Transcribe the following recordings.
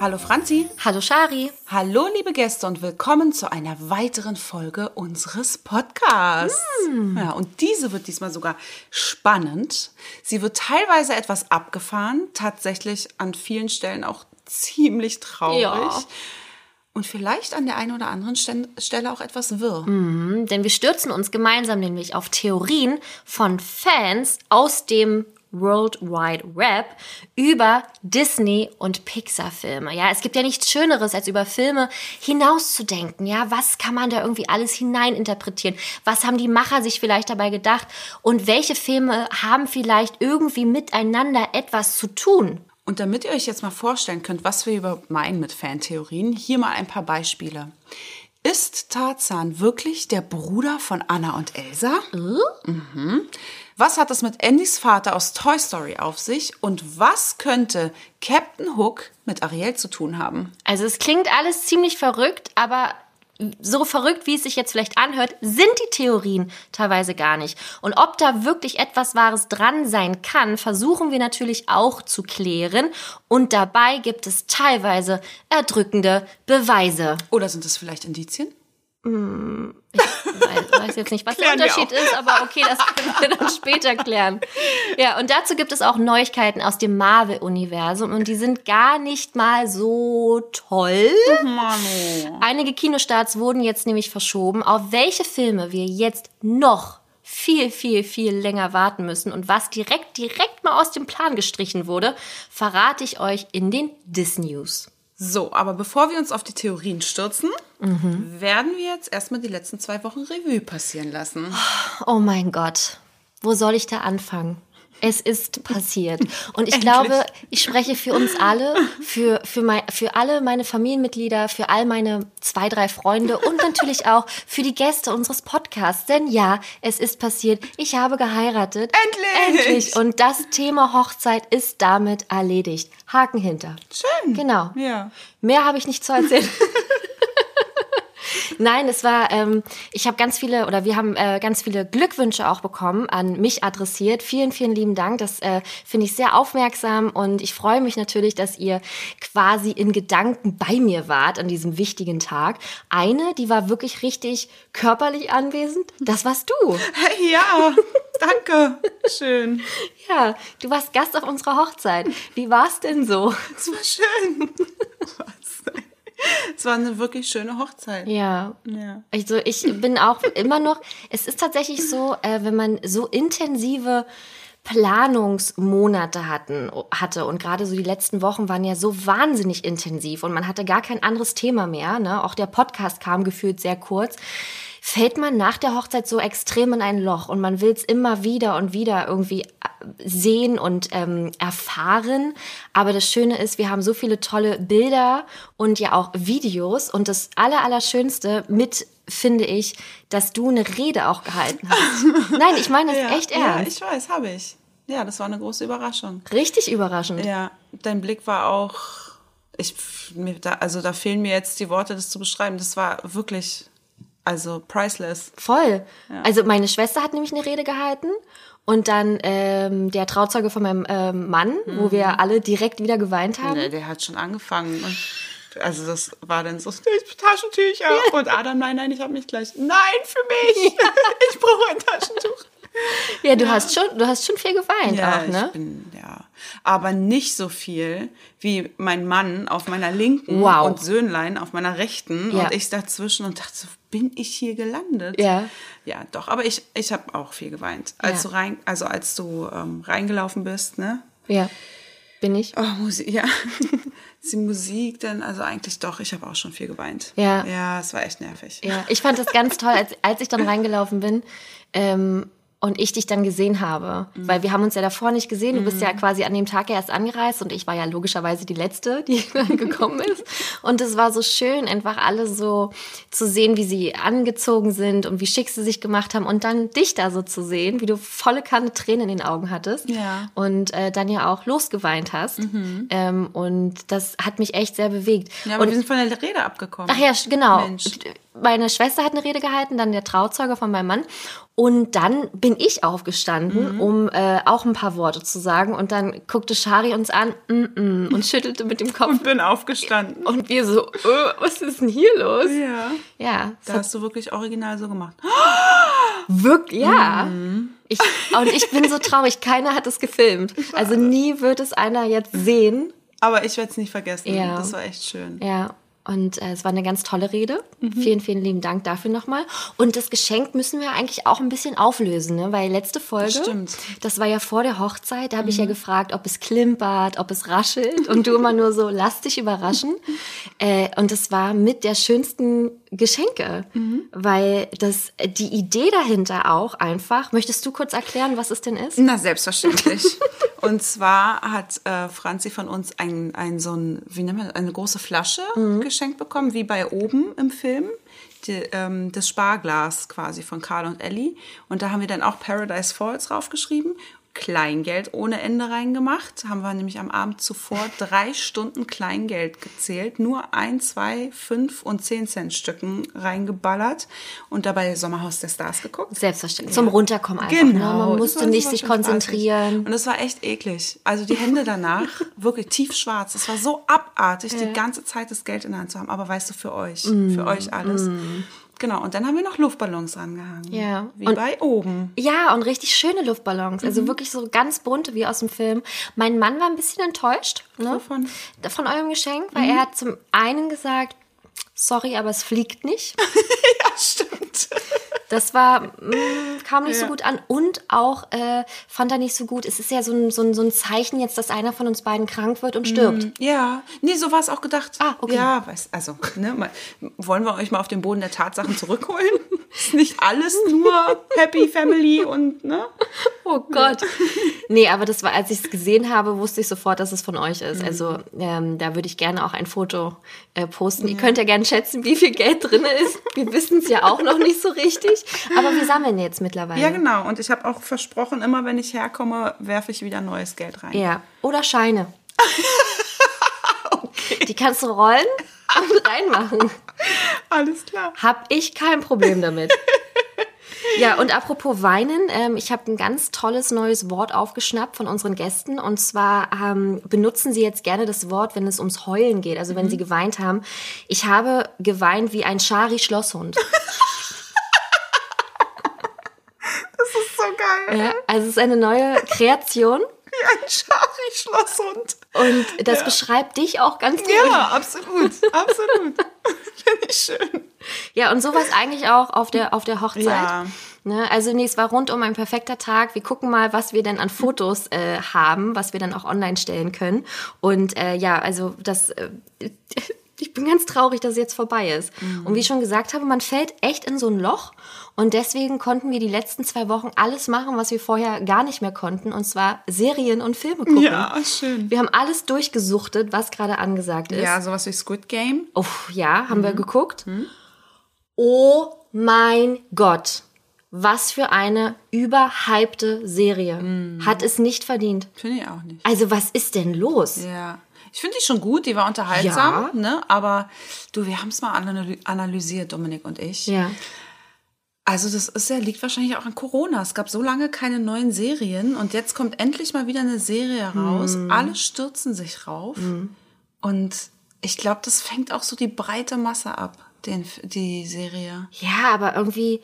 Hallo Franzi. Hallo Shari. Hallo liebe Gäste und willkommen zu einer weiteren Folge unseres Podcasts. Mm. Ja, und diese wird diesmal sogar spannend. Sie wird teilweise etwas abgefahren, tatsächlich an vielen Stellen auch ziemlich traurig. Ja. Und vielleicht an der einen oder anderen Stelle auch etwas wirr. Mhm, denn wir stürzen uns gemeinsam nämlich auf Theorien von Fans aus dem World Wide Web über Disney und Pixar Filme. Ja, es gibt ja nichts Schöneres, als über Filme hinauszudenken. Ja, was kann man da irgendwie alles hineininterpretieren? Was haben die Macher sich vielleicht dabei gedacht? Und welche Filme haben vielleicht irgendwie miteinander etwas zu tun? Und damit ihr euch jetzt mal vorstellen könnt, was wir über meinen mit Fantheorien, hier mal ein paar Beispiele. Ist Tarzan wirklich der Bruder von Anna und Elsa? Mhm. Was hat es mit Andys Vater aus Toy Story auf sich und was könnte Captain Hook mit Ariel zu tun haben? Also es klingt alles ziemlich verrückt, aber so verrückt, wie es sich jetzt vielleicht anhört, sind die Theorien teilweise gar nicht. Und ob da wirklich etwas Wahres dran sein kann, versuchen wir natürlich auch zu klären. Und dabei gibt es teilweise erdrückende Beweise. Oder sind es vielleicht Indizien? Hm, ich weiß, jetzt nicht, was der Unterschied ist, aber okay, das können wir dann später klären. Ja, und dazu gibt es auch Neuigkeiten aus dem Marvel-Universum und die sind gar nicht mal so toll. Manu. Einige Kinostarts wurden jetzt nämlich verschoben. Auf welche Filme wir jetzt noch viel, viel, viel länger warten müssen und was direkt, direkt mal aus dem Plan gestrichen wurde, verrate ich euch in den Dis-News. So, aber bevor wir uns auf die Theorien stürzen, mhm. werden wir jetzt erstmal die letzten zwei Wochen Revue passieren lassen. Oh mein Gott, wo soll ich da anfangen? Es ist passiert. Und ich glaube, ich spreche für uns alle, für, für, mein, für alle meine Familienmitglieder, für all meine zwei, drei Freunde und natürlich auch für die Gäste unseres Podcasts. Denn ja, es ist passiert. Ich habe geheiratet. Endlich! Endlich! Und das Thema Hochzeit ist damit erledigt. Haken hinter. Schön. Genau. Ja. Mehr habe ich nicht zu erzählen. Nein, es war, ähm, ich habe ganz viele oder wir haben äh, ganz viele Glückwünsche auch bekommen, an mich adressiert. Vielen, vielen lieben Dank. Das äh, finde ich sehr aufmerksam und ich freue mich natürlich, dass ihr quasi in Gedanken bei mir wart an diesem wichtigen Tag. Eine, die war wirklich richtig körperlich anwesend. Das warst du. Hey, ja, danke. Schön. Ja, du warst Gast auf unserer Hochzeit. Wie war es denn so? Es war schön. es war eine wirklich schöne Hochzeit. Ja. ja. Also ich bin auch immer noch, es ist tatsächlich so, äh, wenn man so intensive Planungsmonate hatten, hatte und gerade so die letzten Wochen waren ja so wahnsinnig intensiv und man hatte gar kein anderes Thema mehr. Ne? Auch der Podcast kam gefühlt sehr kurz fällt man nach der Hochzeit so extrem in ein Loch und man will es immer wieder und wieder irgendwie äh, sehen und ähm, erfahren. Aber das Schöne ist, wir haben so viele tolle Bilder und ja auch Videos und das Allerallerschönste mit finde ich, dass du eine Rede auch gehalten hast. Nein, ich meine das ja, echt ernst. Ja, ich weiß, habe ich. Ja, das war eine große Überraschung. Richtig überraschend. Ja, dein Blick war auch, ich, mir, da, also da fehlen mir jetzt die Worte, das zu beschreiben. Das war wirklich also priceless. Voll. Ja. Also meine Schwester hat nämlich eine Rede gehalten und dann ähm, der Trauzeuge von meinem ähm, Mann, mhm. wo wir alle direkt wieder geweint haben. Nee, der hat schon angefangen. Und also das war dann so Taschentücher. Ja. Und Adam, nein, nein, ich habe mich gleich. Nein, für mich. Ja. Ich brauche ein Taschentuch. Ja, du ja. hast schon, du hast schon viel geweint auch, ne? Ich bin, ja. Aber nicht so viel wie mein Mann auf meiner linken wow. und Söhnlein auf meiner rechten ja. und ich dazwischen und dachte so, bin ich hier gelandet? Ja. Ja, doch. Aber ich, ich habe auch viel geweint. Als du rein, also als du ähm, reingelaufen bist, ne? Ja. Bin ich? Oh, Musik, ja. Die Musik dann, also eigentlich doch, ich habe auch schon viel geweint. Ja. Ja, es war echt nervig. Ja, ich fand das ganz toll, als, als ich dann reingelaufen bin. Ähm, und ich dich dann gesehen habe. Mhm. Weil wir haben uns ja davor nicht gesehen. Du bist ja quasi an dem Tag erst angereist und ich war ja logischerweise die Letzte, die gekommen ist. Und es war so schön, einfach alle so zu sehen, wie sie angezogen sind und wie schick sie sich gemacht haben und dann dich da so zu sehen, wie du volle Kanne Tränen in den Augen hattest Ja. Mhm. und äh, dann ja auch losgeweint hast. Ähm, und das hat mich echt sehr bewegt. Ja, aber und wir sind von der Rede abgekommen. Ach ja, genau. Mensch. Meine Schwester hat eine Rede gehalten, dann der Trauzeuge von meinem Mann. Und dann bin ich Mhm. aufgestanden, um äh, auch ein paar Worte zu sagen. Und dann guckte Shari uns an mm -mm, und schüttelte mit dem Kopf. Und bin aufgestanden. Und wir so, äh, was ist denn hier los? Ja. Ja, Da hast du wirklich original so gemacht. wirklich, ja. Mhm. Ich, und ich bin so traurig, keiner hat es gefilmt. Also nie wird es einer jetzt sehen. Aber ich werde es nicht vergessen. Ja. Das war echt schön. Ja, und äh, es war eine ganz tolle Rede. Mhm. Vielen, vielen lieben Dank dafür nochmal. Und das Geschenk müssen wir eigentlich auch ein bisschen auflösen, ne? weil letzte Folge, Das. Mhm. das war ja vor der Hochzeit, da habe ich ja gefragt, ob es klimpert, ob es raschelt und du immer nur so, lass dich überraschen. äh, und es war mit der schönsten Geschenke, Mhm. weil das die Idee dahinter auch einfach, möchtest du kurz erklären, was es denn ist? Na, selbstverständlich. Und zwar hat äh, Franzi von uns ein, ein so ein, wie nennt man das, eine große Flasche geschenkt bekommen, wie bei oben im Film. Die, ähm, das Sparglas quasi von Carl und Ellie. Und da haben wir dann auch Paradise Falls draufgeschrieben. Kleingeld ohne Ende reingemacht. Haben wir nämlich am Abend zuvor drei Stunden Kleingeld gezählt. Nur ein, zwei, fünf und zehn Cent Stücken reingeballert. Und dabei Sommerhaus der Stars geguckt. Selbstverständlich. Zum Runterkommen einfach. Genau. Ne? Man das musste nicht sich konzentrieren. fertig. Und es war echt eklig. Also die Hände danach, wirklich tiefschwarz. Es war so abartig, die ganze Zeit das Geld in der Hand zu haben. Aber weißt du, für euch, Mm, für euch alles. Genau, und dann haben wir noch Luftballons rangehangen. Ja. Wie Und- bei oben. Ja, und richtig schöne Luftballons. Also wirklich so ganz bunte wie aus dem Film. Mein Mann war ein bisschen enttäuscht ne? Wovon? von eurem Geschenk, weil er hat zum einen gesagt, sorry, aber es fliegt nicht. Ja, stimmt. Das war, mh, kam nicht so gut an. Und auch äh, fand er nicht so gut. Es ist ja so ein, so, ein, so ein Zeichen jetzt, dass einer von uns beiden krank wird und stirbt. Ja, nee, so war es auch gedacht. Ah, okay. Ja, weiß, also, ne, mal, wollen wir euch mal auf den Boden der Tatsachen zurückholen? Ist nicht alles nur Happy Family und, ne? Oh Gott. nee, aber das war, als ich es gesehen habe, wusste ich sofort, dass es von euch ist. Mhm. Also ähm, da würde ich gerne auch ein Foto äh, posten. Ihr könnt ja gerne schätzen, wie viel Geld drin ist. Wir wissen es ja auch noch nicht so richtig. Aber wir sammeln jetzt mittlerweile. Ja, genau. Und ich habe auch versprochen, immer wenn ich herkomme, werfe ich wieder neues Geld rein. Ja. Oder Scheine. Die kannst du rollen und reinmachen. Alles klar. Hab ich kein Problem damit. Ja, und apropos Weinen, ähm, ich habe ein ganz tolles neues Wort aufgeschnappt von unseren Gästen. Und zwar ähm, benutzen sie jetzt gerne das Wort, wenn es ums Heulen geht, also wenn sie geweint haben. Ich habe geweint wie ein Schari-Schlosshund. Das ist so geil. Ja, also es ist eine neue Kreation Wie ein Schari-Schlosshund. Und das beschreibt dich auch ganz gut. Ja, absolut. Absolut. Finde ich schön. Ja, und sowas eigentlich auch auf der, auf der Hochzeit. Ja. Ne, also nee, es war rundum ein perfekter Tag. Wir gucken mal, was wir denn an Fotos äh, haben, was wir dann auch online stellen können. Und äh, ja, also das, äh, ich bin ganz traurig, dass es jetzt vorbei ist. Und wie ich schon gesagt habe, man fällt echt in so ein Loch. Und deswegen konnten wir die letzten zwei Wochen alles machen, was wir vorher gar nicht mehr konnten. Und zwar Serien und Filme gucken. Ja, schön. Wir haben alles durchgesuchtet, was gerade angesagt ist. Ja, sowas wie Squid Game. Oh, ja, haben wir geguckt. Oh mein Gott. Was für eine überhypte Serie. Hat es nicht verdient. Finde ich auch nicht. Also, was ist denn los? Ja. Ich finde die schon gut, die war unterhaltsam, ne? Aber du, wir haben es mal analy- analysiert, Dominik und ich. Ja. Also das ist ja, liegt wahrscheinlich auch an Corona. Es gab so lange keine neuen Serien und jetzt kommt endlich mal wieder eine Serie raus. Alle stürzen sich rauf. Und ich glaube, das fängt auch so die breite Masse ab, den, die Serie. Ja, aber irgendwie.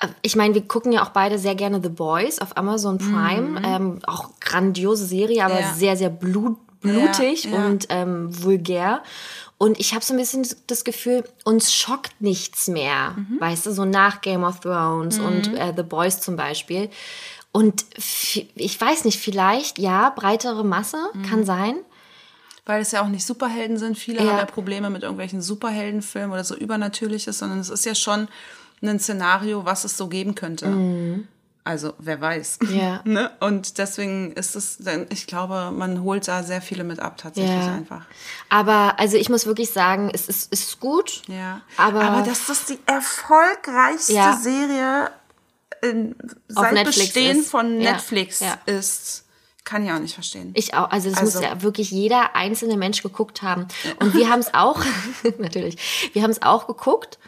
äh, Ich meine, wir gucken ja auch beide sehr gerne The Boys auf Amazon Prime. Ähm, auch grandiose Serie, aber Ja. sehr, sehr blut, blutig Ja, ja. und ähm, vulgär. Und ich habe so ein bisschen das Gefühl, uns schockt nichts mehr. Mhm. Weißt du, so nach Game of Thrones und äh, The Boys zum Beispiel. Und ich weiß nicht, vielleicht, ja, breitere Masse Mhm. kann sein. Weil es ja auch nicht Superhelden sind. Viele Ja. haben ja Probleme mit irgendwelchen Superheldenfilmen oder so Übernatürliches, sondern es ist ja schon ein Szenario, was es so geben könnte. Also, wer weiß. Ja. Ne? Und deswegen ist es, dann- ich glaube, man holt da sehr viele mit ab, tatsächlich Ja. einfach. Aber also ich muss wirklich sagen, es ist, ist gut. Ja. Aber- dass das die erfolgreichste Ja. Serie in, seit Netflix Bestehen ist. von. Netflix Ja. ist, kann ich auch nicht verstehen. Ich auch, also das Also- muss ja wirklich jeder einzelne Mensch geguckt haben. Und wir haben es auch, natürlich, wir haben es auch geguckt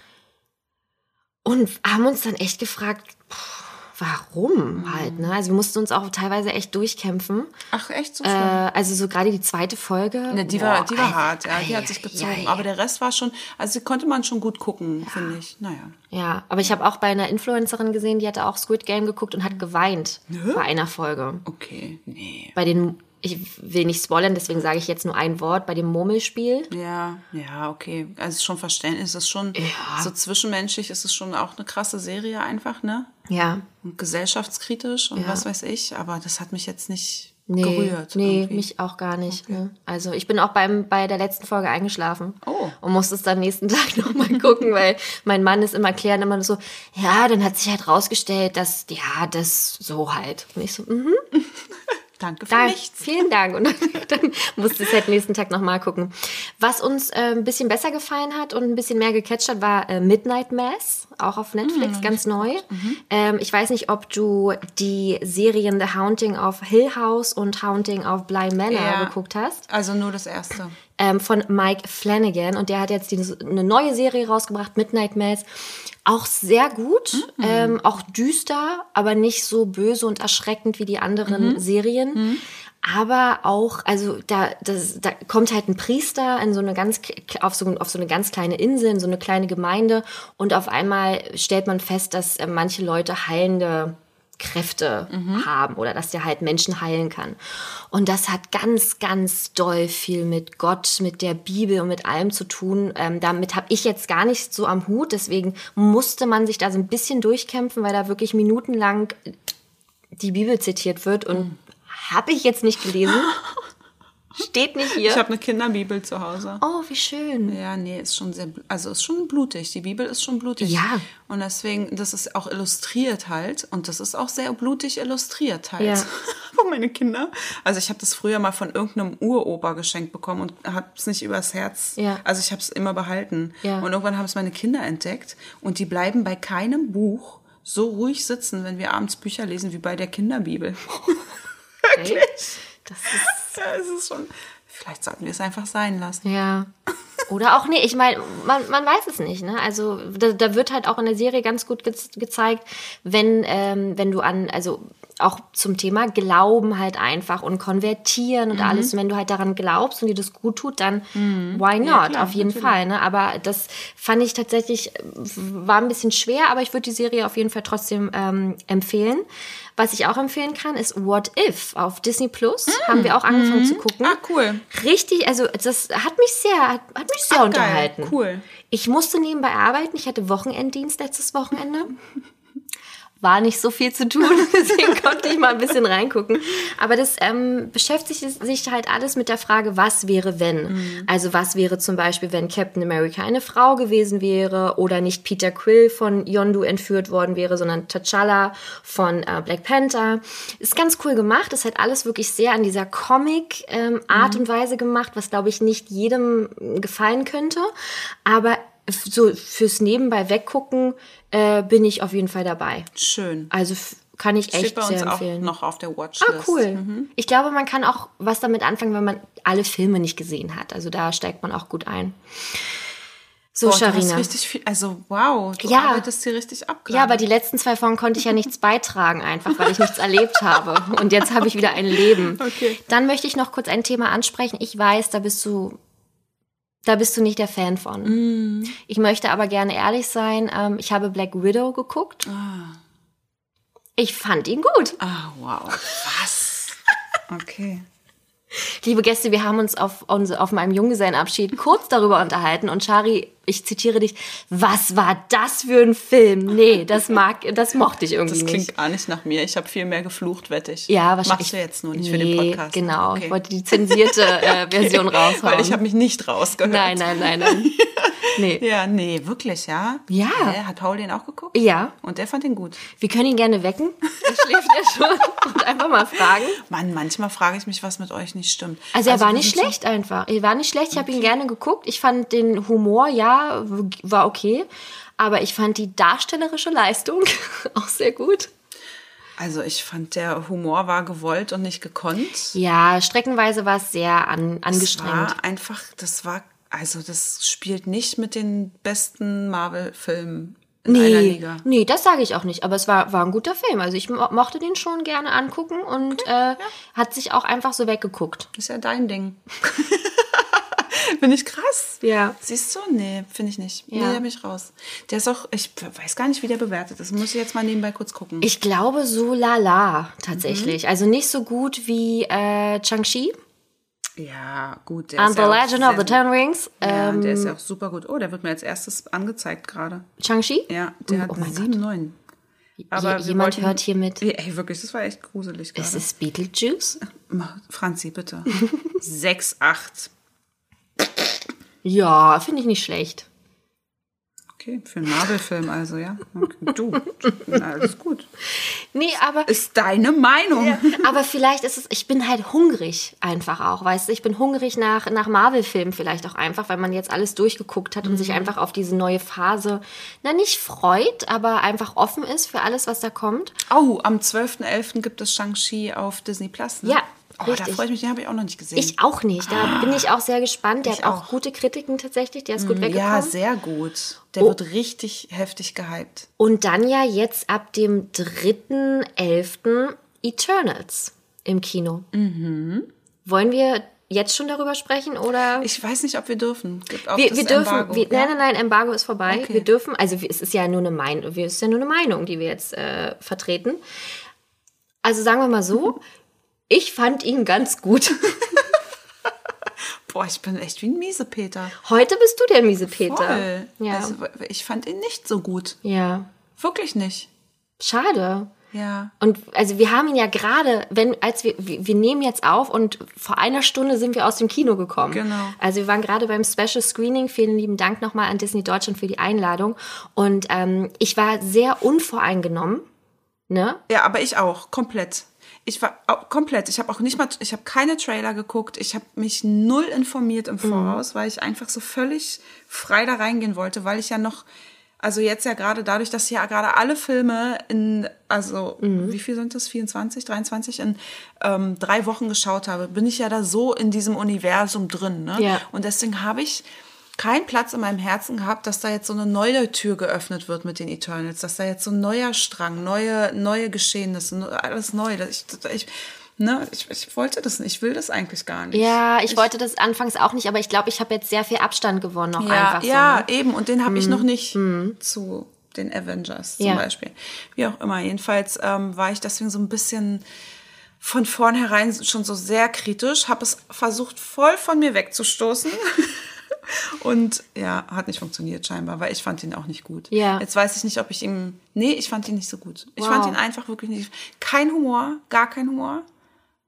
und haben uns dann echt gefragt, pff, warum halt, ne? Also wir mussten uns auch teilweise echt durchkämpfen. Ach, echt so Äh, schlimm? also so gerade die zweite Folge. Ne, die war, boah, die war ei, hart, ja, die ei, hat sich gezogen. ei. Aber der Rest war schon, also konnte man schon gut gucken, finde ich. Naja. Ja, aber ich habe auch bei einer Influencerin gesehen, die hatte auch Squid Game geguckt und hat geweint bei einer Folge. Okay, nee. Bei den, ich will nicht spoilern, deswegen sage ich jetzt nur ein Wort, bei dem Murmelspiel. Ja, ja, okay. Also schon verständlich, es ist schon so zwischenmenschlich, ist es schon auch eine krasse Serie einfach, ne? Ja, Und gesellschaftskritisch und Ja. was weiß ich, aber das hat mich jetzt nicht Nee, gerührt. nee, irgendwie. mich auch gar nicht. Ne? Also ich bin auch beim, bei der letzten Folge eingeschlafen. Oh. Und musste es dann nächsten Tag nochmal gucken, weil mein Mann ist immer klären, immer so, ja, dann hat sich halt rausgestellt, dass, ja, das so halt. Und ich so, mhm, Danke für da, nichts. vielen Dank. Und dann, dann musste ich es halt nächsten Tag nochmal gucken. Was uns äh, ein bisschen besser gefallen hat und ein bisschen mehr gecatcht hat, war äh, Midnight Mass, auch auf Netflix, ganz neu. Ähm, ich weiß nicht, ob du die Serien The Haunting of Hill House und Haunting of Bly Manor Ja. geguckt hast. Also nur das erste. Ähm, von Mike Flanagan. Und der hat jetzt diese, eine neue Serie rausgebracht, Midnight Mass. Auch sehr gut, ähm, auch düster, aber nicht so böse und erschreckend wie die anderen Serien. Aber auch, also da, das, da kommt halt ein Priester in so eine ganz auf so, auf so eine ganz kleine Insel, in so eine kleine Gemeinde und auf einmal stellt man fest, dass äh, manche Leute heilende Kräfte haben oder dass der halt Menschen heilen kann. Und das hat ganz, ganz doll viel mit Gott, mit der Bibel und mit allem zu tun. Ähm, damit habe ich jetzt gar nicht so am Hut. Deswegen musste man sich da so ein bisschen durchkämpfen, weil da wirklich minutenlang die Bibel zitiert wird. Und habe ich jetzt nicht gelesen. Steht nicht hier. Ich habe eine Kinderbibel zu Hause. oh, wie schön. Ja, nee, ist schon sehr, also ist schon blutig. Die Bibel ist schon blutig. Ja. Und deswegen, das ist auch illustriert halt. Und das ist auch sehr blutig illustriert halt. Ja. Von meine Kinder. Also ich habe das früher mal von irgendeinem Uropa geschenkt bekommen und habe es nicht übers Herz. Ja. Also ich habe es immer behalten. Ja. Und irgendwann haben es meine Kinder entdeckt. Und die bleiben bei keinem Buch so ruhig sitzen, wenn wir abends Bücher lesen, wie bei der Kinderbibel. Okay. Das ist ja, es ist schon. Vielleicht sollten wir es einfach sein lassen. Ja. Oder auch nicht. Ich meine, man, man weiß es nicht. Ne? Also da, da wird halt auch in der Serie ganz gut ge gezeigt, wenn, ähm, wenn du an, also auch zum Thema Glauben halt einfach und konvertieren und alles. Und wenn du halt daran glaubst und dir das gut tut, dann why not? klar, Auf jeden natürlich. Fall. Ne? Aber das fand ich tatsächlich, war ein bisschen schwer, aber ich würde die Serie auf jeden Fall trotzdem ähm, empfehlen. Was ich auch empfehlen kann, ist What If auf Disney Plus. Haben wir auch angefangen zu gucken. Ah, cool. Richtig, also das hat mich sehr, hat, hat mich sehr Ach, unterhalten. Geil. Cool. Ich musste nebenbei arbeiten. Ich hatte Wochenenddienst letztes Wochenende. War nicht so viel zu tun, deswegen konnte ich mal ein bisschen reingucken. Aber das ähm, beschäftigt sich halt alles mit der Frage, was wäre, wenn? Also was wäre zum Beispiel, wenn Captain America eine Frau gewesen wäre oder nicht Peter Quill von Yondu entführt worden wäre, sondern T'Challa von äh, Black Panther. Ist ganz cool gemacht. Es hat alles wirklich sehr an dieser Comic-Art und Weise gemacht, was glaube ich nicht jedem gefallen könnte. Aber so fürs Nebenbei weggucken äh, bin ich auf jeden Fall dabei. Schön. Also kann ich echt Steht bei uns sehr auch empfehlen. noch auf der Watchlist. Ah, cool. Ich glaube, man kann auch was damit anfangen, wenn man alle Filme nicht gesehen hat. Also da steigt man auch gut ein. So, Boah, Sharina. richtig viel, also wow, du Ja. arbeitest hier richtig ab. Ja, aber die letzten zwei Folgen konnte ich ja nichts beitragen, einfach weil ich nichts erlebt habe. Und jetzt habe ich wieder ein Leben. Okay. Dann möchte ich noch kurz ein Thema ansprechen. Ich weiß, da bist du, da bist du nicht der Fan von. Mm. Ich möchte aber gerne ehrlich sein. Ähm, ich habe Black Widow geguckt. Ich fand ihn gut. Ah, wow. Was? Okay. Liebe Gäste, wir haben uns auf, auf meinem Junggesellenabschied kurz darüber unterhalten und Shari ich zitiere dich, was war das für ein Film? Nee, das mag, das mochte ich irgendwie Das klingt nicht. gar nicht nach mir. Ich habe viel mehr geflucht, wette ich. Ja, wahrscheinlich. Machst du jetzt nur nicht für den Nee, Podcast. Genau, Okay. ich wollte die zensierte äh, Version raushauen. Weil ich habe mich nicht rausgehört. Nein, nein, nein, nein. Nee. Ja, nee, wirklich, ja? Ja. Hä? Hat Paul den auch geguckt? Ja, Und der fand ihn gut. wir können ihn gerne wecken. Er schläft ja schon. Und einfach mal fragen. Mann, manchmal frage ich mich, was mit euch nicht stimmt. Also er war nicht sind so- schlecht einfach. Er war nicht schlecht. Ich habe ihn gerne geguckt. Ich fand den Humor, ja, w- war okay. Aber ich fand die darstellerische Leistung auch sehr gut. Also ich fand, der Humor war gewollt und nicht gekonnt. Ja, streckenweise war es sehr an, Es angestrengt. war einfach, das war, also das spielt nicht mit den besten Marvel-Filmen in einer Nee, Liga. nee, das sage ich auch nicht. Aber es war, war ein guter Film. Also ich mo mochte den schon gerne angucken und äh, hat sich auch einfach so weggeguckt. Ist ja dein Ding. Finde ich krass. Ja. Siehst du? Nee, finde ich nicht. Ja. Nee, da bin ich raus. Der ist auch, ich weiß gar nicht, wie der bewertet ist. Muss ich jetzt mal nebenbei kurz gucken. Ich glaube so lala Mhm. tatsächlich. Also nicht so gut wie äh, Chang-Chi ja, gut. Der and The ja Legend of the Ten Rings. Ja, Ähm, der ist ja auch super gut. Oh, der wird mir als erstes angezeigt gerade. Chang-Chi? Ja, der hat oh sieben, neun. Aber wir jemand wollten- hört hier mit. Ey, wirklich, das war echt gruselig gerade. Ist es Beetlejuice? Franzi, bitte. Sechs, acht. Ja, finde ich nicht schlecht. Okay, für einen Marvel-Film also, ja. Okay. Du, na, alles gut. Nee, aber, Ist deine Meinung. aber vielleicht ist es, ich bin halt hungrig einfach auch, weißt du, ich bin hungrig nach, nach Marvel-Filmen vielleicht auch einfach, weil man jetzt alles durchgeguckt hat und Mhm. sich einfach auf diese neue Phase, na nicht freut, aber einfach offen ist für alles, was da kommt. Oh, am 12.11. gibt es Shang-Chi auf Disney Plus. Ne? Ja, oh, da richtig. freue ich mich, den habe ich auch noch nicht gesehen. Ich auch nicht, da bin ich auch sehr gespannt. Der hat auch, auch. gute Kritiken tatsächlich, der ist gut ja, weggekommen. sehr gut. Der Oh. wird richtig heftig gehypt. Und dann ja jetzt ab dem 3.11. Eternals im Kino. Wollen wir jetzt schon darüber sprechen oder? Ich weiß nicht, ob wir dürfen. Gibt auch wir, wir dürfen, Embargo, wir, ja? nein, nein, nein, Embargo ist vorbei. Okay. Wir dürfen, also es ist ja nur eine Meinung, es ist ja nur eine Meinung, die wir jetzt äh, vertreten. Also sagen wir mal so, ich fand ihn ganz gut. Boah, ich bin echt wie ein Miesepeter. Heute bist du der miese Peter. Voll. Ja. Also, ich fand ihn nicht so gut. ja. Wirklich nicht. Schade. Ja. Und also wir haben ihn ja gerade, wenn, als wir, wir wir nehmen jetzt auf und vor einer Stunde sind wir aus dem Kino gekommen. Genau. Also wir waren gerade beim Special Screening. Vielen lieben Dank nochmal an Disney Deutschland für die Einladung. Und ähm, ich war sehr unvoreingenommen. Ne? Ja, aber ich auch, komplett. Ich war komplett. Ich habe auch nicht mal, ich habe keine Trailer geguckt. Ich habe mich null informiert im Voraus, weil ich einfach so völlig frei da reingehen wollte, weil ich ja noch, also jetzt ja gerade dadurch, dass ja gerade alle Filme in, also wie viel sind das? 24, 23 in ähm, drei Wochen geschaut habe, bin ich ja da so in diesem Universum drin. Ne? Ja. Und deswegen habe ich keinen Platz in meinem Herzen gehabt, dass da jetzt so eine neue Tür geöffnet wird mit den Eternals, dass da jetzt so ein neuer Strang, neue, neue Geschehnisse, ne- alles neu. Ich, ich, ne, ich, ich wollte das nicht, ich will das eigentlich gar nicht. Ja, ich, wollte das anfangs auch nicht, aber ich glaube, ich habe jetzt sehr viel Abstand gewonnen, auch ja, einfach so. ja Ne? eben. Und den habe ich noch nicht zu den Avengers zum Ja. Beispiel. Wie auch immer. Jedenfalls ähm, war ich deswegen so ein bisschen von vornherein schon so sehr kritisch, habe es versucht voll von mir wegzustoßen. Und ja, hat nicht funktioniert scheinbar, weil ich fand ihn auch nicht gut. Ja. Jetzt weiß ich nicht, ob ich ihm. Nee, ich fand ihn nicht so gut. Ich Wow. fand ihn einfach wirklich nicht. Kein Humor, gar kein Humor.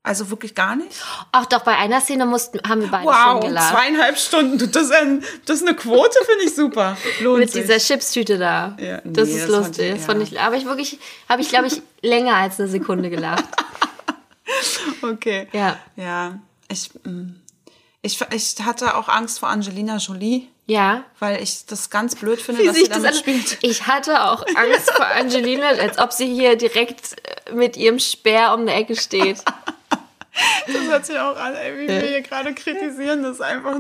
Also wirklich gar nicht. Ach doch, bei einer Szene mussten, haben wir beide Wow, schon gelacht. zweieinhalb Stunden. Das ist, ein, das ist eine Quote, finde ich super. Lohnt Mit sich. dieser Chipstüte da. Ja, nee, das ist das fand lustig. ich- das fand ich, aber ich wirklich, habe ich, glaube ich, länger als eine Sekunde gelacht. Okay. Ja. Ja. Ich, mm, ich, ich hatte auch Angst vor Angelina Jolie, Ja. weil ich das ganz blöd finde, Wie dass sie das damit an- spielt. Ich hatte auch Angst vor Angelina, als ob sie hier direkt äh, mit ihrem Speer um die Ecke steht. Das hört sich auch an, ey, wie wir hier gerade kritisieren. Das ist einfach,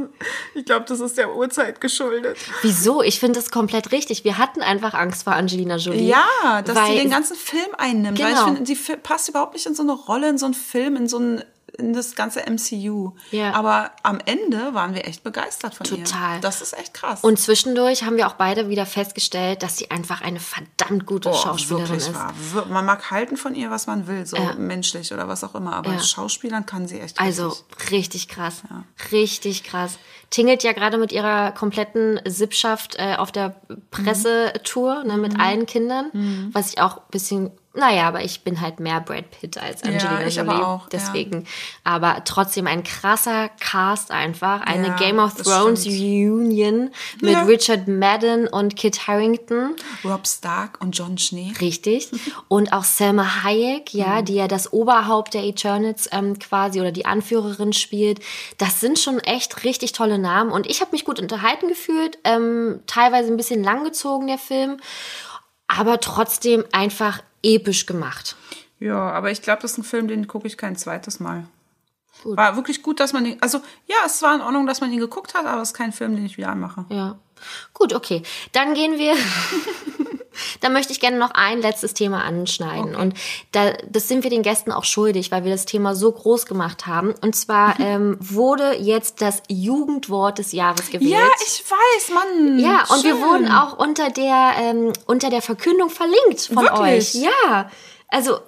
ich glaube, das ist der Uhrzeit geschuldet. Wieso? Ich finde das komplett richtig. Wir hatten einfach Angst vor Angelina Jolie. Ja, dass sie den ganzen Film einnimmt. Weil ich Genau. finde, sie fi- passt überhaupt nicht in so eine Rolle, in so einen Film, in so einen in das ganze MCU. Ja. Aber am Ende waren wir echt begeistert von ihr. Total. Das ist echt krass. Und zwischendurch haben wir auch beide wieder festgestellt, dass sie einfach eine verdammt gute Oh, Schauspielerin ist. wahr. Wir- Man mag halten von ihr, was man will, so Ja. menschlich oder was auch immer, aber Ja. Schauspielern kann sie echt Also richtig. richtig krass. Richtig krass. Tingelt ja gerade mit ihrer kompletten Sippschaft äh, auf der Pressetour ne, Mhm. mit allen Kindern, was ich auch ein bisschen, naja, aber ich bin halt mehr Brad Pitt als Angelina ich Jolie. aber auch, ja. deswegen. Aber trotzdem ein krasser Cast einfach. Eine Ja, Game of Thrones stimmt. Reunion mit Ja. Richard Madden und Kit Harington. Rob Stark und John Schnee. Richtig. Und auch Selma Hayek, ja, die ja das Oberhaupt der Eternals ähm, quasi oder die Anführerin spielt. Das sind schon echt richtig tolle Namen. Und ich habe mich gut unterhalten gefühlt. Ähm, teilweise ein bisschen langgezogen, der Film. Aber trotzdem einfach episch gemacht. Ja, aber ich glaube, das ist ein Film, den gucke ich kein zweites Mal. Gut. War wirklich gut, dass man den. Also, ja, es war in Ordnung, dass man ihn geguckt hat, aber es ist kein Film, den ich wieder anmache. Ja. Gut, okay. Dann gehen wir. da möchte ich gerne noch ein letztes Thema anschneiden. Und da, das sind wir den Gästen auch schuldig, weil wir das Thema so groß gemacht haben. Und zwar ähm, wurde jetzt das Jugendwort des Jahres gewählt. Ja, ich weiß, Mann. Ja, und wir Schön. wurden auch unter der, ähm, unter der Verkündung verlinkt von Wirklich? euch. Ja, also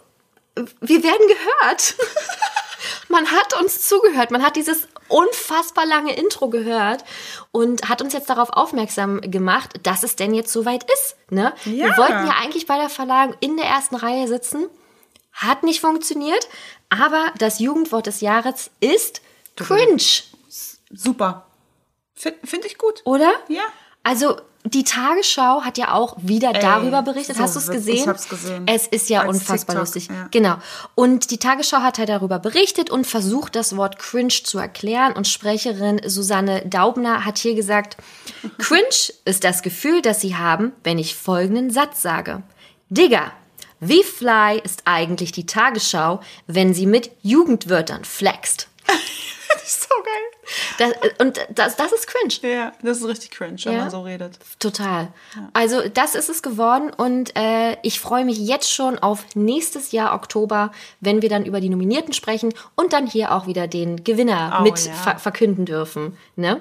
wir werden gehört. man hat uns zugehört. Man hat dieses unfassbar lange Intro gehört und hat uns jetzt darauf aufmerksam gemacht, dass es denn jetzt soweit ist. Ne? Wir Ja. wollten ja eigentlich bei der Verlagung in der ersten Reihe sitzen. Hat nicht funktioniert. Aber das Jugendwort des Jahres ist cringe, Super. Finde find ich gut. oder? Ja. Also die Tagesschau hat ja auch wieder darüber berichtet. so Hast du es gesehen? ich hab's gesehen. Es ist ja Als unfassbar TikTok, lustig. ja. Genau. Und die Tagesschau hat halt darüber berichtet und versucht, das Wort cringe zu erklären. Und Sprecherin Susanne Daubner hat hier gesagt, cringe ist das Gefühl, das sie haben, wenn ich folgenden Satz sage. Digga, wie fly ist eigentlich die Tagesschau, wenn sie mit Jugendwörtern flext? Das ist so geil. Das, und das, das ist cringe. Ja, das ist richtig cringe, wenn Ja. man so redet. Total. Also das ist es geworden und äh, ich freue mich jetzt schon auf nächstes Jahr Oktober, wenn wir dann über die Nominierten sprechen und dann hier auch wieder den Gewinner Oh, mit ja. ver verkünden dürfen. Ne?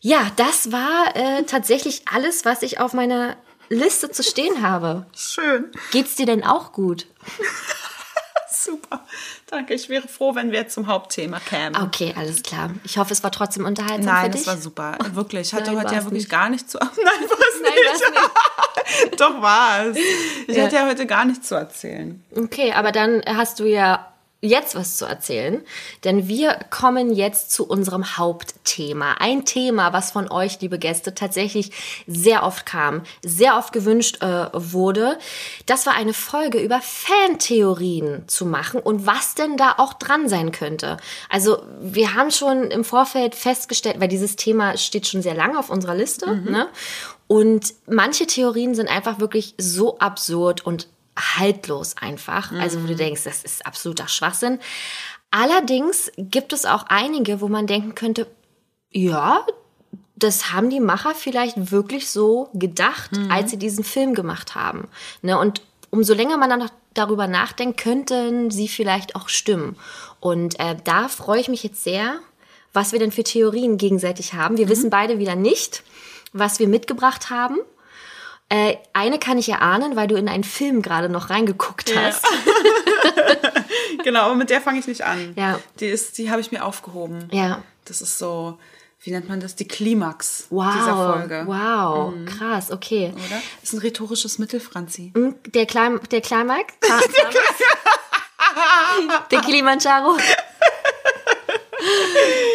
Ja, das war äh, tatsächlich alles, was ich auf meiner Liste zu stehen habe. Schön. Geht's dir denn auch gut? Super. Danke. Ich wäre froh, wenn wir zum Hauptthema kämen. Okay, alles klar. Ich hoffe, es war trotzdem unterhaltsam Nein, für das dich. war super. Wirklich. Ich hatte Nein, heute ja wirklich nicht. gar nichts zu. Nein, war es nicht. nicht. Doch war es. Ich Ja. hatte ja heute gar nichts zu erzählen. Okay, aber dann hast du ja jetzt was zu erzählen, denn wir kommen jetzt zu unserem Hauptthema. Ein Thema, was von euch, liebe Gäste, tatsächlich sehr oft kam, sehr oft gewünscht äh, wurde. Das war eine Folge über Fantheorien zu machen und was denn da auch dran sein könnte. Also wir haben schon im Vorfeld festgestellt, weil dieses Thema steht schon sehr lange auf unserer Liste, ne? Und manche Theorien sind einfach wirklich so absurd und haltlos einfach. Also wo du denkst, das ist absoluter Schwachsinn. Allerdings gibt es auch einige, wo man denken könnte, ja, das haben die Macher vielleicht wirklich so gedacht, als sie diesen Film gemacht haben. Ne? Und umso länger man dann darüber nachdenkt, könnten sie vielleicht auch stimmen. Und äh, da freue ich mich jetzt sehr, was wir denn für Theorien gegenseitig haben. Wir wissen beide wieder nicht, was wir mitgebracht haben. Äh, eine kann ich erahnen, weil du in einen Film gerade noch reingeguckt hast. Genau, aber mit der fange ich nicht an. Ja. Die ist, die habe ich mir aufgehoben. Ja. Das ist so, wie nennt man das? Die Klimax Wow. dieser Folge. Wow. Krass, okay. Oder? Ist ein rhetorisches Mittel, Franzi. Hm, Der, Klein, der Climax? der Kilimanjaro?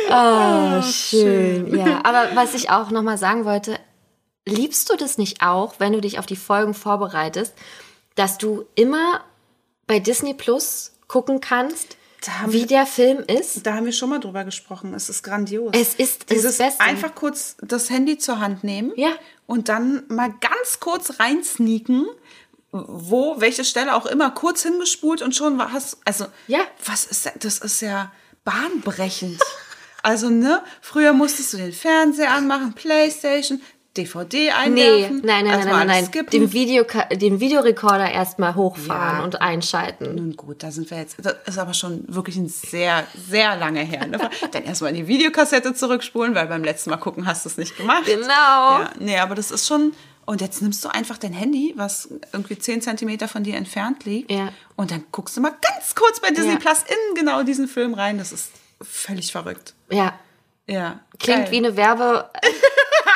Oh, schön. Ja, aber was ich auch nochmal sagen wollte, liebst du das nicht auch, wenn du dich auf die Folgen vorbereitest, dass du immer bei Disney Plus gucken kannst, wie wir- der Film ist? Da haben wir schon mal drüber gesprochen. Es ist grandios. Es ist das Dieses Beste. einfach kurz das Handy zur Hand nehmen Ja. und dann mal ganz kurz reinsneaken, wo, welche Stelle auch immer, kurz hingespult und schon war hast also Ja. was ist da- das ist ja bahnbrechend. also ne, früher musstest du den Fernseher anmachen, Playstation, DVD Nee, einwerfen. nein, nein, nein, erstmal nein, nein. alles skippen. Den, Video, den Videorekorder erstmal hochfahren Ja. und einschalten. Nun gut, da sind wir jetzt. Das ist aber schon wirklich ein sehr, sehr lange her. Ne? Dann erstmal die Videokassette zurückspulen, weil beim letzten Mal gucken hast du es nicht gemacht. Genau. Ja, nee, aber das ist schon. Und jetzt nimmst du einfach dein Handy, was irgendwie 10 Zentimeter von dir entfernt liegt. Ja. Und dann guckst du mal ganz kurz bei Disney Ja. Plus in genau diesen Film rein. Das ist völlig verrückt. Ja. Ja. Klingt Geil. wie eine Werbe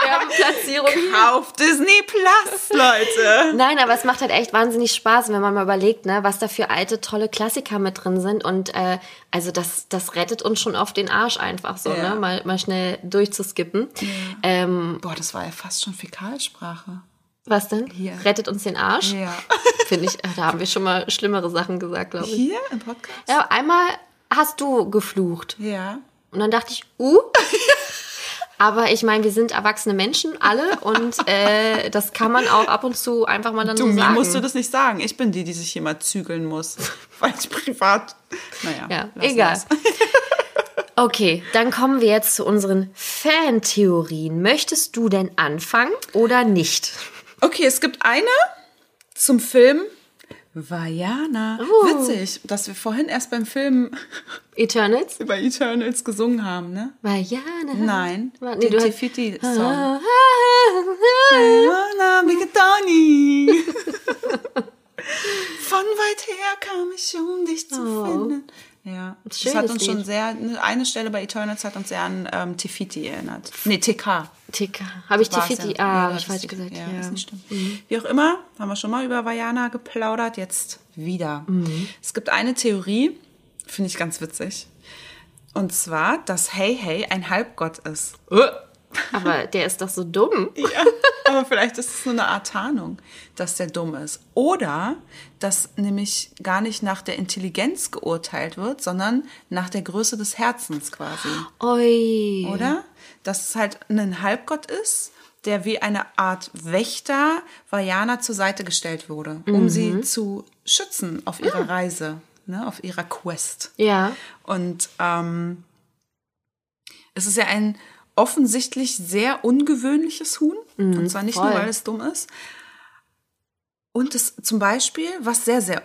Werbeplatzierung. Auf Disney Plus, Leute. Nein, aber es macht halt echt wahnsinnig Spaß, wenn man mal überlegt, ne, was da für alte, tolle Klassiker mit drin sind. Und äh, also das, das rettet uns schon auf den Arsch einfach so, Ja. ne? Mal, mal schnell durchzuskippen. Ähm, Boah, das war ja fast schon Fäkalsprache. was denn? Hier. Rettet uns den Arsch? Ja. Finde ich, da haben wir schon mal schlimmere Sachen gesagt, glaube ich. Hier im Podcast? Ja, einmal hast du geflucht. Ja. Und dann dachte ich, uh. Aber ich meine, wir sind erwachsene Menschen, alle. Und äh, das kann man auch ab und zu einfach mal dann Du, so sagen. musst du das nicht sagen. Ich bin die, die sich hier mal zügeln muss. Weil ich privat. Naja. Ja, egal. Okay, dann kommen wir jetzt zu unseren Fantheorien. Möchtest du denn anfangen oder nicht? Okay, es gibt eine zum Film Vajana. Oh. Witzig, dass wir vorhin erst beim Film Eternals? über Eternals gesungen haben, ne? Vajana. Nein, Wa- nee, den du hast- Tifiti-Song. Vajana Bigetani. Von weit her kam ich, um dich zu Oh. finden. Ja, das hat uns schon Lied. sehr, eine Stelle bei Eternals hat uns sehr an ähm, Tifiti erinnert. Nee, TK. Tika. Habe ich War's Tifiti? ja. Ah, Ja, habe ich falsch gesagt. Ja, Ja. Mhm. ist nicht schlimm. Wie auch immer, haben wir schon mal über Vajana geplaudert, jetzt wieder. Mhm. Es gibt eine Theorie, finde ich ganz witzig. Und zwar, dass Hey Hey ein Halbgott ist. Aber der ist doch so dumm. Ja, aber vielleicht ist es nur eine Art Tarnung, dass der dumm ist. Oder dass nämlich gar nicht nach der Intelligenz geurteilt wird, sondern nach der Größe des Herzens quasi. Ui. Oder? Dass es halt ein Halbgott ist, der wie eine Art Wächter Vajana zur Seite gestellt wurde, um sie zu schützen auf ihrer Reise, ne, auf ihrer Quest. Ja. Und ähm, es ist ja ein offensichtlich sehr ungewöhnliches Huhn. und zwar nicht voll. nur, weil es dumm ist. Und es zum Beispiel, was sehr, sehr,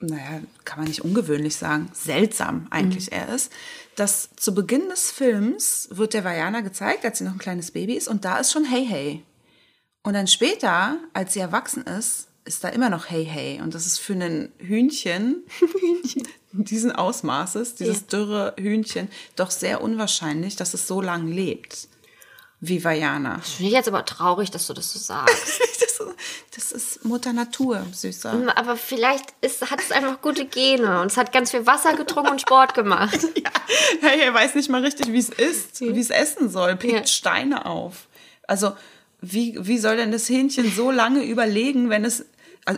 naja, kann man nicht ungewöhnlich sagen, seltsam eigentlich er ist, dass zu Beginn des Films wird der Vajana gezeigt, als sie noch ein kleines Baby ist, und da ist schon Hey Hey. Und dann später, als sie erwachsen ist, ist da immer noch Hey Hey. Und das ist für ein Hühnchen, diesen Ausmaßes, dieses dürre Hühnchen, doch sehr unwahrscheinlich, dass es so lang lebt wie Vajana. Finde ich jetzt aber traurig, dass du das so sagst. Das, das ist Mutter Natur, Süßer. aber vielleicht ist, hat es einfach gute Gene und es hat ganz viel Wasser getrunken und Sport gemacht. Hey, er weiß nicht mal richtig, wie es ist, wie es essen soll, pickt Ja. Steine auf. Also, wie, wie soll denn das Hähnchen so lange überlegen, wenn es,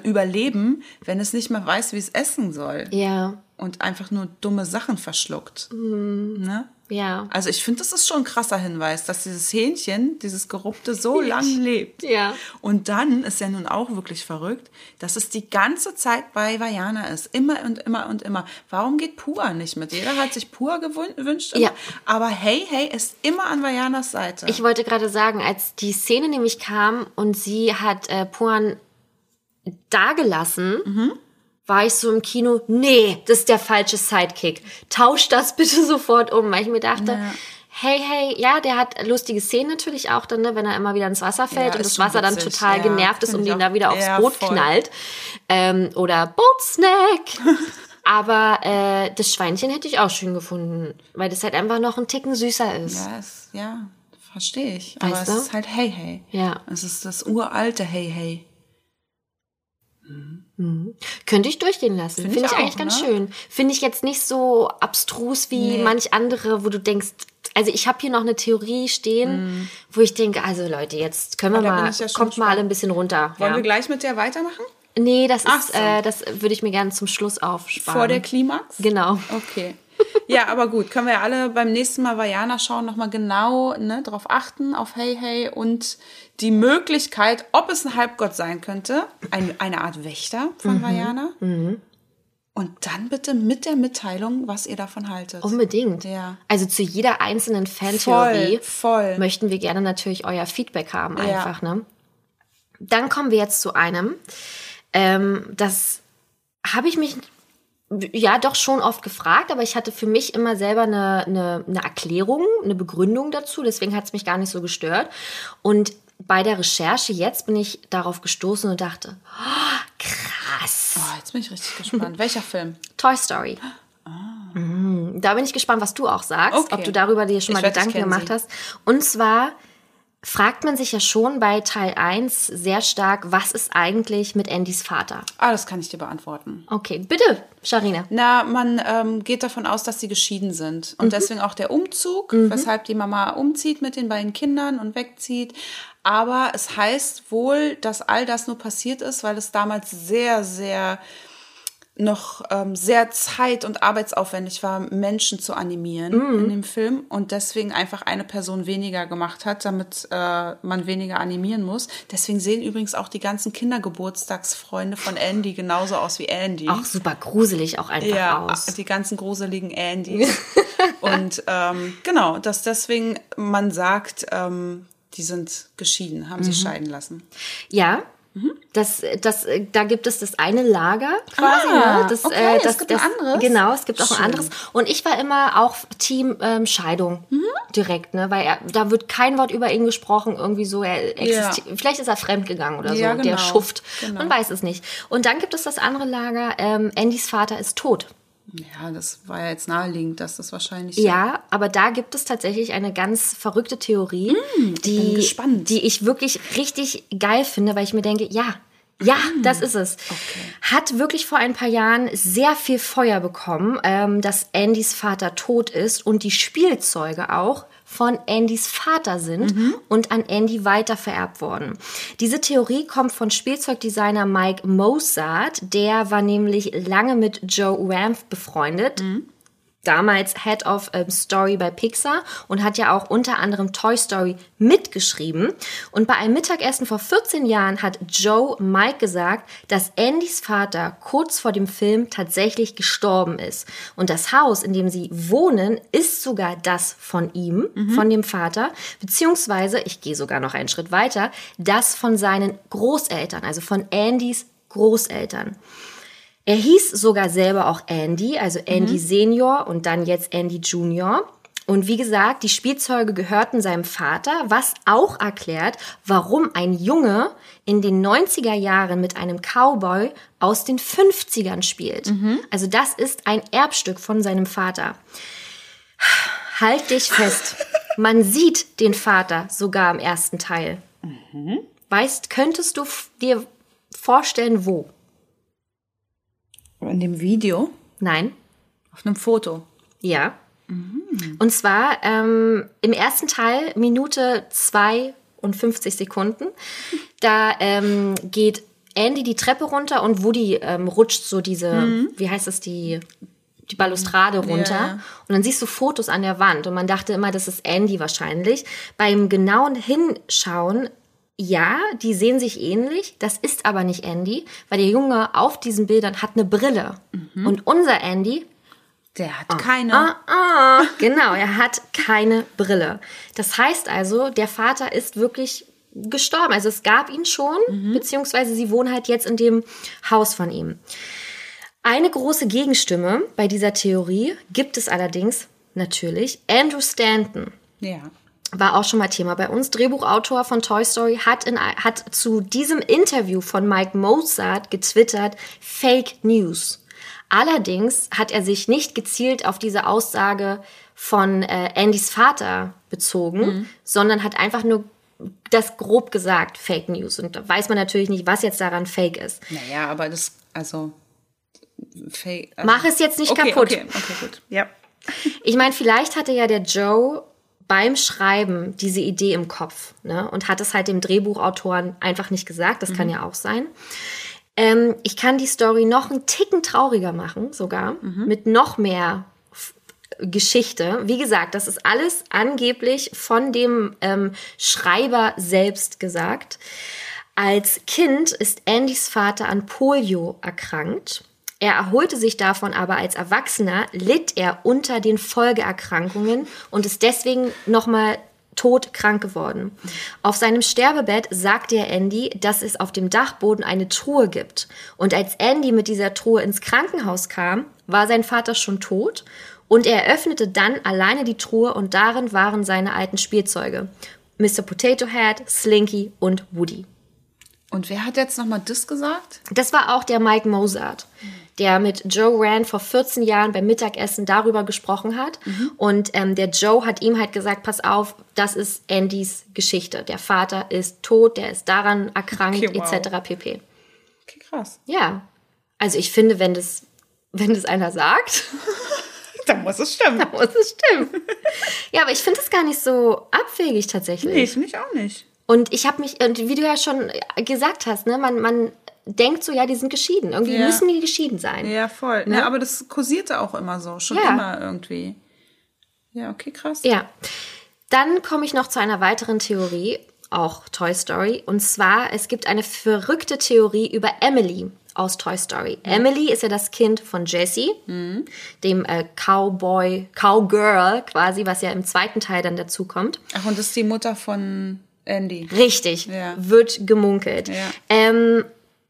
überleben, wenn es nicht mal weiß, wie es essen soll? Ja, Und einfach nur dumme Sachen verschluckt. Ne? ja. Also ich finde, das ist schon ein krasser Hinweis, dass dieses Hähnchen, dieses Gerupte, so lang lebt. Ja. Und dann ist ja nun auch wirklich verrückt, dass es die ganze Zeit bei Vajana ist. Immer und immer und immer. Warum geht Pua nicht mit? Jeder hat sich Pua gewün- gewünscht. Ja. Aber Hey Hey ist immer an Vajanas Seite. Ich wollte gerade sagen, als die Szene nämlich kam und sie hat äh, Puan dagelassen, Mhm. war ich so im Kino, nee, das ist der falsche Sidekick. Tausch das bitte sofort um, weil ich mir dachte, hey, hey, ja, der hat lustige Szenen natürlich auch dann, ne, wenn er immer wieder ins Wasser fällt Ja, und das Wasser dann witzig, total ja, genervt ist und ihn da wieder aufs Ja, Boot voll. knallt. Ähm, oder Bootsnack. Aber äh, das Schweinchen hätte ich auch schön gefunden, weil das halt einfach noch ein Ticken süßer ist. ja, es, ja, verstehe ich. Aber Weißt es du? ist halt Hey Hey. Ja. Es ist das uralte Hey Hey. Könnte ich durchgehen lassen. Find Finde ich ich, eigentlich auch, ganz ne? schön. Finde ich jetzt nicht so abstrus wie Nee. manch andere, wo du denkst, also ich habe hier noch eine Theorie stehen, wo ich denke, also Leute, jetzt können wir Ah, mal, ich ja kommt mal gespannt. alle ein bisschen runter. Wollen ja. wir gleich mit der weitermachen? Nee, das Ach ist, so. äh, das würde ich mir gerne zum Schluss aufsparen. Vor der Klimax? Genau. Okay. Ja, aber gut, können wir ja alle beim nächsten Mal Vajana schauen, nochmal genau ne, darauf achten, auf Hey Hey und die Möglichkeit, ob es ein Halbgott sein könnte, ein, eine Art Wächter von Vajana. Und dann bitte mit der Mitteilung, was ihr davon haltet. Unbedingt. Ja. Also zu jeder einzelnen Fantheorie Voll, voll. möchten wir gerne natürlich euer Feedback haben, Ja. einfach. Ne? Dann kommen wir jetzt zu einem, ähm, das habe ich mich ja doch schon oft gefragt, aber ich hatte für mich immer selber eine, eine, eine Erklärung, eine Begründung dazu, deswegen hat es mich gar nicht so gestört. Und bei der Recherche jetzt bin ich darauf gestoßen und dachte, oh, krass. Oh, jetzt bin ich richtig gespannt. Welcher Film? Toy Story. Mhm. Da bin ich gespannt, was du auch sagst, Okay. ob du darüber dir schon mal Gedanken gemacht sie. hast. Und zwar fragt man sich ja schon bei Teil 1 sehr stark, was ist eigentlich mit Andys Vater? Ah, das kann ich dir beantworten. Okay, bitte, Sharina. Na, man ähm, geht davon aus, dass sie geschieden sind. Und deswegen auch der Umzug, weshalb die Mama umzieht mit den beiden Kindern und wegzieht. Aber es heißt wohl, dass all das nur passiert ist, weil es damals sehr, sehr noch ähm, sehr zeit- und arbeitsaufwendig war, Menschen zu animieren in dem Film und deswegen einfach eine Person weniger gemacht hat, damit äh, man weniger animieren muss. Deswegen sehen übrigens auch die ganzen Kindergeburtstagsfreunde von Andy genauso aus wie Andy. Auch super gruselig auch einfach Ja, aus. die ganzen gruseligen Andys. und ähm, genau, dass deswegen man sagt, ähm, die sind geschieden, haben Mhm. sich scheiden lassen. Ja. Das, das, äh, da gibt es das eine Lager quasi. Ah, ne? das, okay, es das, gibt das, ein anderes? Genau, es gibt auch Schön. ein anderes. Und ich war immer auch Team ähm, Scheidung Mhm. direkt, ne? weil er, da wird kein Wort über ihn gesprochen, irgendwie so. Er existiert, Vielleicht ist er fremdgegangen oder so, Ja, der genau, Schuft. genau. Man weiß es nicht. Und dann gibt es das andere Lager. Ähm, Andys Vater ist tot. Ja, das war ja jetzt naheliegend, dass das wahrscheinlich Ja, aber da gibt es tatsächlich eine ganz verrückte Theorie, die, Mm, gespannt. die ich wirklich richtig geil finde, weil ich mir denke, ja, ja, Mm. das ist es. Hat wirklich vor ein paar Jahren sehr viel Feuer bekommen, ähm, dass Andys Vater tot ist und die Spielzeuge auch von Andys Vater sind Mhm. und an Andy weitervererbt worden. Diese Theorie kommt von Spielzeugdesigner Mike Mozart. Der war nämlich lange mit Joe Ramf befreundet damals Head of ähm, Story bei Pixar und hat ja auch unter anderem Toy Story mitgeschrieben. Und bei einem Mittagessen vor 14 Jahren hat Joe Mike gesagt, dass Andys Vater kurz vor dem Film tatsächlich gestorben ist. Und das Haus, in dem sie wohnen, ist sogar das von ihm, von dem Vater, beziehungsweise, ich gehe sogar noch einen Schritt weiter, das von seinen Großeltern, also von Andys Großeltern. Er hieß sogar selber auch Andy, also Andy Senior und dann jetzt Andy Junior. Und wie gesagt, die Spielzeuge gehörten seinem Vater, was auch erklärt, warum ein Junge in den 90er Jahren mit einem Cowboy aus den 50ern spielt. Also das ist ein Erbstück von seinem Vater. Halt dich fest. Man sieht den Vater sogar im ersten Teil. Weißt, könntest du dir vorstellen, wo? In dem Video, Nein? auf einem Foto. Ja. Und zwar ähm, im ersten Teil, Minute 2 und 50 Sekunden, da ähm, geht Andy die Treppe runter und Woody ähm, rutscht so diese, wie heißt es, die, die Balustrade runter. Ja. Und dann siehst du Fotos an der Wand und man dachte immer, das ist Andy wahrscheinlich. Beim genauen Hinschauen ja, die sehen sich ähnlich. Das ist aber nicht Andy, weil der Junge auf diesen Bildern hat eine Brille. Und unser Andy Der hat keine. Ah, ah. Genau, er hat keine Brille. Das heißt also, der Vater ist wirklich gestorben. Also es gab ihn schon, beziehungsweise sie wohnen halt jetzt in dem Haus von ihm. Eine große Gegenstimme bei dieser Theorie gibt es allerdings natürlich Andrew Stanton Ja. War auch schon mal Thema bei uns. Drehbuchautor von Toy Story hat, in, hat zu diesem Interview von Mike Mozart getwittert, Fake News. Allerdings hat er sich nicht gezielt auf diese Aussage von äh, Andys Vater bezogen, sondern hat einfach nur das grob gesagt, Fake News. Und da weiß man natürlich nicht, was jetzt daran Fake ist. Naja, aber das, also. Fake, also Mach es jetzt nicht okay, kaputt. Okay, okay, gut. Ja. Ich meine, vielleicht hatte ja der Joe beim Schreiben diese Idee im Kopf ne? und hat es halt dem Drehbuchautoren einfach nicht gesagt. Das kann ja auch sein. Ähm, ich kann die Story noch einen Ticken trauriger machen, sogar mit noch mehr Geschichte. Wie gesagt, das ist alles angeblich von dem ähm, Schreiber selbst gesagt. Als Kind ist Andys Vater an Polio erkrankt. Er erholte sich davon aber als Erwachsener, litt er unter den Folgeerkrankungen und ist deswegen nochmal todkrank geworden. Auf seinem Sterbebett sagte er Andy, dass es auf dem Dachboden eine Truhe gibt. Und als Andy mit dieser Truhe ins Krankenhaus kam, war sein Vater schon tot und er öffnete dann alleine die Truhe und darin waren seine alten Spielzeuge. Mr. Potato Head, Slinky und Woody. Und wer hat jetzt nochmal das gesagt? Das war auch der Mike Mozart, der mit Joe Rand vor 14 Jahren beim Mittagessen darüber gesprochen hat. Und ähm, der Joe hat ihm halt gesagt, pass auf, das ist Andys Geschichte. Der Vater ist tot, der ist daran erkrankt, Okay, wow. etc. pp. Okay, krass. Ja, also ich finde, wenn das, wenn das einer sagt, Da muss es stimmen. muss es stimmen. ja, aber ich finde es gar nicht so abwegig tatsächlich. Nee, finde ich auch nicht. Und ich habe mich, und wie du ja schon gesagt hast, ne, man, man denkt so, ja, die sind geschieden. Irgendwie Ja. müssen die geschieden sein. Ja, voll. Ja, aber das kursierte auch immer so. Schon Ja. immer irgendwie. Ja, okay, krass. Ja. Dann komme ich noch zu einer weiteren Theorie, auch Toy Story. Und zwar, es gibt eine verrückte Theorie über Emily aus Toy Story. Emily ist ja das Kind von Jessie, dem äh, Cowboy, Cowgirl quasi, was ja im zweiten Teil dann dazu kommt. Ach, und das ist die Mutter von Andy. Richtig, Ja. wird gemunkelt. Ja. Ähm,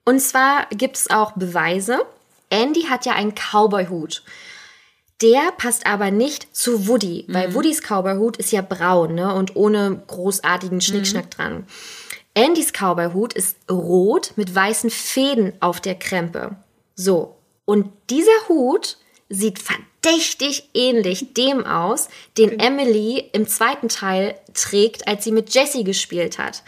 und zwar gibt es auch Beweise. Andy hat ja einen Cowboy-Hut. Der passt aber nicht zu Woody, weil Woodys Cowboy-Hut ist ja braun ne, und ohne großartigen Schnickschnack dran. Andys Cowboy-Hut ist rot mit weißen Fäden auf der Krempe. So, und dieser Hut sieht verdächtig ähnlich dem aus, den Emily im zweiten Teil trägt, als sie mit Jessie gespielt hat.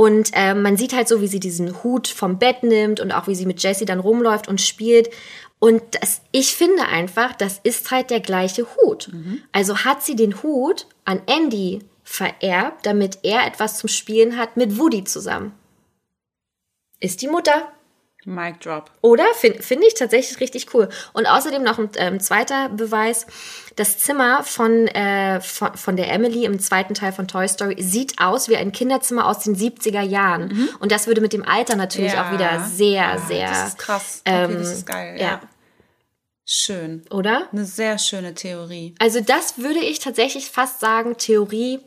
Und äh, man sieht halt so, wie sie diesen Hut vom Bett nimmt und auch wie sie mit Jessie dann rumläuft und spielt. Und das, ich finde einfach, das ist halt der gleiche Hut. Also hat sie den Hut an Andy vererbt, damit er etwas zum Spielen hat mit Woody zusammen. Ist die Mutter. Mic Drop. Oder? Finde find ich tatsächlich richtig cool. Und außerdem noch ein ähm, zweiter Beweis. Das Zimmer von, äh, von, von der Emily im zweiten Teil von Toy Story sieht aus wie ein Kinderzimmer aus den 70er Jahren. Und das würde mit dem Alter natürlich Ja. auch wieder sehr, Ja, sehr. Das ist krass. Okay, ähm, das ist geil. ja. Ja. Schön. Oder? Eine sehr schöne Theorie. Also das würde ich tatsächlich fast sagen, Theorie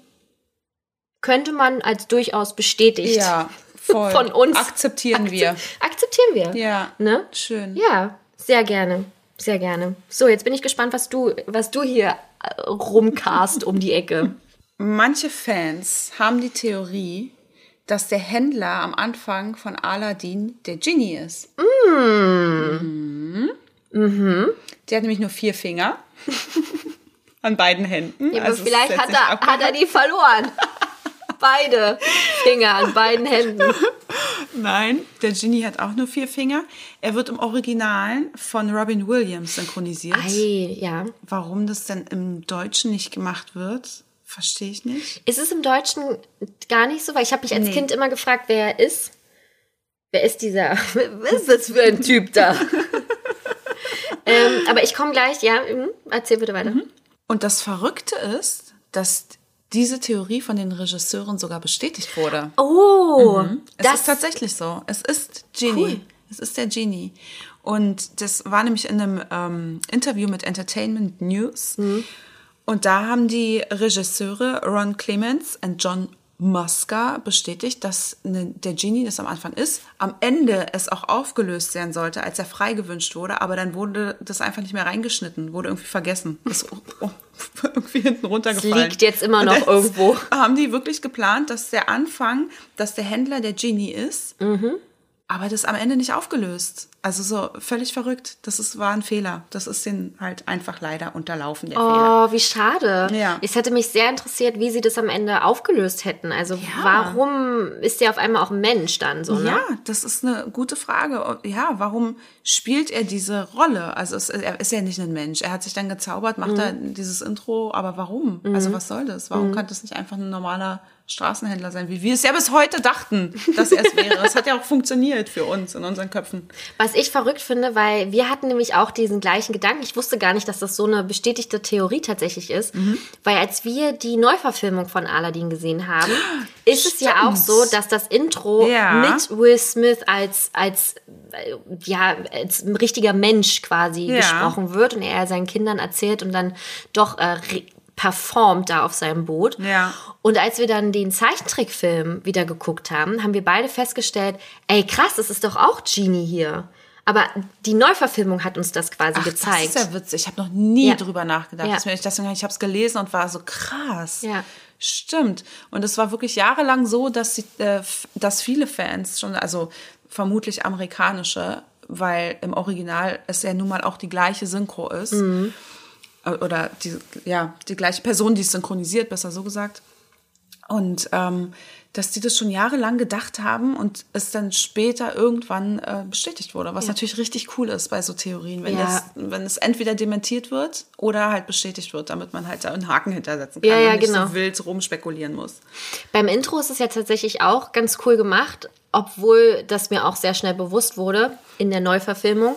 könnte man als durchaus bestätigt Ja, voll. von uns Akzeptieren wir. akzeptieren wir. Ja. Ne? Schön. Ja, sehr gerne. Sehr gerne. So, jetzt bin ich gespannt, was du, was du hier äh, rumcast um die Ecke. Manche Fans haben die Theorie, dass der Händler am Anfang von Aladdin der Genie ist. Mhm. Der hat nämlich nur vier Finger an beiden Händen. Ja, aber Also vielleicht hat er, hat er die verloren. Beide Finger an beiden Händen. Nein, der Genie hat auch nur vier Finger. Er wird im Originalen von Robin Williams synchronisiert. Ei, ja. Warum das denn im Deutschen nicht gemacht wird, verstehe ich nicht. Ist es im Deutschen gar nicht so? Weil ich habe mich als Nee. Kind immer gefragt, wer er ist. Wer ist dieser? Was ist das für ein Typ da? ähm, aber ich komme gleich, ja. mhm. Erzähl bitte weiter. Und das Verrückte ist, dass diese Theorie von den Regisseuren sogar bestätigt wurde. Oh, Es das ist tatsächlich so. Es ist Genie. Cool. Es ist der Genie. Und das war nämlich in einem ähm, Interview mit Entertainment News. Mhm. Und da haben die Regisseure Ron Clements und John Musker bestätigt, dass ne, der Genie das am Anfang ist. Am Ende es auch aufgelöst werden sollte, als er frei gewünscht wurde. Aber dann wurde das einfach nicht mehr reingeschnitten, wurde irgendwie vergessen. Ist oh, irgendwie hinten runtergefallen. liegt jetzt immer noch das irgendwo. Haben die wirklich geplant, dass der Anfang, dass der Händler der Genie ist, Mhm. Aber das am Ende nicht aufgelöst. Also so völlig verrückt. Das ist, war ein Fehler. Das ist denen halt einfach leider unterlaufen, der Fehler. Oh, wie schade. Ja. Es hätte mich sehr interessiert, wie sie das am Ende aufgelöst hätten. Also warum ist der auf einmal auch ein Mensch dann so, ne? Ja, das ist eine gute Frage. Ja, warum spielt er diese Rolle? Also es, er ist ja nicht ein Mensch. Er hat sich dann gezaubert, macht Mhm. er dieses Intro, aber warum? Also was soll das? Warum kann das nicht einfach ein normaler Straßenhändler sein, wie wir es ja bis heute dachten, dass er es wäre. Es hat ja auch funktioniert für uns in unseren Köpfen. Was ich verrückt finde, weil wir hatten nämlich auch diesen gleichen Gedanken. Ich wusste gar nicht, dass das so eine bestätigte Theorie tatsächlich ist. Mhm. Weil als wir die Neuverfilmung von Aladdin gesehen haben, ist es ja auch so, dass das Intro Ja. mit Will Smith als, als, äh, ja, als richtiger Mensch quasi Ja. gesprochen wird und er seinen Kindern erzählt und dann doch äh, performt da auf seinem Boot. Ja. Und als wir dann den Zeichentrickfilm wieder geguckt haben, haben wir beide festgestellt, ey krass, das ist doch auch Genie hier. Aber die Neuverfilmung hat uns das quasi Ach, gezeigt. Das ist ja witzig. Ich habe noch nie Ja. drüber nachgedacht. Ja. Deswegen, ich habe es gelesen und war so krass. Ja. Stimmt. Und es war wirklich jahrelang so, dass, sie, äh, dass viele Fans schon, also vermutlich amerikanische, weil im Original es ja nun mal auch die gleiche Synchro ist. Mhm. Äh, Oder die, ja, die gleiche Person, die es synchronisiert, besser so gesagt. Und ähm, dass die das schon jahrelang gedacht haben und es dann später irgendwann äh, bestätigt wurde, was natürlich richtig cool ist bei so Theorien, wenn, Ja. das, wenn es entweder dementiert wird oder halt bestätigt wird, damit man halt da einen Haken hintersetzen kann Ja, ja, und nicht genau. so wild rumspekulieren muss. Beim Intro ist es ja tatsächlich auch ganz cool gemacht, obwohl das mir auch sehr schnell bewusst wurde in der Neuverfilmung,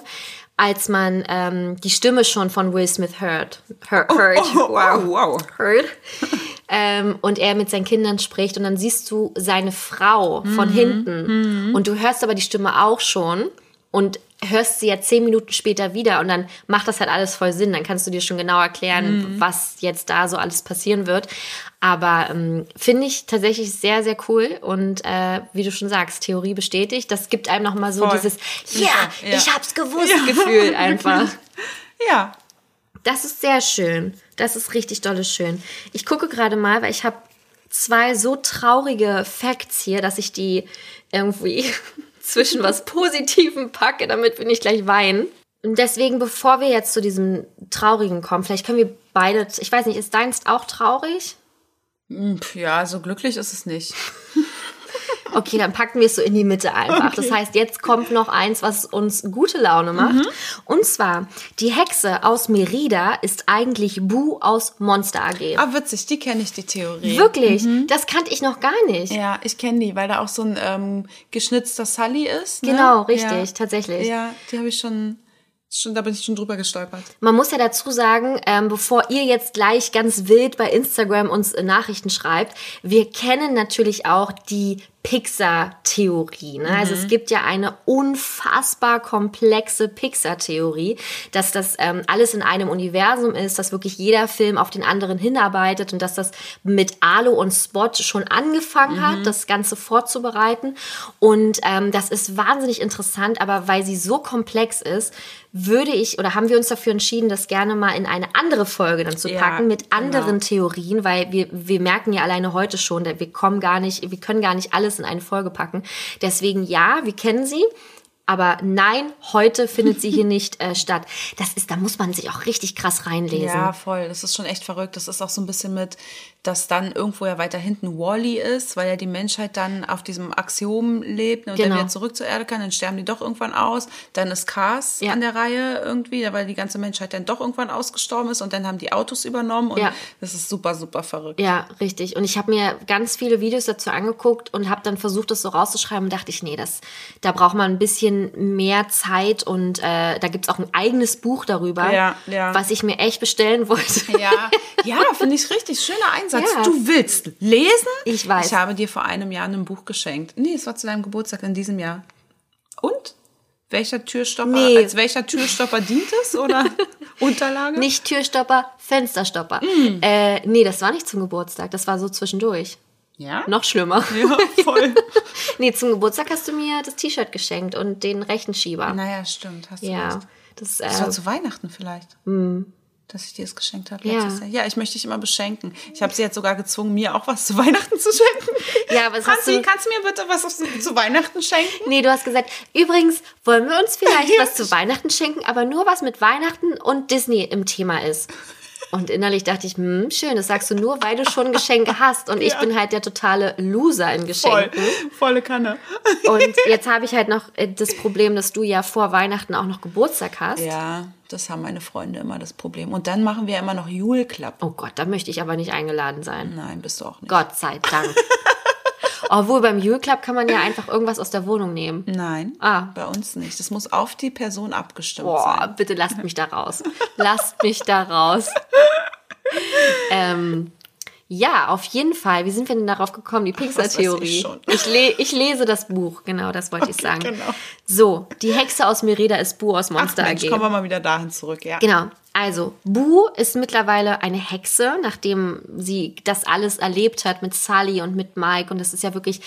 als man ähm, die Stimme schon von Will Smith hört. Hör, hört. Oh, wow, wow. Hört. ähm, und er mit seinen Kindern spricht und dann siehst du seine Frau von hinten und du hörst aber die Stimme auch schon und hörst sie ja zehn Minuten später wieder und dann macht das halt alles voll Sinn. Dann kannst du dir schon genau erklären, was jetzt da so alles passieren wird. Aber ähm, finde ich tatsächlich sehr, sehr cool und äh, wie du schon sagst, Theorie bestätigt. Das gibt einem nochmal so Voll. dieses, ja, Ja. ich hab's gewusst Gefühl einfach. Ja, Das ist sehr schön. Das ist richtig dolles schön. Ich gucke gerade mal, weil ich habe zwei so traurige Facts hier, dass ich die irgendwie zwischen was Positivem packe, damit wir nicht gleich weinen. Und deswegen, bevor wir jetzt zu diesem Traurigen kommen, vielleicht können wir beide, ich weiß nicht, ist deins auch traurig? Pff, ja, so glücklich ist es nicht. Okay, dann packen wir es so in die Mitte einfach. Das heißt, jetzt kommt noch eins, was uns gute Laune macht. Und zwar, die Hexe aus Merida ist eigentlich Bu aus Monster AG. Ah, witzig, die kenne ich, die Theorie. Wirklich? Das kannte ich noch gar nicht. Ja, ich kenne die, weil da auch so ein ähm, geschnitzter Sully ist. Ne? Genau, richtig, ja. tatsächlich. Ja, die habe ich schon, schon, da bin ich schon drüber gestolpert. Man muss ja dazu sagen, ähm, bevor ihr jetzt gleich ganz wild bei Instagram uns äh, Nachrichten schreibt, wir kennen natürlich auch die Pixar-Theorie. Ne? Also es gibt ja eine unfassbar komplexe Pixar-Theorie, dass das ähm, alles in einem Universum ist, dass wirklich jeder Film auf den anderen hinarbeitet und dass das mit Alo und Spot schon angefangen hat, das Ganze vorzubereiten. Und ähm, das ist wahnsinnig interessant, aber weil sie so komplex ist, würde ich oder haben wir uns dafür entschieden, das gerne mal in eine andere Folge dann zu Ja, packen mit genau. anderen Theorien, weil wir, wir merken ja alleine heute schon, wir kommen gar nicht, wir können gar nicht alles in eine Folge packen. Deswegen ja, wir kennen sie. Aber nein, heute findet sie hier nicht äh, statt. Das ist, da muss man sich auch richtig krass reinlesen. Ja, voll. Das ist schon echt verrückt. Das ist auch so ein bisschen mit, dass dann irgendwo ja weiter hinten Wally ist, weil ja die Menschheit dann auf diesem Axiom lebt ne, und Genau. dann wieder zurück zur Erde kann, dann sterben die doch irgendwann aus. Dann ist Cars Ja. an der Reihe irgendwie, weil die ganze Menschheit dann doch irgendwann ausgestorben ist und dann haben die Autos übernommen und Ja. das ist super, super verrückt. Ja, richtig. Und ich habe mir ganz viele Videos dazu angeguckt und habe dann versucht, das so rauszuschreiben und dachte ich, nee, das, da braucht man ein bisschen mehr Zeit und äh, da gibt's auch ein eigenes Buch darüber, Ja, ja. was ich mir echt bestellen wollte. Ja, ja, finde ich richtig. Schöner Einsatz. Ja. Du willst lesen? Ich weiß. Ich habe dir vor einem Jahr ein Buch geschenkt. Nee, es war zu deinem Geburtstag in diesem Jahr. Und? Welcher Türstopper? Nee. Als welcher Türstopper dient es? Oder Unterlage? Nicht Türstopper, Fensterstopper. Mm. Äh, nee, das war nicht zum Geburtstag, das war so zwischendurch. Ja? Noch schlimmer. Ja, voll. Nee, zum Geburtstag hast du mir das T-Shirt geschenkt und den rechten Schieber. naja, stimmt. Hast du ja, recht. das, Das war äh, zu Weihnachten vielleicht. Dass ich dir das geschenkt habe Ja. Jahr. Ja, ich möchte dich immer beschenken. Ich habe sie jetzt sogar gezwungen, mir auch was zu Weihnachten zu schenken. Ja, was hast kannst, du, du- kannst du mir bitte was zu, Weihnachten schenken? Nee, du hast gesagt, übrigens wollen wir uns vielleicht was zu Weihnachten schenken, aber nur was mit Weihnachten und Disney im Thema ist. Und innerlich dachte ich, hm, schön, das sagst du nur, weil du schon Geschenke hast. Und ich Ja. bin halt der totale Loser in Voll. Geschenken. Volle Kanne. Und jetzt habe ich halt noch äh, das Problem, dass du ja vor Weihnachten auch noch Geburtstag hast. Ja, das haben meine Freunde immer das Problem. Und dann machen wir immer noch Jule Club. Oh Gott, da möchte ich aber nicht eingeladen sein. Nein, bist du auch nicht. Gott sei Dank. Obwohl beim Jule Club kann man ja einfach irgendwas aus der Wohnung nehmen. Nein, Ah. bei uns nicht. Das muss auf die Person abgestimmt Boah, sein. bitte lasst mich da raus. lasst mich da raus. ähm, ja, auf jeden Fall. Wie sind wir denn darauf gekommen? Die ich Pixar-Theorie. schon. Ich, le ich lese das Buch, genau, das wollte ich sagen. genau. So, die Hexe aus Merida ist Bu aus Ach Monster Mensch, AG. kommen wir mal wieder dahin zurück, ja. Genau. Also, Bu ist mittlerweile eine Hexe, nachdem sie das alles erlebt hat mit Sally und mit Mike. Und es ist ja wirklich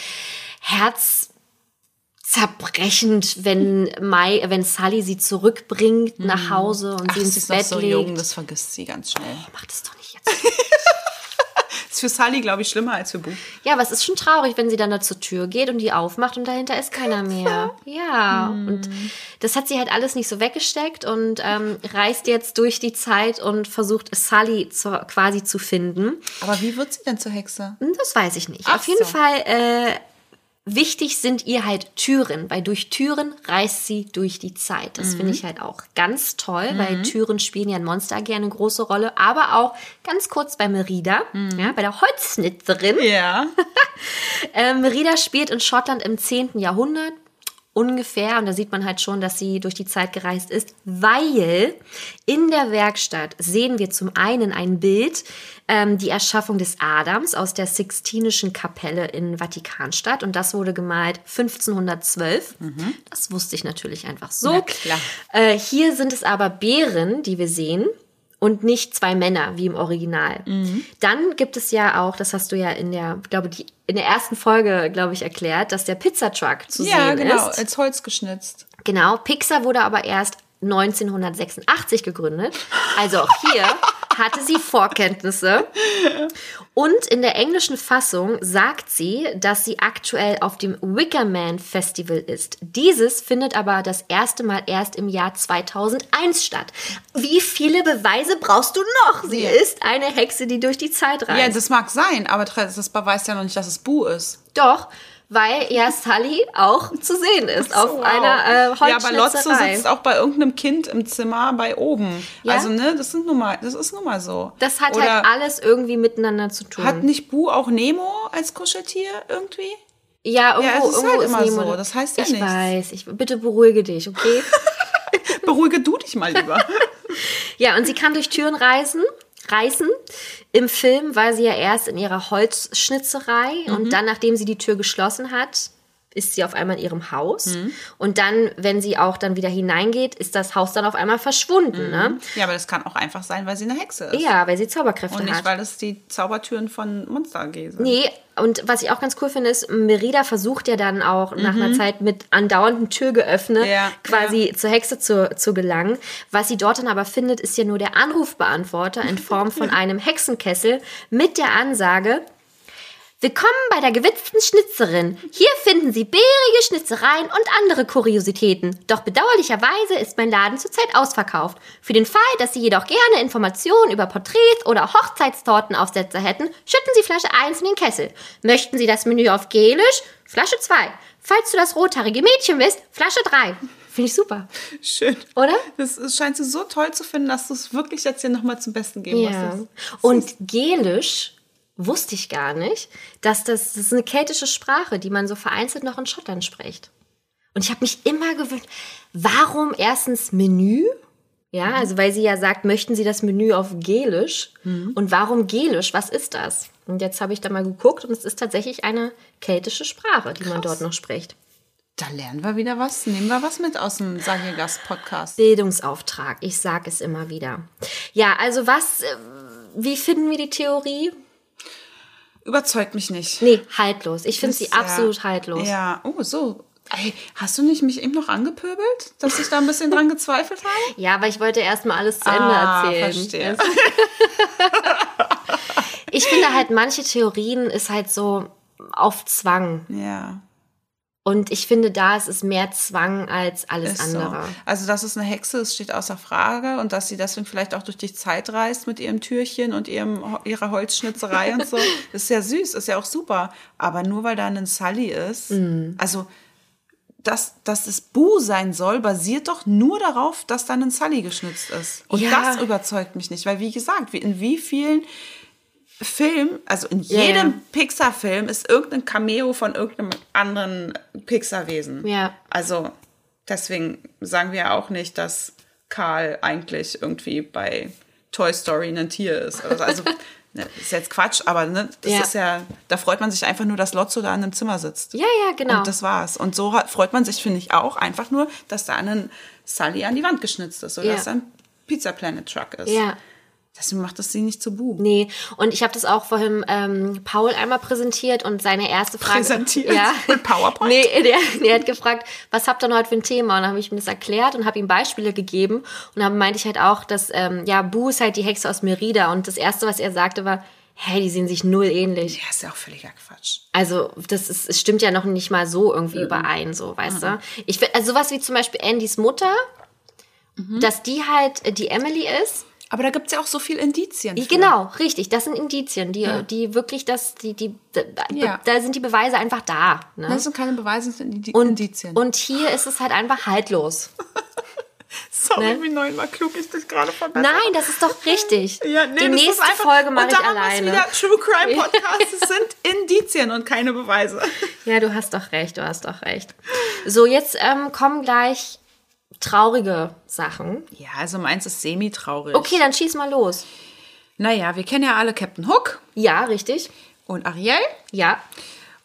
herzzerbrechend, wenn, Mike, wenn Sally sie zurückbringt nach Hause und. Ach, sie sie ins ist Bett so legt. jung, das vergisst sie ganz schnell. Mach das doch nicht jetzt. Ist für Sally, glaube ich, schlimmer als für Bu. Ja, aber es ist schon traurig, wenn sie dann da zur Tür geht und die aufmacht und dahinter ist keiner mehr. Ja, Hm. und das hat sie halt alles nicht so weggesteckt und ähm, reist jetzt durch die Zeit und versucht Sally zu, quasi zu finden. Aber wie wird sie denn zur Hexe? Hm, Das weiß ich nicht. Ach Auf jeden so. Fall äh, wichtig sind ihr halt Türen, weil durch Türen reist sie durch die Zeit. Das Mhm. finde ich halt auch ganz toll, weil Türen spielen ja in Monster gerne eine große Rolle, aber auch ganz kurz bei Merida, Mhm. ja, bei der Holznitzerin. Ja. Ähm, Merida spielt in Schottland im 10. Jahrhundert ungefähr und da sieht man halt schon, dass sie durch die Zeit gereist ist, weil in der Werkstatt sehen wir zum einen ein Bild, ähm, die Erschaffung des Adams aus der Sixtinischen Kapelle in Vatikanstadt und das wurde gemalt 1512. Das wusste ich natürlich einfach so. Na klar. Äh, hier sind es aber Bären, die wir sehen. Und nicht zwei Männer wie im Original. Mhm. Dann gibt es ja auch, das hast du ja in der, glaube die, in der ersten Folge, glaube ich, erklärt, dass der Pizzatruck zu Ja, sehen genau, ist. als Holz geschnitzt. Genau, Pixar wurde aber erst 1986 gegründet. Also auch hier hatte sie Vorkenntnisse. Und in der englischen Fassung sagt sie, dass sie aktuell auf dem Wickerman Festival ist. Dieses findet aber das erste Mal erst im Jahr 2001 statt. Wie viele Beweise brauchst du noch? Sie Ja. ist eine Hexe, die durch die Zeit reist. Ja, das mag sein, aber das beweist ja noch nicht, dass es Bu ist. Doch, weil ja Sully auch zu sehen ist auf Wow. einer äh, Ja, aber Lotze Holzschnitzerei. sitzt auch bei irgendeinem Kind im Zimmer bei oben. Ja? Also, ne, das sind nun mal, das ist nun mal so. Das hat Oder halt alles irgendwie miteinander zu tun. Hat nicht Bu auch Nemo als Kuscheltier irgendwie? ja, irgendwo, es ist irgendwo halt ist immer Nemo. so. Das heißt ja ich nichts. weiß. Ich, bitte beruhige dich, okay? Beruhige du dich mal lieber. ja, und sie kann durch Türen reisen. Reißen. Im Film war sie ja erst in ihrer Holzschnitzerei Mhm. und dann, nachdem sie die Tür geschlossen hat, ist sie auf einmal in ihrem Haus. Mhm. Und dann, wenn sie auch dann wieder hineingeht, ist das Haus dann auf einmal verschwunden. Ne? ja, aber das kann auch einfach sein, weil sie eine Hexe ist. Ja, weil sie Zauberkräfte Und nicht, hat. weil das die Zaubertüren von Monster AG sind. Nee, und was ich auch ganz cool finde, ist, Merida versucht ja dann auch nach einer Zeit mit andauernden Tür geöffnet, Mhm. Ja, quasi zur Hexe zu, zu gelangen. Was sie dort dann aber findet, ist ja nur der Anrufbeantworter in Form von einem Hexenkessel mit der Ansage, Willkommen bei der gewitzten Schnitzerin. Hier finden Sie bärige Schnitzereien und andere Kuriositäten. Doch bedauerlicherweise ist mein Laden zurzeit ausverkauft. Für den Fall, dass Sie jedoch gerne Informationen über Porträts oder Hochzeitstortenaufsätze hätten, schütten Sie Flasche 1 in den Kessel. Möchten Sie das Menü auf Gelisch? Flasche 2. Falls du das rothaarige Mädchen bist, Flasche 3. Finde ich super, Schön. oder? Das scheint du so toll zu finden, dass du es wirklich jetzt hier nochmal zum Besten geben Ja. musstest. Und Gelisch wusste ich gar nicht, dass das, das ist eine keltische Sprache, die man so vereinzelt noch in Schottland spricht. Und ich habe mich immer gewöhnt, warum erstens Menü? Ja, also weil sie ja sagt, möchten Sie das Menü auf Gelisch? Und warum Gelisch? Was ist das? Und jetzt habe ich da mal geguckt und es ist tatsächlich eine keltische Sprache, die man dort noch spricht. Da lernen wir wieder was. Nehmen wir was mit aus dem Sagiergast-Podcast. Bildungsauftrag, ich sage es immer wieder. Ja, also was, äh, wie finden wir die Theorie? Überzeugt mich nicht. Nee, haltlos. Ich finde sie absolut haltlos. Ja, oh, so. Ey, hast du nicht mich eben noch angepöbelt, dass ich da ein bisschen dran gezweifelt habe? Ja, aber ich wollte erst mal alles zu Ende Ah, erzählen. verstehe. Ich finde halt, manche Theorien ist halt so auf Zwang. Ja, Und ich finde, da ist es mehr Zwang als alles ist so. andere. Also, dass es eine Hexe ist, steht außer Frage. Und dass sie deswegen vielleicht auch durch die Zeit reist mit ihrem Türchen und ihrem, ihrer Holzschnitzerei und so, ist ja süß, ist ja auch super. Aber nur weil da ein Sully ist, Mhm. also dass, dass es Bu sein soll, basiert doch nur darauf, dass dann ein Sully geschnitzt ist. Und Ja. das überzeugt mich nicht, weil wie gesagt, in wie vielen Filmen, also in jedem ja. Pixar-Film ist irgendein Cameo von irgendeinem anderen Pixar-Wesen. Ja. Also deswegen sagen wir auch nicht, dass Karl eigentlich irgendwie bei Toy Story ein Tier ist. Also, also ne, ist jetzt Quatsch, aber ne, das Ja. ist ja, da freut man sich einfach nur, dass Lotso da in einem Zimmer sitzt. Ja, ja, genau. Und das war's. Und so freut man sich, finde ich, auch einfach nur, dass da ein Sully an die Wand geschnitzt ist oder dass da ein Pizza Planet Truck ist. ja. Deswegen macht das sie nicht zu Bu. Nee, und ich habe das auch vorhin ähm, Paul einmal präsentiert und seine erste Frage. Präsentiert? Ja. Mit PowerPoint? Nee, der, der hat gefragt, was habt ihr denn heute für ein Thema? Und dann habe ich ihm das erklärt und habe ihm Beispiele gegeben. Und dann meinte ich halt auch, dass, ähm, ja, Bu ist halt die Hexe aus Merida. Und das Erste, was er sagte, war, hey, die sehen sich null ähnlich. Ja, ist ja auch völliger Quatsch. Also, das ist, es stimmt ja noch nicht mal so irgendwie überein, so, weißt du? Ich also sowas wie zum Beispiel Andys Mutter, dass die halt äh, die Emily ist. Aber da gibt's ja auch so viel Indizien. für. Genau, richtig. Das sind Indizien, die, die wirklich das, die, die, da, Ja. da sind die Beweise einfach da. Ne? Das sind keine Beweise, das sind Indi- Und, Indizien. und hier ist es halt einfach haltlos. Sorry, ne? wie neunmal klug ich dich gerade verbessert Nein, das ist doch richtig. Ja, nee, die das nächste einfach, Folge mache ich alleine. wieder True Crime Podcast. Es sind Indizien und keine Beweise. Ja, du hast doch recht, du hast doch recht. So, jetzt ähm, kommen gleich traurige Sachen. Ja, also meins ist semi-traurig. Okay, dann schieß mal los. Naja, wir kennen ja alle Captain Hook Ja, richtig. und Ariel. Ja.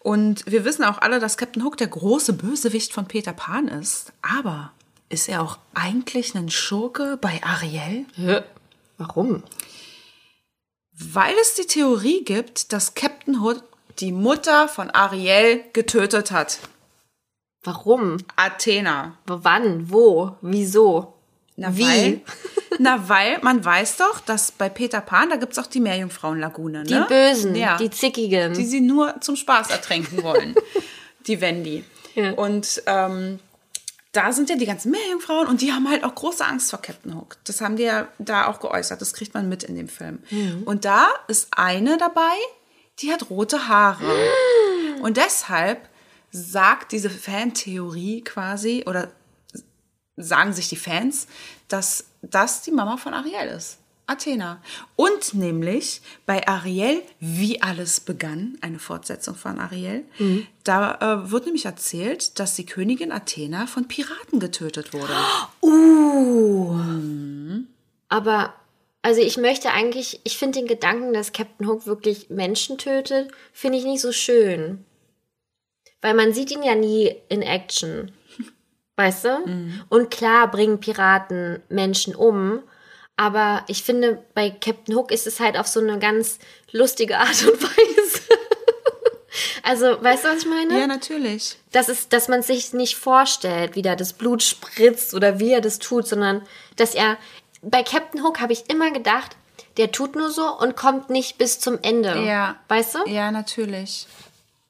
Und wir wissen auch alle, dass Captain Hook der große Bösewicht von Peter Pan ist. Aber ist er auch eigentlich ein Schurke bei Ariel? Warum? Weil es die Theorie gibt, dass Captain Hook die Mutter von Ariel getötet hat. Warum? Athena. Wann? Wo? Wieso? Na, Wie? Weil, na, weil man weiß doch, dass bei Peter Pan, da gibt's auch die Meerjungfrauenlagune. Die ne? Bösen, ja. die Zickigen. die sie nur zum Spaß ertränken wollen. die Wendy. Ja. Und ähm, da sind ja die ganzen Meerjungfrauen und die haben halt auch große Angst vor Captain Hook. Das haben die ja da auch geäußert. Das kriegt man mit in dem Film. Und da ist eine dabei, die hat rote Haare. Und deshalb sagt diese Fantheorie quasi, oder sagen sich die Fans, dass das die Mama von Ariel ist. Athena. Und nämlich bei Ariel, wie alles begann, eine Fortsetzung von Ariel, da äh, wird nämlich erzählt, dass die Königin Athena von Piraten getötet wurde. Aber, also ich möchte eigentlich, ich finde den Gedanken, dass Captain Hook wirklich Menschen tötet, finde ich nicht so schön. Weil man sieht ihn ja nie in Action. Weißt du? Und klar bringen Piraten Menschen um. Aber ich finde, bei Captain Hook ist es halt auf so eine ganz lustige Art und Weise. also, weißt du, was ich meine? Ja, natürlich. Das ist, dass man sich nicht vorstellt, wie da das Blut spritzt oder wie er das tut, sondern dass er. Bei Captain Hook habe ich immer gedacht, der tut nur so und kommt nicht bis zum Ende. Ja. Weißt du? Ja, natürlich.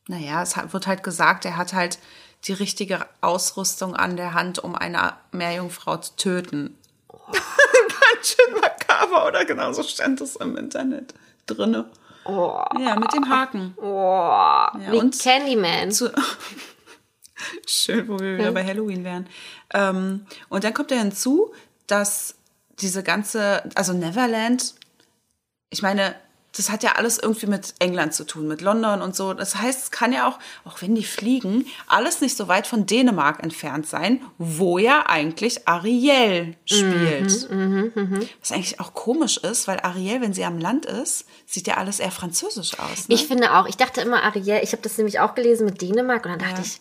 Naja, es wird halt gesagt, er hat halt die richtige Ausrüstung an der Hand, um eine Meerjungfrau zu töten. Ganz schön makaber, oder? Genau so stand es im Internet drinne. Ja, mit dem Haken. Boah, wie und- Candyman. Zu Schön, wo wir wieder bei Halloween wären. Ähm, und dann kommt ja hinzu, dass diese ganze, also Neverland, ich meine, das hat ja alles irgendwie mit England zu tun, mit London und so. Das heißt, es kann ja auch, auch wenn die fliegen, alles nicht so weit von Dänemark entfernt sein, wo ja eigentlich Ariel spielt. Was eigentlich auch komisch ist, weil Ariel, wenn sie am Land ist, sieht ja alles eher französisch aus. Ne? Ich finde auch, ich dachte immer, Ariel, ich habe das nämlich auch gelesen mit Dänemark und dann dachte Ja. ich,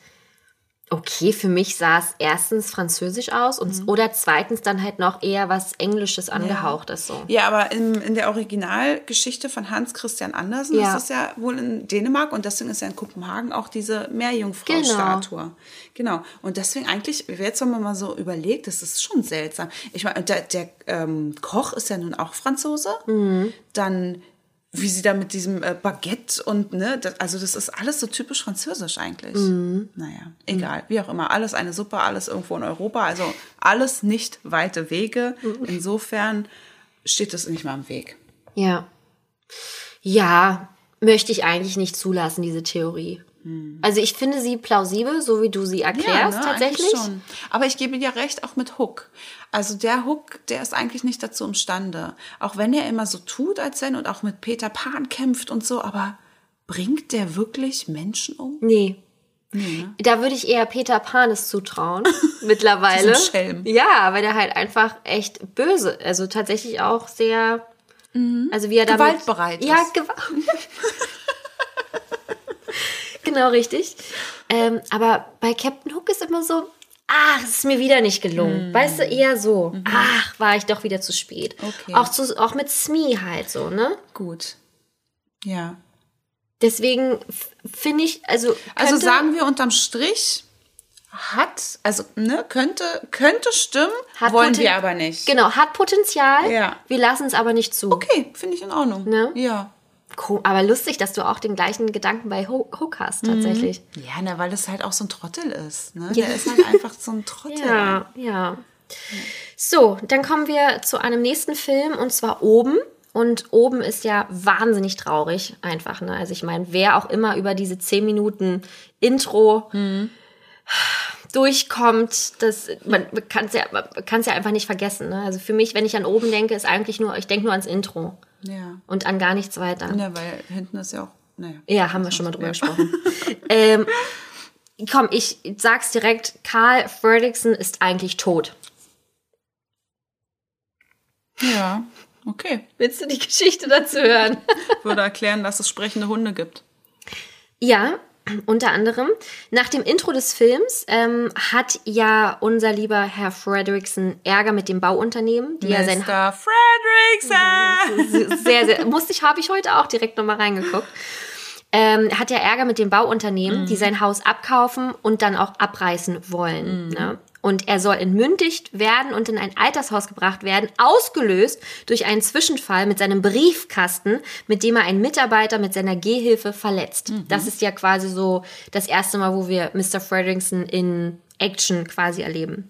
okay, für mich sah es erstens französisch aus und, Mhm. oder zweitens dann halt noch eher was Englisches angehauchtes so. Ja, aber in, in der Originalgeschichte von Hans Christian Andersen Ja. ist das ja wohl in Dänemark und deswegen ist ja in Kopenhagen auch diese Meerjungfrau-Statue. Genau. Und deswegen eigentlich, jetzt haben wir mal so überlegt, das ist schon seltsam. Ich meine, der, der ähm, Koch ist ja nun auch Franzose. Mhm. Dann wie sie da mit diesem äh, Baguette und ne, das, also das ist alles so typisch französisch eigentlich. Mhm. Naja, egal, wie auch immer, alles eine Suppe, alles irgendwo in Europa, also alles nicht weite Wege. Mhm. Insofern steht das nicht mal im Weg. Ja. Ja, möchte ich eigentlich nicht zulassen, diese Theorie. Also ich finde sie plausibel, so wie du sie erklärst ne, tatsächlich. Aber ich gebe dir recht, auch mit Hook. Also der Hook, der ist eigentlich nicht dazu imstande. Auch wenn er immer so tut, als wenn und auch mit Peter Pan kämpft und so, aber bringt der wirklich Menschen um? Nee. ne? Da würde ich eher Peter Pan es zutrauen, mittlerweile. Schelm. Ja, weil der halt einfach echt böse, also tatsächlich auch sehr, also wie er damit... Gewaltbereit Ja. Gewalt. genau, richtig. Ähm, aber bei Captain Hook ist immer so, ach, es ist mir wieder nicht gelungen. Weißt du, eher so, ach, war ich doch wieder zu spät. Okay. Auch, zu, auch mit Smee halt so, ne? Gut. Ja. Deswegen finde ich, also. Also sagen wir unterm Strich, hat, also ne, könnte, könnte stimmen, Hat wollen Poten- wir aber nicht. Genau, hat Potenzial. Ja. Wir lassen es aber nicht zu. Okay, finde ich in Ordnung. Ne? Ja. Aber lustig, dass du auch den gleichen Gedanken bei Ho- Hook hast, tatsächlich. Ja, na, weil es halt auch so ein Trottel ist. Ne? Ja. Der ist halt einfach so ein Trottel. Ja, ja. So, dann kommen wir zu einem nächsten Film und zwar Oben. Und Oben ist ja wahnsinnig traurig, einfach. Ne? Also ich meine, wer auch immer über diese 10 Minuten Intro durchkommt, das, man kann es ja, man ja einfach nicht vergessen. Ne? Also für mich, wenn ich an Oben denke, ist eigentlich nur, ich denke nur ans Intro Ja. und an gar nichts weiter. Ja, weil hinten ist ja auch, naja. Ja, haben wir schon mal drüber gesprochen. ähm, komm, ich sag's direkt, Carl Fredrickson ist eigentlich tot. Ja, okay. Willst du die Geschichte dazu hören? Würde erklären, dass es sprechende Hunde gibt. ja, unter anderem. Nach dem Intro des Films ähm, hat ja unser lieber Herr Fredrickson Ärger mit dem Bauunternehmen, die ja sein Mr. Fredrickson! sehr, sehr, musste ich, habe ich heute auch direkt nochmal reingeguckt. Ähm, hat ja Ärger mit dem Bauunternehmen, die sein Haus abkaufen und dann auch abreißen wollen. Ne? Und er soll entmündigt werden und in ein Altershaus gebracht werden, ausgelöst durch einen Zwischenfall mit seinem Briefkasten, mit dem er einen Mitarbeiter mit seiner Gehhilfe verletzt. Das ist ja quasi so das erste Mal, wo wir Mr. Fredrickson in Action quasi erleben.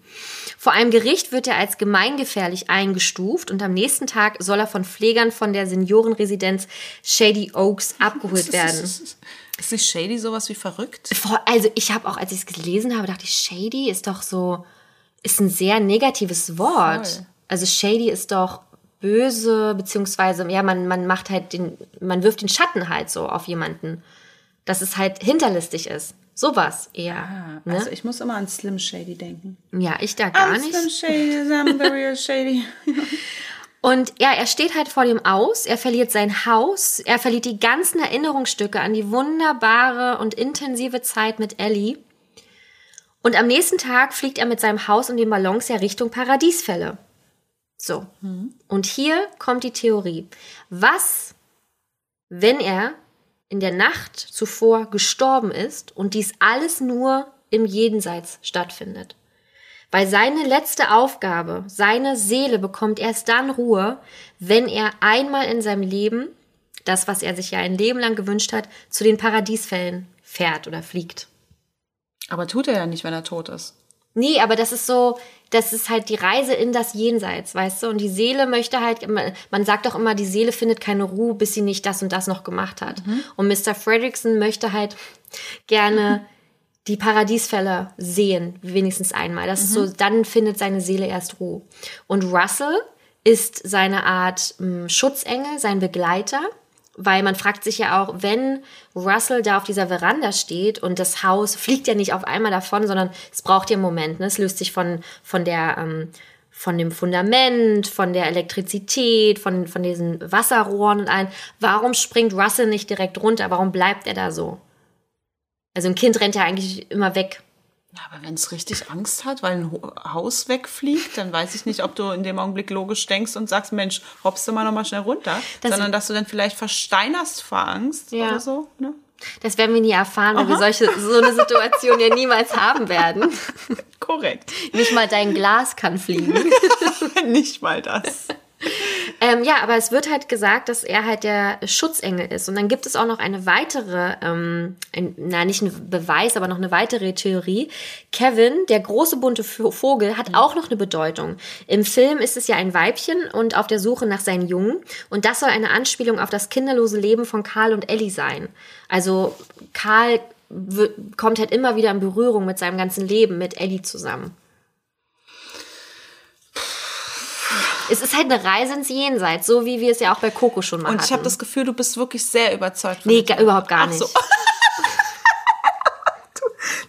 Vor einem Gericht wird er als gemeingefährlich eingestuft und am nächsten Tag soll er von Pflegern von der Seniorenresidenz Shady Oaks abgeholt werden. Ist nicht Shady sowas wie verrückt? Also ich habe auch, als ich es gelesen habe, dachte ich, Shady ist doch so, ist ein sehr negatives Wort. Voll. Also Shady ist doch böse, beziehungsweise, ja, man, man macht halt den, man wirft den Schatten halt so auf jemanden. Dass es halt hinterlistig ist. Sowas eher. ne? Also ich muss immer an Slim Shady denken. ja, ich da gar I'm nicht. Slim Shady, I'm the real Shady. Und ja, er steht halt vor dem Aus, er verliert sein Haus, er verliert die ganzen Erinnerungsstücke an die wunderbare und intensive Zeit mit Ellie. Und am nächsten Tag fliegt er mit seinem Haus und den Ballons ja Richtung Paradiesfälle. So. Und hier kommt die Theorie. Was, wenn er in der Nacht zuvor gestorben ist und dies alles nur im Jenseits stattfindet? Weil seine letzte Aufgabe, seine Seele bekommt erst dann Ruhe, wenn er einmal in seinem Leben, das, was er sich ja ein Leben lang gewünscht hat, zu den Paradiesfällen fährt oder fliegt. Aber tut er ja nicht, wenn er tot ist. Nee, aber das ist so, das ist halt die Reise in das Jenseits, weißt du? Und die Seele möchte halt, man sagt doch immer, die Seele findet keine Ruhe, bis sie nicht das und das noch gemacht hat. Und Mr. Fredrickson möchte halt gerne die Paradiesfälle sehen, wenigstens einmal. Das ist so, dann findet seine Seele erst Ruhe. Und Russell ist seine Art mh, Schutzengel, sein Begleiter. Weil man fragt sich ja auch, wenn Russell da auf dieser Veranda steht und das Haus fliegt ja nicht auf einmal davon, sondern es braucht ja einen Moment. Ne? Es löst sich von, von der, ähm, von dem Fundament, von der Elektrizität, von, von diesen Wasserrohren und allen. Warum springt Russell nicht direkt runter? Warum bleibt er da so? Also ein Kind rennt ja eigentlich immer weg. Ja, aber wenn es richtig Angst hat, weil ein Haus wegfliegt, dann weiß ich nicht, ob du in dem Augenblick logisch denkst und sagst, Mensch, hoppst du mal noch mal schnell runter, Das- sondern dass du dann vielleicht versteinerst vor Angst Ja. oder so. Ne? Das werden wir nie erfahren, weil wir solche, so eine Situation ja niemals haben werden. Korrekt. Nicht mal dein Glas kann fliegen. nicht mal das. Ähm, ja, aber es wird halt gesagt, dass er halt der Schutzengel ist. Und dann gibt es auch noch eine weitere, ähm, ein, na nicht ein Beweis, aber noch eine weitere Theorie. Kevin, der große bunte Vo- Vogel, hat auch noch eine Bedeutung. Im Film ist es ja ein Weibchen und auf der Suche nach seinen Jungen. Und das soll eine Anspielung auf das kinderlose Leben von Karl und Ellie sein. Also Karl kommt halt immer wieder in Berührung mit seinem ganzen Leben mit Ellie zusammen. Es ist halt eine Reise ins Jenseits, so wie wir es ja auch bei Coco schon mal Und ich habe das Gefühl, du bist wirklich sehr überzeugt. von nee, der ga, überhaupt gar nicht. so.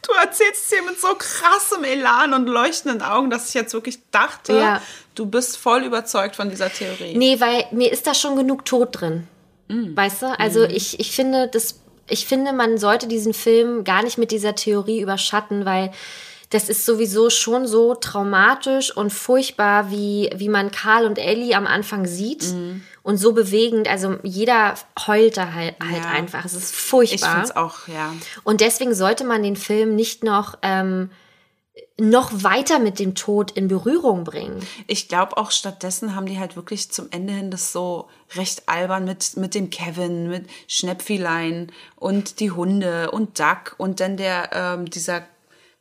Du erzählst hier mit so krassem Elan und leuchtenden Augen, dass ich jetzt wirklich dachte, Ja. du bist voll überzeugt von dieser Theorie. Nee, weil mir ist da schon genug Tod drin. Mm. Weißt du? Also ich, ich finde, das, ich finde, man sollte diesen Film gar nicht mit dieser Theorie überschatten, weil das ist sowieso schon so traumatisch und furchtbar, wie, wie man Karl und Ellie am Anfang sieht. Mm. Und so bewegend. Also jeder heult da halt, halt Ja. einfach. Es ist ich furchtbar. finde es auch, ja. Und deswegen sollte man den Film nicht noch, ähm, noch weiter mit dem Tod in Berührung bringen. Ich glaube auch stattdessen haben die halt wirklich zum Ende hin das so recht albern mit, mit dem Kevin, mit Schnäpfilein und die Hunde und Duck und dann der, ähm, dieser,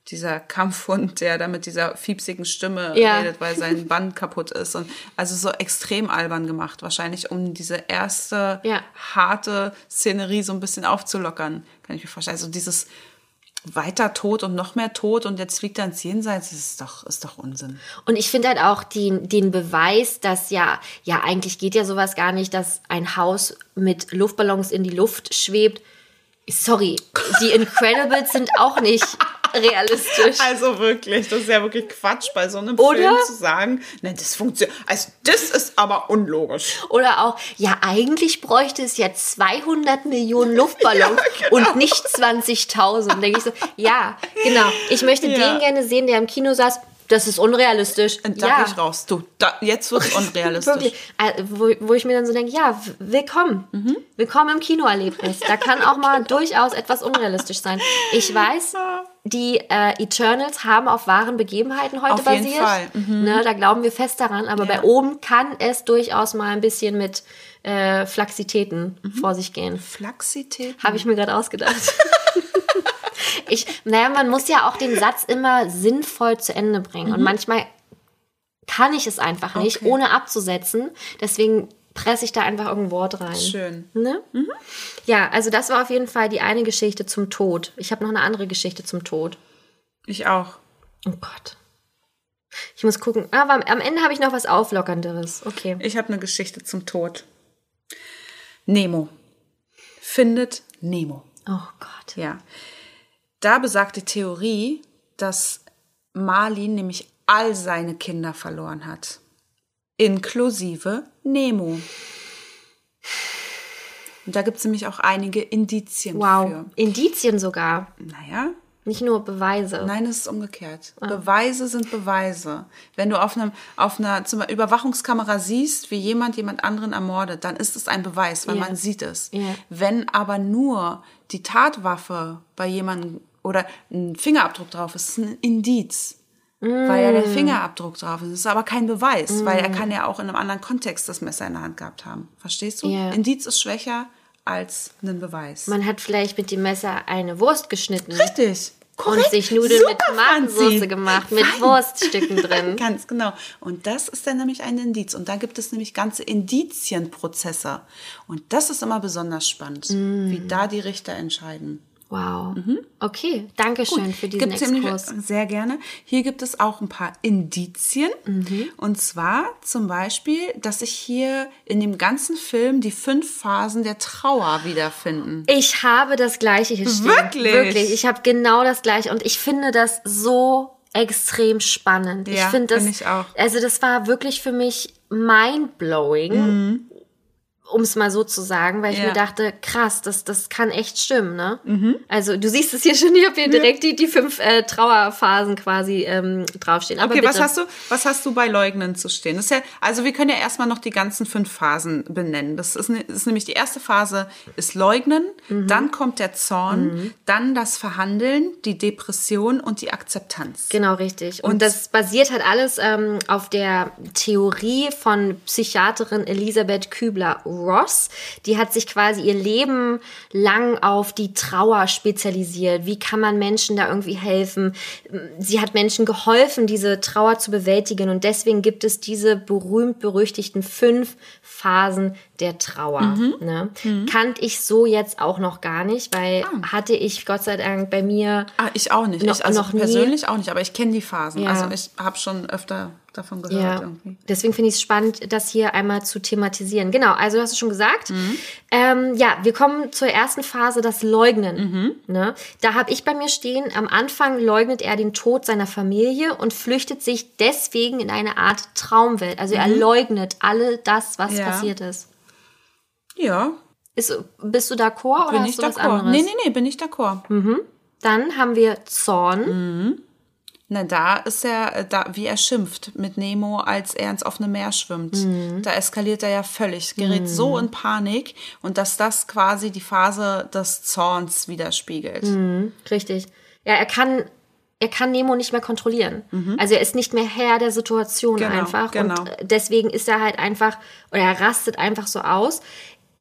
dieser Kampfhund, der da mit dieser fiepsigen Stimme Ja. redet, weil sein Band kaputt ist. Und also so extrem albern gemacht. Wahrscheinlich, um diese erste Ja. harte Szenerie so ein bisschen aufzulockern, kann ich mir vorstellen. Also dieses weiter Tod und noch mehr Tod und jetzt fliegt er ins Jenseits, das ist doch, ist doch Unsinn. Und ich finde halt auch den, den Beweis, dass ja, ja, eigentlich geht ja sowas gar nicht, dass ein Haus mit Luftballons in die Luft schwebt. Sorry, die Incredibles sind auch nicht realistisch. Also wirklich, das ist ja wirklich Quatsch bei so einem Oder? Film zu sagen, ne, das funktioniert. Also das ist aber unlogisch. Oder auch, ja, eigentlich bräuchte es ja 200 Millionen Luftballons Ja, genau. und nicht 20.000. Denke ich so, ja, genau. Ich möchte Ja. den gerne sehen, der im Kino saß. Das ist unrealistisch. Und da ja. ich raus. Du, da, jetzt wird es unrealistisch. Wirklich, äh, wo, wo ich mir dann so denke, ja, willkommen. Mhm. Willkommen im Kinoerlebnis. Da kann auch mal durchaus etwas unrealistisch sein. Ich weiß, die äh, Eternals haben auf wahren Begebenheiten heute Auf jeden basiert. Fall, Mhm. Ne, da glauben wir fest daran. Aber bei oben kann es durchaus mal ein bisschen mit äh, Flaxitäten Mhm. vor sich gehen. Flaxität? Habe ich mir gerade ausgedacht. ich, naja, man muss ja auch den Satz immer sinnvoll zu Ende bringen. Und manchmal kann ich es einfach nicht, Mhm. Okay. ohne abzusetzen. Deswegen presse ich da einfach irgendein Wort rein. Schön. Ne? Ja, also das war auf jeden Fall die eine Geschichte zum Tod. Ich habe noch eine andere Geschichte zum Tod. Ich auch. Oh Gott. Ich muss gucken. Aber am- am Ende habe ich noch was Auflockernderes. Okay. Ich habe eine Geschichte zum Tod. Nemo. Findet Nemo. Oh Gott. Ja. Da besagt die Theorie, dass Marlin nämlich all seine Kinder verloren hat. Inklusive Nemo. Und da gibt es nämlich auch einige Indizien Wow. für. Indizien sogar. Naja, Nicht nur Beweise. Nein, es ist umgekehrt. Beweise sind Beweise. Wenn du auf, einem, auf einer zum Beispiel Überwachungskamera siehst, wie jemand jemand anderen ermordet, dann ist es ein Beweis, weil Ja. man sieht es. Ja. Wenn aber nur die Tatwaffe bei jemandem oder ein Fingerabdruck drauf ist, ist ein Indiz. Weil ja Mm. der Fingerabdruck drauf ist. Es ist aber kein Beweis, weil er kann ja auch in einem anderen Kontext das Messer in der Hand gehabt haben. Verstehst du? Ja. Indiz ist schwächer als ein Beweis. Man hat vielleicht mit dem Messer eine Wurst geschnitten. Richtig. Und sich Nudeln Super, mit Tomatensauce gemacht, mit Fein. Wurststücken drin. Ganz genau. Und das ist dann nämlich ein Indiz. Und da gibt es nämlich ganze Indizienprozesse. Und das ist immer besonders spannend, Mm. wie da die Richter entscheiden. Wow. Okay, danke schön für diesen Gibt's Exkurs. sehr gerne. Hier gibt es auch ein paar Indizien. Mhm. Und zwar zum Beispiel, dass sich hier in dem ganzen Film die fünf Phasen der Trauer wiederfinden. Ich habe das gleiche hier stehen. Wirklich? Wirklich. Ich habe genau das gleiche. Und ich finde das so extrem spannend. ich Ja, finde das, finde ich auch. also das war wirklich für mich mindblowing. Um es mal so zu sagen, weil ich Mhm. Ja. mir dachte, krass, das, das kann echt stimmen, ne? Also du siehst es hier schon, ich habe hier direkt die, die fünf äh, Trauerphasen quasi ähm, draufstehen. Aber Okay, bitte. was hast du, was hast du bei Leugnen zu stehen? Das ist ja, also wir können ja erstmal noch die ganzen fünf Phasen benennen. Das ist, ne- das ist nämlich die erste Phase ist Leugnen, Mhm. dann kommt der Zorn, dann das Verhandeln, die Depression und die Akzeptanz. Genau, richtig. Und, Und- das basiert halt alles ähm, auf der Theorie von Psychiaterin Elisabeth Kübler-Ross. Die hat sich quasi ihr Leben lang auf die Trauer spezialisiert. Wie kann man Menschen da irgendwie helfen? Sie hat Menschen geholfen, diese Trauer zu bewältigen. Und deswegen gibt es diese berühmt-berüchtigten fünf Phasen der Trauer. Ne? Kannte ich so jetzt auch noch gar nicht, weil hatte ich Gott sei Dank bei mir Ah, ich auch nicht. Noch- ich, also noch nie. persönlich auch nicht, aber ich kenne die Phasen. Ja. Also ich habe schon öfter davon gehört Ja, irgendwie. deswegen finde ich es spannend, das hier einmal zu thematisieren. Genau, also du hast es schon gesagt. Mhm. Ähm, ja, wir kommen zur ersten Phase, das Leugnen. Mhm. Ne? Da habe ich bei mir stehen, am Anfang leugnet er den Tod seiner Familie und flüchtet sich deswegen in eine Art Traumwelt. Also er leugnet alle das, was Mhm. Ja. passiert ist. Ja, ist. Bist du d'accord oder bin hast ich du was anderes? Nee, nee, nee, bin ich d'accord. Dann haben wir Zorn. Na, da ist er, äh, da, wie er schimpft mit Nemo, als er ins offene Meer schwimmt. Mhm. Da eskaliert er ja völlig, gerät so in Panik und dass das quasi die Phase des Zorns widerspiegelt. Mhm. Richtig. Ja, er kann, er kann Nemo nicht mehr kontrollieren. Also er ist nicht mehr Herr der Situation Mhm. Genau, einfach. genau. Und deswegen ist er halt einfach, oder er rastet einfach so aus.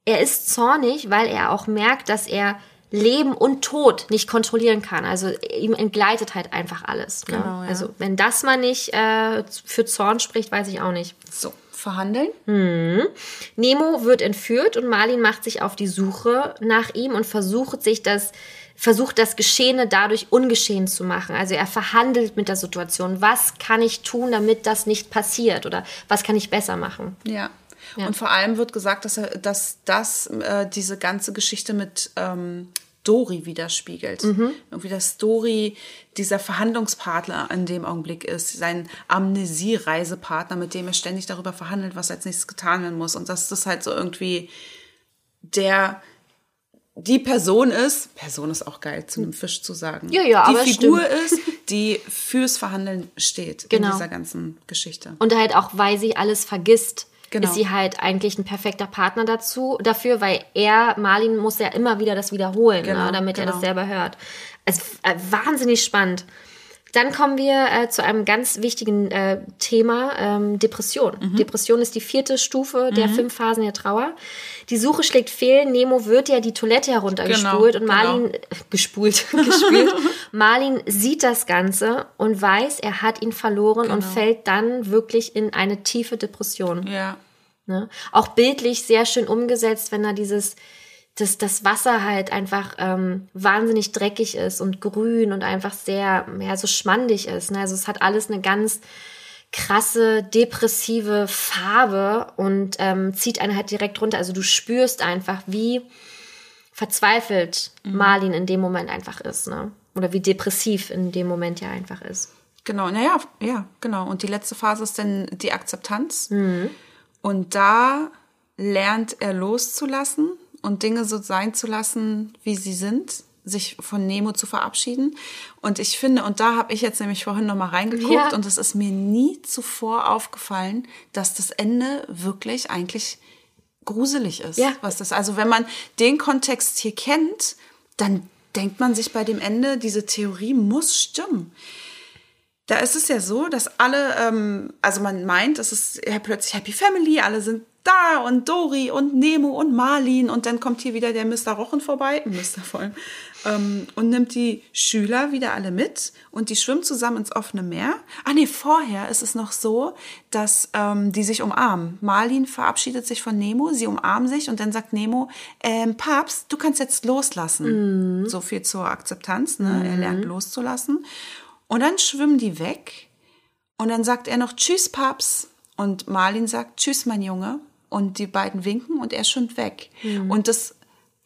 Er ist zornig, weil er auch merkt, dass er Leben und Tod nicht kontrollieren kann. Also ihm entgleitet halt einfach alles. Ne? Genau, ja. Also wenn das mal nicht äh, für Zorn spricht, weiß ich auch nicht. So, verhandeln? Nemo wird entführt und Marlin macht sich auf die Suche nach ihm und versucht sich das versucht das Geschehene dadurch ungeschehen zu machen. Also er verhandelt mit der Situation. Was kann ich tun, damit das nicht passiert oder was kann ich besser machen? Ja. Ja. Und vor allem wird gesagt, dass er, dass das äh, diese ganze Geschichte mit ähm, Dori widerspiegelt. Mhm. Irgendwie, dass Dori dieser Verhandlungspartner in dem Augenblick ist, sein Amnesie-Reisepartner, mit dem er ständig darüber verhandelt, was als nächstes getan werden muss. Und dass das halt so irgendwie der die Person ist, Person ist auch geil zu einem Fisch zu sagen. Ja, ja, die aber Figur stimmt. ist, die fürs Verhandeln steht Genau. in dieser ganzen Geschichte. Und halt auch, weil sie alles vergisst, Genau. ist sie halt eigentlich ein perfekter Partner dazu, dafür, weil er, Marlin, muss ja immer wieder das wiederholen, Genau, ne, damit er genau. das selber hört. Also äh, wahnsinnig spannend. Dann kommen wir äh, zu einem ganz wichtigen äh, Thema, ähm, Depression. Mhm. Depression ist die vierte Stufe der fünf Phasen der Trauer. Die Suche schlägt fehl. Nemo wird ja die Toilette heruntergespult Genau, und Marlin, äh, gespult, gespült. Marlin sieht das Ganze und weiß, er hat ihn verloren und Genau. fällt dann wirklich in eine tiefe Depression. Ja. Ne? Auch bildlich sehr schön umgesetzt, wenn da dieses, dass das Wasser halt einfach ähm, wahnsinnig dreckig ist und grün und einfach sehr, ja, so schmandig ist. Ne? Also es hat alles eine ganz krasse, depressive Farbe und ähm, zieht einen halt direkt runter. Also du spürst einfach, wie verzweifelt Marlin in dem Moment einfach ist. Ne? Oder wie depressiv in dem Moment ja einfach ist. Genau, naja, ja, genau. Und die letzte Phase ist dann die Akzeptanz. Und da lernt er loszulassen und Dinge so sein zu lassen, wie sie sind, sich von Nemo zu verabschieden. Und ich finde, und da habe ich jetzt nämlich vorhin noch mal reingeguckt Ja. und es ist mir nie zuvor aufgefallen, dass das Ende wirklich eigentlich gruselig ist. Ja. Was das, also wenn man den Kontext hier kennt, dann denkt man sich bei dem Ende, diese Theorie muss stimmen. Da ist es ja so, dass alle, ähm, also man meint, es ist ja plötzlich Happy Family, alle sind da und Dori und Nemo und Marlin und dann kommt hier wieder der Mr. Rochen vorbei, Mr. vor allem, ähm, und nimmt die Schüler wieder alle mit und die schwimmen zusammen ins offene Meer. Ah nee, vorher ist es noch so, dass ähm, die sich umarmen. Marlin verabschiedet sich von Nemo, sie umarmen sich und dann sagt Nemo, ähm, Papst, du kannst jetzt loslassen. So viel zur Akzeptanz, ne? Er lernt loszulassen. Und dann schwimmen die weg. Und dann sagt er noch Tschüss, Paps. Und Marlin sagt Tschüss, mein Junge. Und die beiden winken und er schwimmt weg. Und das,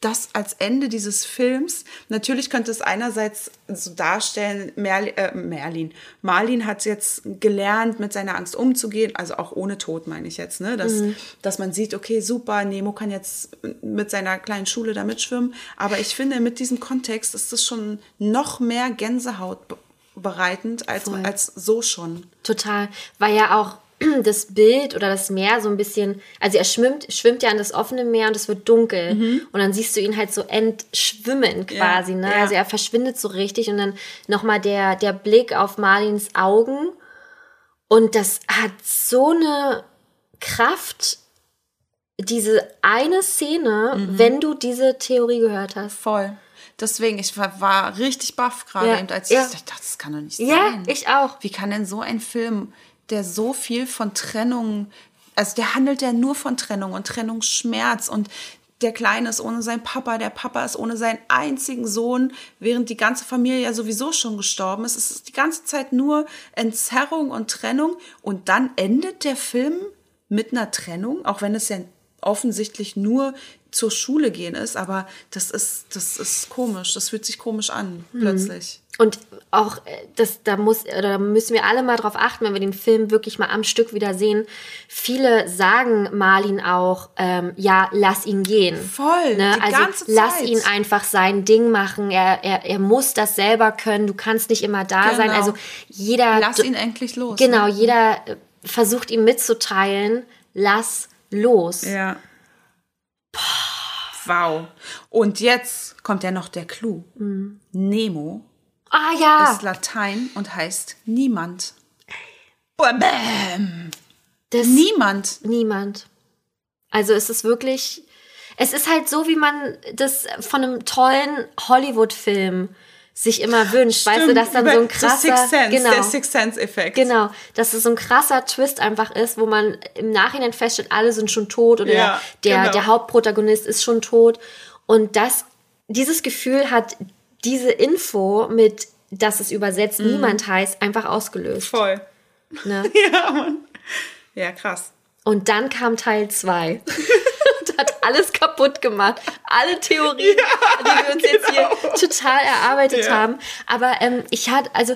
das als Ende dieses Films, natürlich könnte es einerseits so darstellen, Merlin, äh, Merlin, Marlin hat jetzt gelernt, mit seiner Angst umzugehen, also auch ohne Tod meine ich jetzt, ne? dass, dass man sieht, okay, super, Nemo kann jetzt mit seiner kleinen Schule da mitschwimmen. Aber ich finde, mit diesem Kontext ist das schon noch mehr Gänsehaut be- bereitend als, Voll. als so schon. Total. Weil ja auch das Bild oder das Meer so ein bisschen, also er schwimmt, schwimmt ja in das offene Meer und es wird dunkel. Und dann siehst du ihn halt so entschwimmen quasi, Ja, ne? ja. Also er verschwindet so richtig und dann nochmal der, der Blick auf Marlins Augen. Und das hat so eine Kraft, diese eine Szene, wenn du diese Theorie gehört hast. Voll. Deswegen, ich war, war richtig baff gerade, Ja, eben, als ja. ich dachte, das kann doch nicht Ja, sein. ich auch. Wie kann denn so ein Film, der so viel von Trennung also der handelt ja nur von Trennung und Trennungsschmerz und der Kleine ist ohne seinen Papa, der Papa ist ohne seinen einzigen Sohn, während die ganze Familie ja sowieso schon gestorben ist. Es ist die ganze Zeit nur Entzerrung und Trennung und dann endet der Film mit einer Trennung, auch wenn es ja offensichtlich nur zur Schule gehen ist, aber das ist, das ist komisch, das fühlt sich komisch an, plötzlich. Und auch, äh, das, da muss, oder da müssen wir alle mal drauf achten, wenn wir den Film wirklich mal am Stück wieder sehen. Viele sagen Marlin auch, ähm, ja, lass ihn gehen. Voll, Ne? die Also ganze lass Zeit. ihn einfach sein Ding machen. Er, er, er muss das selber können. Du kannst nicht immer da sein. Genau. Also jeder, Lass ihn endlich los. genau, ne? jeder äh, versucht ihm mitzuteilen, lass los. Ja. Wow. Und jetzt kommt ja noch der Clou. Nemo Ah ja, ist Latein und heißt niemand. Bam. das, Niemand. Niemand. Also es ist wirklich, es ist halt so, wie man das von einem tollen Hollywood-Film sich immer wünscht. weißt du, dass dann so ein krasser, Sixth Sense, genau, der Sixth Sense-Effekt. genau, dass es so ein krasser Twist einfach ist, wo man im Nachhinein feststellt, alle sind schon tot oder Ja, der, genau. der Hauptprotagonist ist schon tot. Und das, dieses Gefühl hat diese Info mit, dass es übersetzt Mhm. niemand heißt, einfach ausgelöst. Voll. Ne? Ja, Mann. Ja, krass. Und dann kam Teil 2 und hat alles kaputt gemacht. Alle Theorien, die wir uns jetzt hier total erarbeitet genau. Ja. haben. Aber ähm, ich hatte, also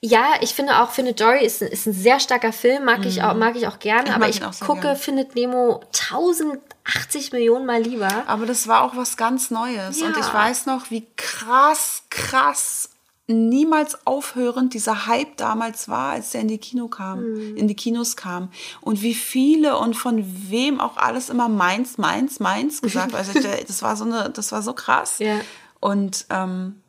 ja, ich finde auch, Findet Dory ist ein, ist ein sehr starker Film, mag, ich, auch, mag ich auch gerne, aber Mhm. ich ihn auch sehr gucke gern. Findet Nemo 1080 Millionen Mal lieber. Aber das war auch was ganz Neues. Und Ja. ich weiß noch, wie krass, krass, niemals aufhörend dieser Hype damals war, als der in die Kino kam, Mhm. in die Kinos kam. Und wie viele und von wem auch alles immer meins, meins, meins gesagt. Also das war so eine, das war so krass. Ja. Und ähm,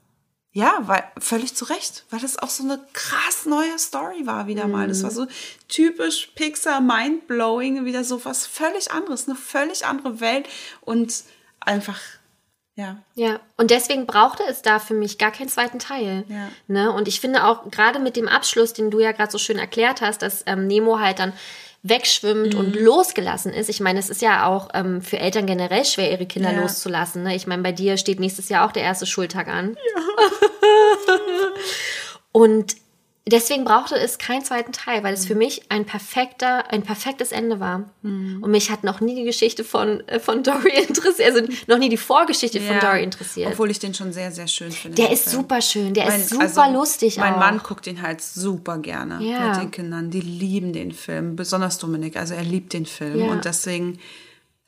ja, weil völlig zu Recht, weil das auch so eine krass neue Story war wieder mal. Das war Mhm. so typisch Pixar mindblowing, wieder so was völlig anderes, eine völlig andere Welt und einfach ja. Ja, und deswegen brauchte es da für mich gar keinen zweiten Teil. Ja. Ne? Und ich finde auch gerade mit dem Abschluss, den du ja gerade so schön erklärt hast, dass ähm, Nemo halt dann wegschwimmt Mhm. und losgelassen ist. Ich meine, es ist ja auch ähm, für Eltern generell schwer, ihre Kinder Ja. loszulassen. Ne? Ich meine, bei dir steht nächstes Jahr auch der erste Schultag an. und deswegen brauchte es keinen zweiten Teil, weil Mhm. es für mich ein perfekter, ein perfektes Ende war. Und mich hat noch nie die Geschichte von, äh, von Dory interessiert, also noch nie die Vorgeschichte von Ja. Dory interessiert. Obwohl ich den schon sehr, sehr schön finde. Der ist Film. super schön, der Mein- ist super also, lustig Mein auch. Mann guckt den halt super gerne Ja. mit den Kindern. Die lieben den Film, besonders Dominik. Also er liebt den Film Ja. und deswegen,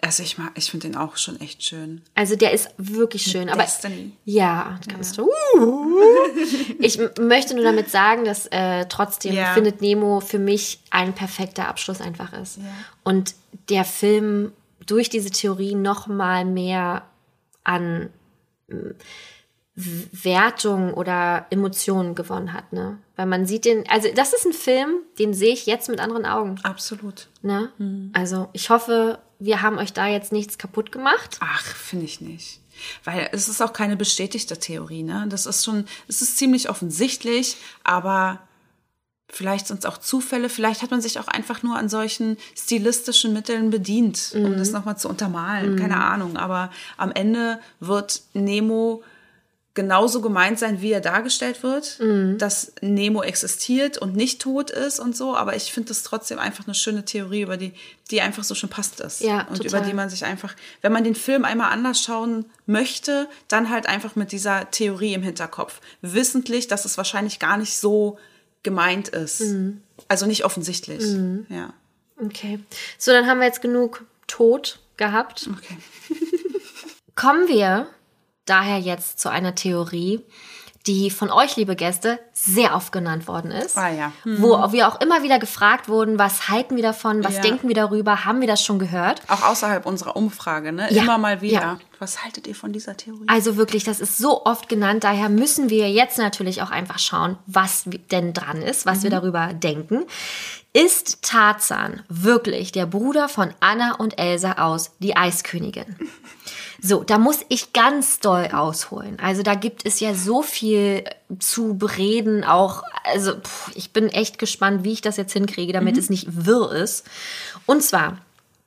also ich mag, ich finde den auch schon echt schön. Also der ist wirklich schön. Aber Destiny. ja, kannst du. Ich m- möchte nur damit sagen, dass äh, trotzdem Ja. Findet Nemo für mich ein perfekter Abschluss einfach ist. Und der Film durch diese Theorie noch mal mehr an Wertung oder Emotionen gewonnen hat, ne? Weil man sieht den, also das ist ein Film, den sehe ich jetzt mit anderen Augen, Absolut. ne? Mhm. Also ich hoffe, wir haben euch da jetzt nichts kaputt gemacht. Ach, finde ich nicht. Weil es ist auch keine bestätigte Theorie, ne? Das ist schon, es ist ziemlich offensichtlich, aber vielleicht sind es auch Zufälle, vielleicht hat man sich auch einfach nur an solchen stilistischen Mitteln bedient, um Mhm. das nochmal zu untermalen. Keine Ahnung. Aber am Ende wird Nemo genauso gemeint sein, wie er dargestellt wird, Mhm. dass Nemo existiert und nicht tot ist und so, aber ich finde das trotzdem einfach eine schöne Theorie, über die, die einfach so schon passt ist. Ja, und total. über die man sich einfach, wenn man den Film einmal anders schauen möchte, dann halt einfach mit dieser Theorie im Hinterkopf. Wissentlich, dass es wahrscheinlich gar nicht so gemeint ist. Mhm. Also nicht offensichtlich. Ja. Okay. So, dann haben wir jetzt genug Tod gehabt. Okay. Kommen wir daher jetzt zu einer Theorie, die von euch, liebe Gäste, sehr oft genannt worden ist. Ah ja. Wo wir auch immer wieder gefragt wurden, was halten wir davon, was Ja. denken wir darüber, haben wir das schon gehört? Auch außerhalb unserer Umfrage, ne? Ja, Immer mal wieder. Was haltet ihr von dieser Theorie? Also wirklich, das ist so oft genannt, daher müssen wir jetzt natürlich auch einfach schauen, was denn dran ist, was wir darüber denken. Ist Tarzan wirklich der Bruder von Anna und Elsa aus Die Eiskönigin? So, da muss ich ganz doll ausholen. Also da gibt es ja so viel zu bereden, auch, also pff, ich bin echt gespannt, wie ich das jetzt hinkriege, damit es nicht wirr ist. Und zwar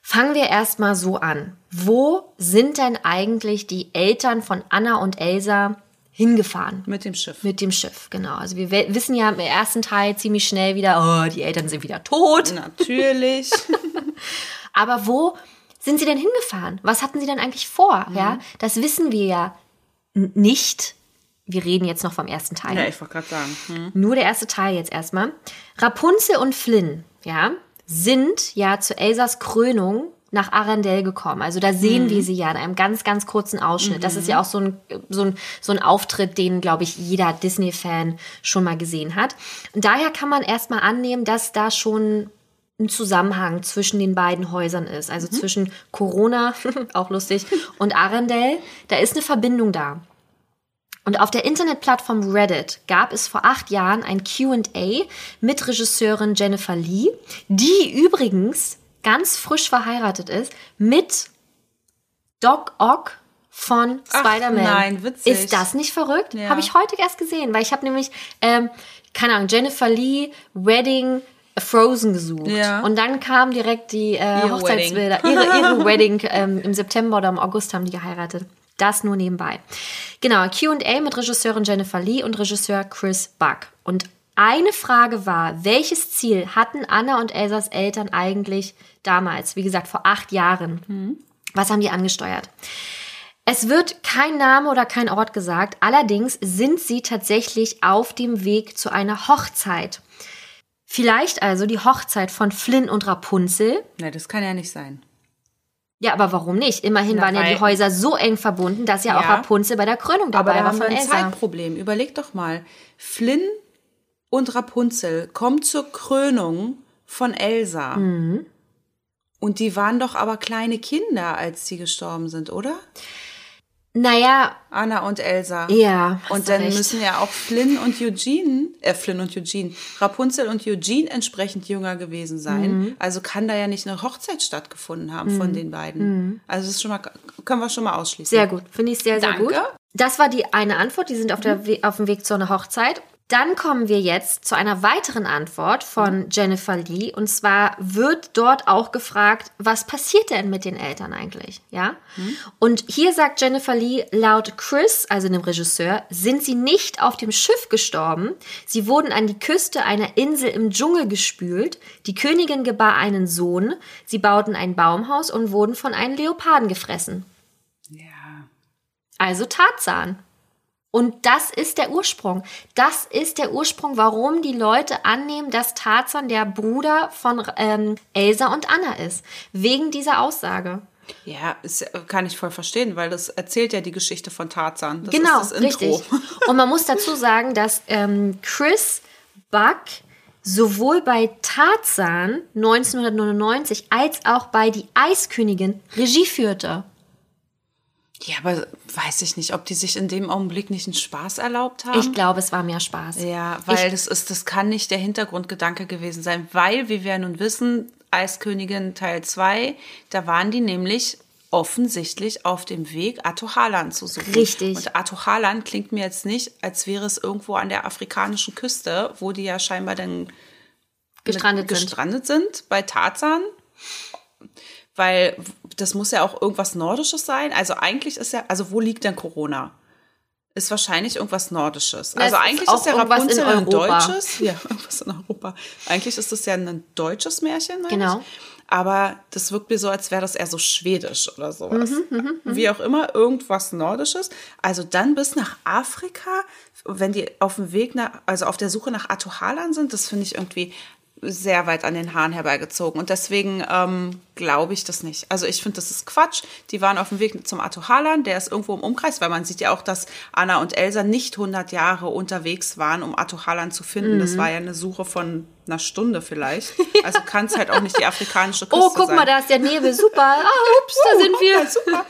fangen wir erstmal so an. Wo sind denn eigentlich die Eltern von Anna und Elsa hingefahren? Mit dem Schiff. Mit dem Schiff, genau. Also wir wissen ja im ersten Teil ziemlich schnell wieder, oh, die Eltern sind wieder tot. Natürlich. Aber wo sind sie denn hingefahren? Was hatten sie denn eigentlich vor? Mhm. Ja, das wissen wir ja nicht. Wir reden jetzt noch vom ersten Teil. ja, ich wollte gerade sagen. Hm. Nur der erste Teil jetzt erstmal. Rapunzel und Flynn, ja, sind ja zu Elsas Krönung nach Arendelle gekommen. Also da sehen wir sie ja in einem ganz, ganz kurzen Ausschnitt. Das ist ja auch so ein, so ein, so ein Auftritt, den, glaube ich, jeder Disney-Fan schon mal gesehen hat. Und daher kann man erstmal annehmen, dass da schon ein Zusammenhang zwischen den beiden Häusern ist. Also zwischen Corona, auch lustig, und Arendelle. Da ist eine Verbindung da. Und auf der Internetplattform Reddit gab es vor acht Jahren ein QA mit Regisseurin Jennifer Lee, die übrigens ganz frisch verheiratet ist mit Doc Ock von Spider-Man. nein, witzig. Ist das nicht verrückt? Ja. Habe ich heute erst gesehen, weil ich habe nämlich, ähm, keine Ahnung, Jennifer Lee, Wedding, Frozen gesucht. Ja. Und dann kamen direkt die äh, Ihre Hochzeitsbilder, ihre, ihre Wedding ähm, im September oder im August haben die geheiratet. Das nur nebenbei. Genau, QA mit Regisseurin Jennifer Lee und Regisseur Chris Buck. Und eine Frage war, welches Ziel hatten Anna und Elsas Eltern eigentlich damals? Wie gesagt, vor acht Jahren. Was haben die angesteuert? Es wird kein Name oder kein Ort gesagt, allerdings sind sie tatsächlich auf dem Weg zu einer Hochzeit. Vielleicht also die Hochzeit von Flynn und Rapunzel. Ne, das kann ja nicht sein. Ja, aber warum nicht? Immerhin Na, waren ja die Häuser so eng verbunden, dass ja, auch Ja. Rapunzel bei der Krönung Aber dabei da war haben wir von ein Elsa. Zeitproblem. Überleg doch mal. Flynn und Rapunzel kommen zur Krönung von Elsa. Mhm. Und die waren doch aber kleine Kinder, als sie gestorben sind, oder? Naja, Anna und Elsa. ja. Und dann recht. müssen ja auch Flynn und Eugene, äh, Flynn und Eugene, Rapunzel und Eugene entsprechend jünger gewesen sein. Mhm. Also kann da ja nicht eine Hochzeit stattgefunden haben von den beiden. Also das ist schon mal, können wir schon mal ausschließen. Mhm. Sehr gut, finde ich sehr, sehr Danke. Mhm. gut. Das war die eine Antwort, die sind auf, der auf dem Weg zu einer Hochzeit. Dann kommen wir jetzt zu einer weiteren Antwort von Jennifer Lee. Und zwar wird dort auch gefragt, was passiert denn mit den Eltern eigentlich? Ja? Und hier sagt Jennifer Lee, laut Chris, also dem Regisseur, sind sie nicht auf dem Schiff gestorben. Sie wurden an die Küste einer Insel im Dschungel gespült. Die Königin gebar einen Sohn. Sie bauten ein Baumhaus und wurden von einem Leoparden gefressen. Ja. Also Tarzan. Und das ist der Ursprung. Das ist der Ursprung, warum die Leute annehmen, dass Tarzan der Bruder von ähm, Elsa und Anna ist. Wegen dieser Aussage. Ja, ist, kann ich voll verstehen, weil das erzählt ja die Geschichte von Tarzan. Das genau, ist das Intro. richtig. Und man muss dazu sagen, dass ähm, Chris Buck sowohl bei Tarzan 1999 als auch bei Die Eiskönigin Regie führte. Ja, aber weiß ich nicht, ob die sich in dem Augenblick nicht einen Spaß erlaubt haben. Ich glaube, es war mehr Spaß. Ja, weil das ist, das kann nicht der Hintergrundgedanke gewesen sein, weil, wie wir nun wissen, Eiskönigin Teil 2, da waren die nämlich offensichtlich auf dem Weg, Atohalan zu suchen. Richtig. Und Atohalan klingt mir jetzt nicht, als wäre es irgendwo an der afrikanischen Küste, wo die ja scheinbar dann Gestrandet sind. gestrandet sind bei Tarzan. Weil das muss ja auch irgendwas Nordisches sein. Also eigentlich ist ja, also wo liegt denn Corona? Ist wahrscheinlich irgendwas Nordisches. Ja, also ist eigentlich auch ist ja Rapunzel ein deutsches. Ja, irgendwas in Europa. Eigentlich ist das ja ein deutsches Märchen, meine Genau. ich. Aber das wirkt mir so, als wäre das eher so schwedisch oder sowas. Mhm, Wie auch immer, irgendwas Nordisches. Also dann bis nach Afrika, wenn die auf dem Weg nach, also auf der Suche nach Atohalan sind, das finde ich irgendwie sehr weit an den Haaren herbeigezogen. Und deswegen ähm, glaube ich das nicht. Also ich finde, das ist Quatsch. Die waren auf dem Weg zum Atohalan, der ist irgendwo im Umkreis, weil man sieht ja auch, dass Anna und Elsa nicht 100 Jahre unterwegs waren, um Atohalan zu finden. Mhm. Das war ja eine Suche von einer Stunde vielleicht. Also kann es halt auch nicht die afrikanische Küste Oh, guck sein. mal, da ist der Nebel. Super. Ah, ups, da sind wir. super.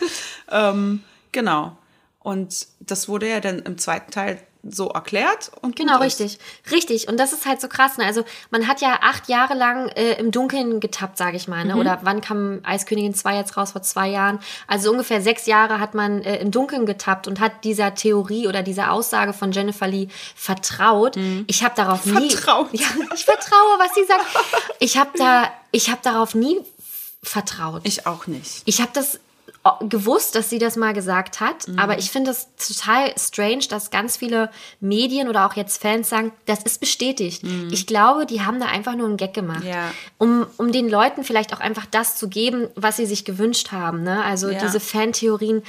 ähm, genau. Und das wurde ja dann im zweiten Teil so erklärt und Genau, ist. richtig. Richtig. Und das ist halt so krass. Ne? Also man hat ja acht Jahre lang äh, im Dunkeln getappt, sage ich mal. Ne? Mhm. Oder wann kam Eiskönigin 2 jetzt raus? Vor zwei Jahren. Also ungefähr sechs Jahre hat man äh, im Dunkeln getappt und hat dieser Theorie oder dieser Aussage von Jennifer Lee vertraut. Ich habe darauf nie... Mhm. Vertraut. Ja, ich vertraue, was sie sagt. Ich habe da, ich habe darauf nie vertraut. Ich auch nicht. Ich habe das gewusst, dass sie das mal gesagt hat, Mhm. aber ich finde es total strange, dass ganz viele Medien oder auch jetzt Fans sagen, das ist bestätigt. Ich glaube, die haben da einfach nur einen Gag gemacht, Mhm. Ja. um, um den Leuten vielleicht auch einfach das zu geben, was sie sich gewünscht haben. Ne? Also Ja. diese Fantheorien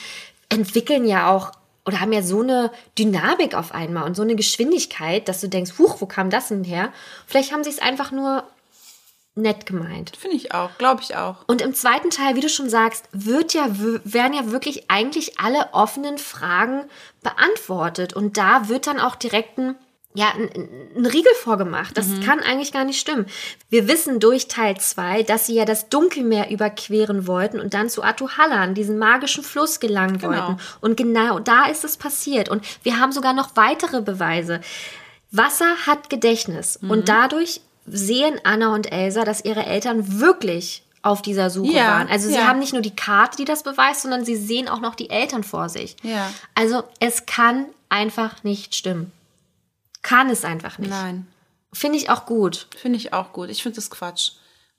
entwickeln ja auch oder haben ja so eine Dynamik auf einmal und so eine Geschwindigkeit, dass du denkst, huch, wo kam das denn her? Vielleicht haben sie es einfach nur nett gemeint. Finde ich auch, glaube ich auch. Und im zweiten Teil, wie du schon sagst, wird ja, werden ja wirklich eigentlich alle offenen Fragen beantwortet. Und da wird dann auch direkt ein, ja, ein, ein Riegel vorgemacht. Das kann eigentlich gar nicht stimmen. Wir wissen durch Teil 2, dass sie ja das Dunkelmeer überqueren wollten und dann zu Atuhallan, diesen magischen Fluss, gelangen Genau. wollten. Und genau da ist es passiert. Und wir haben sogar noch weitere Beweise. Wasser hat Gedächtnis und dadurch sehen Anna und Elsa, dass ihre Eltern wirklich auf dieser Suche Ja, waren. Also sie ja. haben nicht nur die Karte, die das beweist, sondern sie sehen auch noch die Eltern vor sich. Ja. Also es kann einfach nicht stimmen. Kann es einfach nicht. Nein, Finde ich auch gut. finde ich auch gut. Ich finde das Quatsch.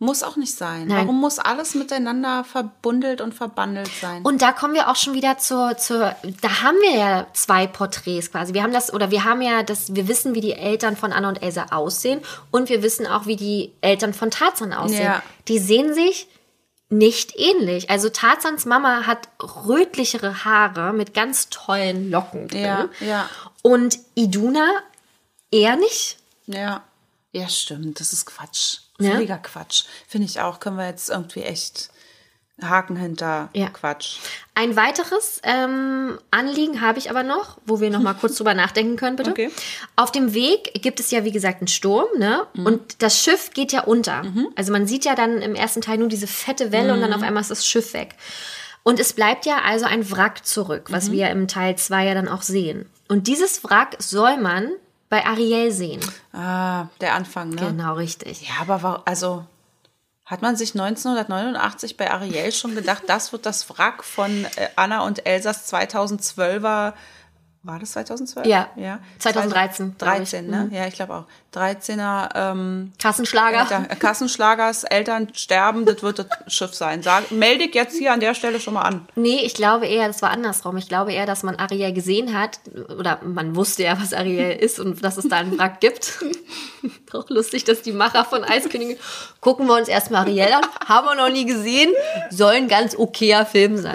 Muss auch nicht sein. Nein. Warum muss alles miteinander verbundelt und verbandelt sein? Und da kommen wir auch schon wieder zur, zur, da haben wir ja zwei Porträts quasi. Wir haben das, oder wir haben ja das, wir wissen, wie die Eltern von Anna und Elsa aussehen und wir wissen auch, wie die Eltern von Tarzan aussehen. Ja. Die sehen sich nicht ähnlich. Also Tarzans Mama hat rötlichere Haare mit ganz tollen Locken drin. Ja, ja. Und Iduna eher nicht. ja. Ja, stimmt. Das ist Quatsch. Ja? Völliger Quatsch. Finde ich auch. Können wir jetzt irgendwie echt Haken hinter Ja. Quatsch. Ein weiteres ähm, Anliegen habe ich aber noch, wo wir noch mal kurz drüber nachdenken können, bitte. Okay. Auf dem Weg gibt es ja, wie gesagt, einen Sturm, ne? Und das Schiff geht ja unter. Also man sieht ja dann im ersten Teil nur diese fette Welle und dann auf einmal ist das Schiff weg. Und es bleibt ja also ein Wrack zurück, was wir im Teil 2 ja dann auch sehen. Und dieses Wrack soll man bei Ariel sehen. Ah, der Anfang, ne? Genau, richtig. Ja, aber wa- also hat man sich 1989 bei Ariel schon gedacht, das wird das Wrack von äh, Anna und Elsas 2012er war das 2012? Ja. ja. 2013, glaub ich. 13, ne? Ja, ich glaube auch. 13er ähm, Kassenschlager. Eltern, äh, Kassenschlagers, Eltern sterben, das wird das Schiff sein. Sag, melde ich jetzt hier an der Stelle schon mal an. Nee, ich glaube eher, das war andersrum. Ich glaube eher, dass man Ariel gesehen hat, oder man wusste ja, was Ariel ist und dass es da einen Wrack gibt. Doch lustig, dass die Macher von Eiskönigin, gucken wir uns erstmal Ariel an, haben wir noch nie gesehen, soll ein ganz okayer Film sein.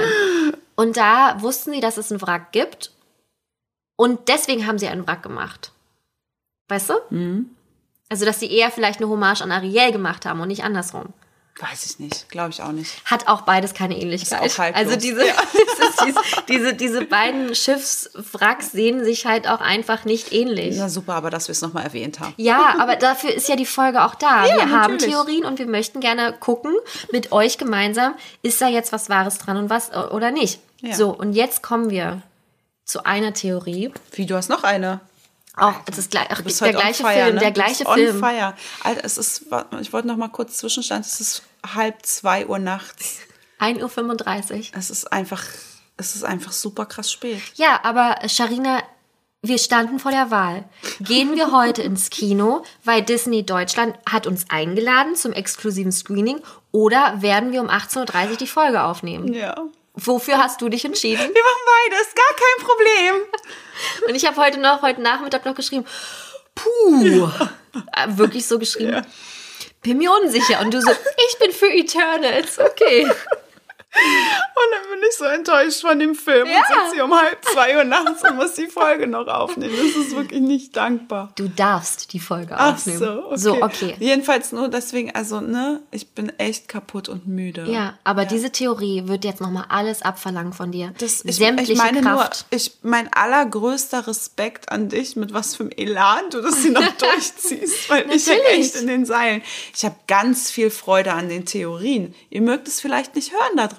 Und da wussten sie, dass es einen Wrack gibt und deswegen haben sie einen Wrack gemacht. Weißt du? Also, dass sie eher vielleicht eine Hommage an Ariel gemacht haben und nicht andersrum. Weiß ich nicht, glaube ich auch nicht. Hat auch beides keine Ähnlichkeit. Ist auch haltlos. also diese, es ist diese, diese, diese beiden Schiffswracks sehen sich halt auch einfach nicht ähnlich. Na super, aber dass wir es nochmal erwähnt haben. Ja, aber dafür ist ja die Folge auch da. wir haben natürlich. Theorien und wir möchten gerne gucken mit euch gemeinsam, ist da jetzt was Wahres dran und was oder nicht. Ja. So, und jetzt kommen wir zu einer Theorie. Wie, du hast noch eine? Auch das ist gleich, ach, der gleiche fire, Film, ne? der gleiche on Film. fire. Alter, es ist, ich wollte noch mal kurz Zwischenstand, es ist halb zwei Uhr nachts. 1.35 Uhr. Es ist einfach, es ist einfach super krass spät. Ja, aber Sharina, wir standen vor der Wahl. Gehen wir heute ins Kino, weil Disney Deutschland hat uns eingeladen zum exklusiven Screening oder werden wir um 18.30 Uhr die Folge aufnehmen? Ja. Wofür hast du dich entschieden? Wir machen beides, gar kein Problem. Und ich habe heute noch, heute Nachmittag noch geschrieben, puh, Äh, wirklich so geschrieben. Bin mir unsicher. Und du so, ich bin für Eternals. Okay. Und dann bin ich so enttäuscht von dem Film Ja. und sitze hier um halb zwei Uhr nachts und muss die Folge noch aufnehmen. Das ist wirklich nicht dankbar. Du darfst die Folge Ach aufnehmen. so, okay. So, okay. Jedenfalls nur deswegen, also, ne, ich bin echt kaputt und müde. Ja, aber diese Theorie wird jetzt nochmal alles abverlangen von dir. Das, ich, Sämtliche ich meine Kraft. nur, ich, mein allergrößter Respekt an dich, mit was für einem Elan du das hier noch durchziehst, weil ich hänge Natürlich. echt in den Seilen. Ich habe ganz viel Freude an den Theorien. Ihr mögt es vielleicht nicht hören da draußen.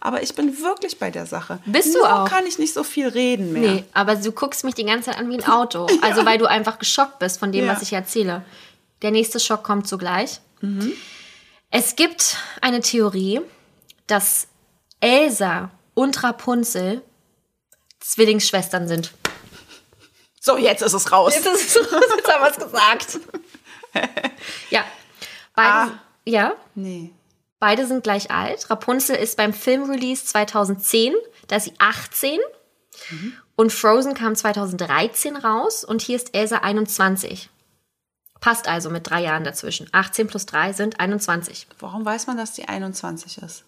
Aber ich bin wirklich bei der Sache. Bist du Nur auch? kann ich nicht so viel reden mehr. Nee, aber du guckst mich die ganze Zeit an wie ein Auto. Also weil du einfach geschockt bist von dem, Ja. was ich erzähle. Der nächste Schock kommt sogleich. Es gibt eine Theorie, dass Elsa und Rapunzel Zwillingsschwestern sind. So, jetzt ist es raus. Jetzt, ist, jetzt haben wir es gesagt. ja. Beide, Ah. ja, Nee. Beide sind gleich alt. Rapunzel ist beim Filmrelease 2010, da ist sie 18. Und Frozen kam 2013 raus und hier ist Elsa 21. Passt also mit drei Jahren dazwischen. 18 plus 3 sind 21. Warum weiß man, dass die 21 ist?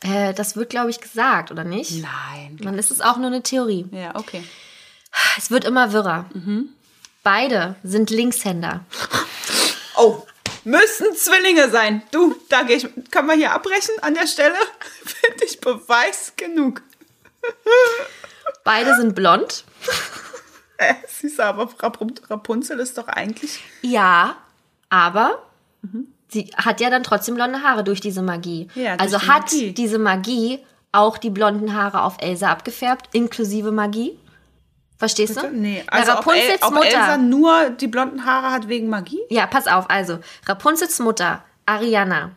Äh, das wird, glaube ich, gesagt, oder nicht? Nein. Dann ist es auch nur eine Theorie. Ja, okay. Es wird immer wirrer. Beide sind Linkshänder. Oh, müssen Zwillinge sein. Du, da geh ich. Kann man hier abbrechen an der Stelle? Finde ich Beweis genug. Beide sind blond. Äh, siehst du, aber Rapun- Rapunzel ist doch eigentlich. Ja, aber sie hat ja dann trotzdem blonde Haare durch diese Magie. Ja, also die hat Magie. diese Magie auch die blonden Haare auf Elsa abgefärbt, inklusive Magie. Verstehst du? Nee, Na, also ob, El Rapunzels ob Mutter. Elsa nur die blonden Haare hat wegen Magie? Ja, pass auf, also Rapunzels Mutter, Ariana,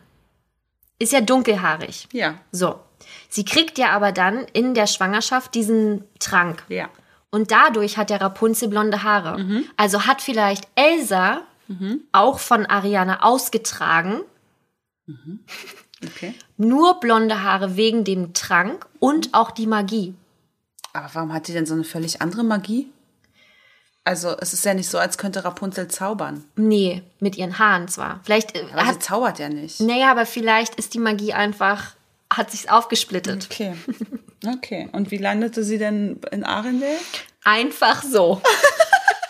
ist ja dunkelhaarig. Ja. So. Sie kriegt ja aber dann in der Schwangerschaft diesen Trank. Ja. Und dadurch hat der Rapunzel blonde Haare. Also hat vielleicht Elsa auch von Ariana ausgetragen, Okay. nur blonde Haare wegen dem Trank und auch die Magie. Aber warum hat die denn so eine völlig andere Magie? Also, es ist ja nicht so, als könnte Rapunzel zaubern. Nee, mit ihren Haaren zwar. Vielleicht äh, Aber sie hat, zaubert ja nicht. naja, aber vielleicht ist die Magie einfach, hat sich's aufgesplittet. Okay. Okay. Und wie landete sie denn in Arendelle? Einfach so.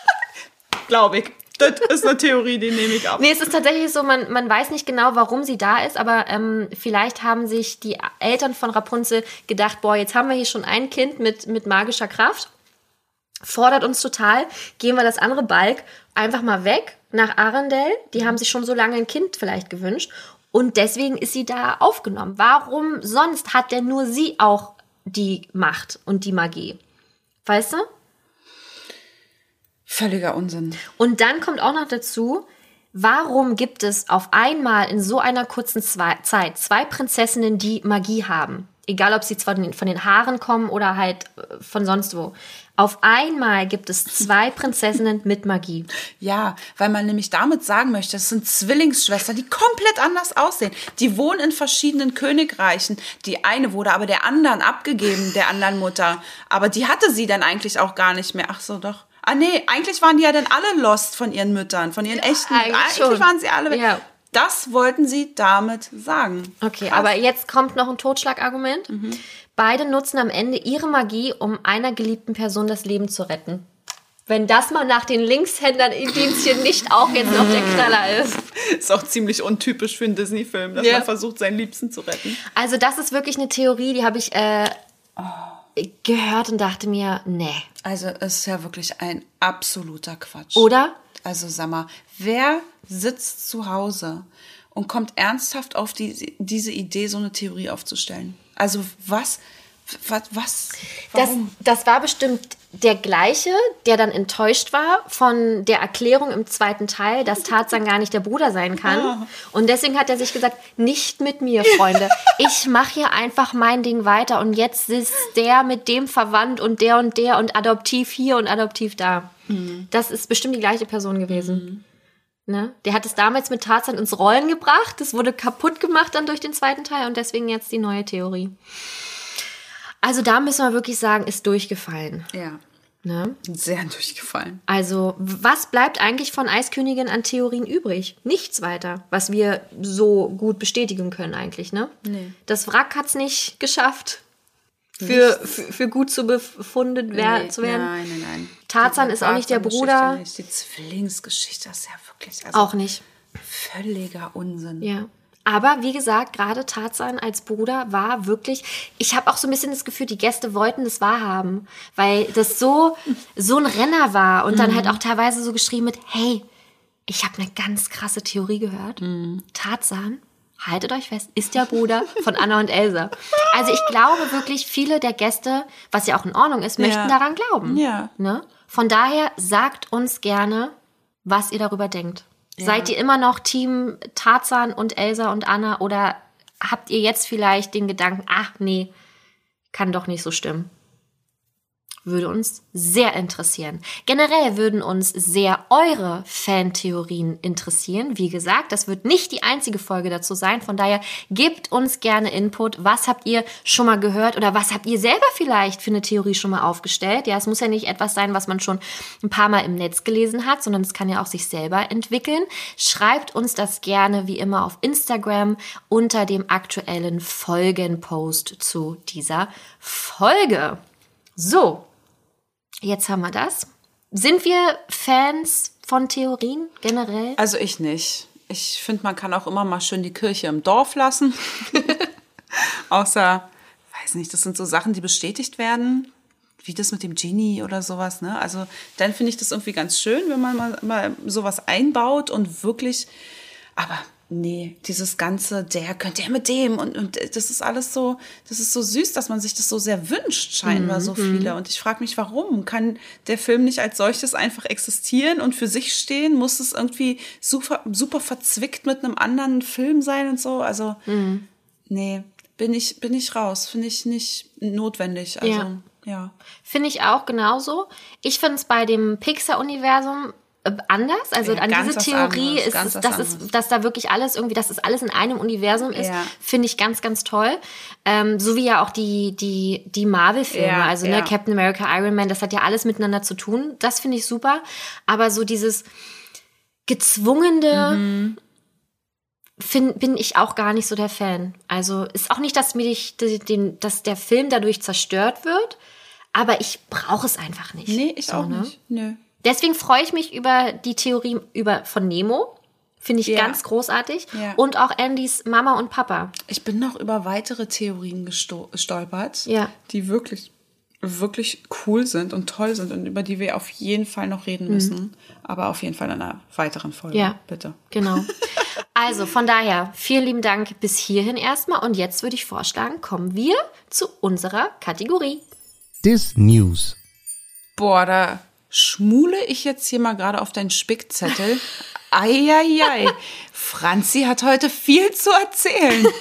Glaube ich. Das ist eine Theorie, die nehme ich auf. Nee, es ist tatsächlich so, man, man weiß nicht genau, warum sie da ist, aber ähm, vielleicht haben sich die Eltern von Rapunzel gedacht, boah, jetzt haben wir hier schon ein Kind mit, mit magischer Kraft, fordert uns total, gehen wir das andere Balk einfach mal weg nach Arendelle. Die haben sich schon so lange ein Kind vielleicht gewünscht und deswegen ist sie da aufgenommen. Warum sonst hat denn nur sie auch die Macht und die Magie? Weißt du? Völliger Unsinn. Und dann kommt auch noch dazu, warum gibt es auf einmal in so einer kurzen zwei, Zeit zwei Prinzessinnen, die Magie haben? Egal, ob sie zwar von den, Haaren kommen oder halt äh, von sonst wo. Auf einmal gibt es zwei Prinzessinnen mit Magie. Ja, weil man nämlich damit sagen möchte, das sind Zwillingsschwestern, die komplett anders aussehen. Die wohnen in verschiedenen Königreichen. Die eine wurde aber der anderen abgegeben, der anderen Mutter. Aber die hatte sie dann eigentlich auch gar nicht mehr. Ach so, doch. Ah nee, eigentlich waren die ja dann alle lost von ihren Müttern, von ihren echten. eigentlich eigentlich waren sie alle weg. Ja. Das wollten sie damit sagen. Okay, Krass. aber jetzt kommt noch ein Totschlagargument. Beide nutzen am Ende ihre Magie, um einer geliebten Person das Leben zu retten. Wenn das mal nach den Linkshändern Indizien nicht auch jetzt noch der Knaller ist. Ist auch ziemlich untypisch für einen Disney-Film, dass Ja. man versucht, seinen Liebsten zu retten. Also das ist wirklich eine Theorie, die habe ich äh, gehört und dachte mir, nee. Also es ist ja wirklich ein absoluter Quatsch. Oder? Also sag mal, wer sitzt zu Hause und kommt ernsthaft auf die, diese Idee, so eine Theorie aufzustellen? Also was, was, was Das, warum? das war bestimmt der gleiche, der dann enttäuscht war von der Erklärung im zweiten Teil, dass Tarzan gar nicht der Bruder sein kann. Und deswegen hat er sich gesagt, nicht mit mir, Freunde. Ich mache hier einfach mein Ding weiter und jetzt ist der mit dem verwandt und der und der und adoptiv hier und adoptiv da. Das ist bestimmt die gleiche Person gewesen. Ne? Der hat es damals mit Tarzan ins Rollen gebracht. Das wurde kaputt gemacht dann durch den zweiten Teil und deswegen jetzt die neue Theorie. Also da müssen wir wirklich sagen, ist durchgefallen. ja, Ne? sehr durchgefallen. Also was bleibt eigentlich von Eiskönigin an Theorien übrig? Nichts weiter, was wir so gut bestätigen können eigentlich. Ne? Nee. Das Wrack hat es nicht geschafft, für, für, für gut zu befunden wer Nee, zu werden. Nein, nein, nein. Tarzan ist auch nicht der Bruder. Nicht. Die Zwillingsgeschichte ist ja wirklich also Auch nicht. völliger Unsinn. Ja. Aber wie gesagt, gerade Tarzan als Bruder war wirklich, ich habe auch so ein bisschen das Gefühl, die Gäste wollten das wahrhaben, weil das so, so ein Renner war und dann halt auch teilweise so geschrieben mit, hey, ich habe eine ganz krasse Theorie gehört. Tarzan haltet euch fest, ist der Bruder von Anna und Elsa. Also ich glaube wirklich, viele der Gäste, was ja auch in Ordnung ist, möchten Ja. daran glauben. Ja. Ne? Von daher sagt uns gerne, was ihr darüber denkt. Seid ihr immer noch Team Tarzan und Elsa und Anna oder habt ihr jetzt vielleicht den Gedanken, ach nee, kann doch nicht so stimmen? Würde uns sehr interessieren. Generell würden uns sehr eure Fantheorien interessieren. Wie gesagt, das wird nicht die einzige Folge dazu sein. Von daher gebt uns gerne Input. Was habt ihr schon mal gehört oder was habt ihr selber vielleicht für eine Theorie schon mal aufgestellt? Ja, es muss ja nicht etwas sein, was man schon ein paar Mal im Netz gelesen hat, sondern es kann ja auch sich selber entwickeln. Schreibt uns das gerne wie immer auf Instagram unter dem aktuellen Folgenpost zu dieser Folge. So, jetzt haben wir das. Sind wir Fans von Theorien generell? Also ich nicht. Ich finde, man kann auch immer mal schön die Kirche im Dorf lassen. Außer, weiß nicht, das sind so Sachen, die bestätigt werden, wie das mit dem Genie oder sowas. Ne? Also dann finde ich das irgendwie ganz schön, wenn man mal, mal sowas einbaut und wirklich, aber nee, dieses ganze, der könnte ja mit dem und, und das ist alles so, das ist so süß, dass man sich das so sehr wünscht, scheinbar so viele. Und ich frage mich, warum? Kann der Film nicht als solches einfach existieren und für sich stehen? Muss es irgendwie super, super verzwickt mit einem anderen Film sein und so? Also, nee, bin ich, bin ich raus. Finde ich nicht notwendig. Also, Ja. ja. Finde ich auch genauso. Ich finde es bei dem Pixar-Universum anders. Also Ja, an diese Theorie anderes, ist, es, dass, anderes. dass da wirklich alles irgendwie, dass es alles in einem Universum ist, Ja. finde ich ganz, ganz toll. Ähm, so wie ja auch die, die, die Marvel-Filme, Ja, also ne, Captain America, Iron Man, das hat ja alles miteinander zu tun. Das finde ich super. Aber so dieses gezwungene Mhm. find, bin ich auch gar nicht so der Fan. Also ist auch nicht, dass mir dich, den, dass der Film dadurch zerstört wird, aber ich brauche es einfach nicht. Nee, ich So, auch ne? nicht. Nö. Deswegen freue ich mich über die Theorie über, von Nemo. Finde ich Ja. ganz großartig. Ja. Und auch Andys Mama und Papa. Ich bin noch über weitere Theorien gesto- gestolpert, Ja. die wirklich, wirklich cool sind und toll sind und über die wir auf jeden Fall noch reden müssen. Aber auf jeden Fall in einer weiteren Folge. Mhm. Ja. Bitte. Genau. Also von daher, vielen lieben Dank bis hierhin erstmal. Und jetzt würde ich vorschlagen, kommen wir zu unserer Kategorie. Dis News. Boah, da schmule ich jetzt hier mal gerade auf deinen Spickzettel. Eieiei. Franzi hat heute viel zu erzählen.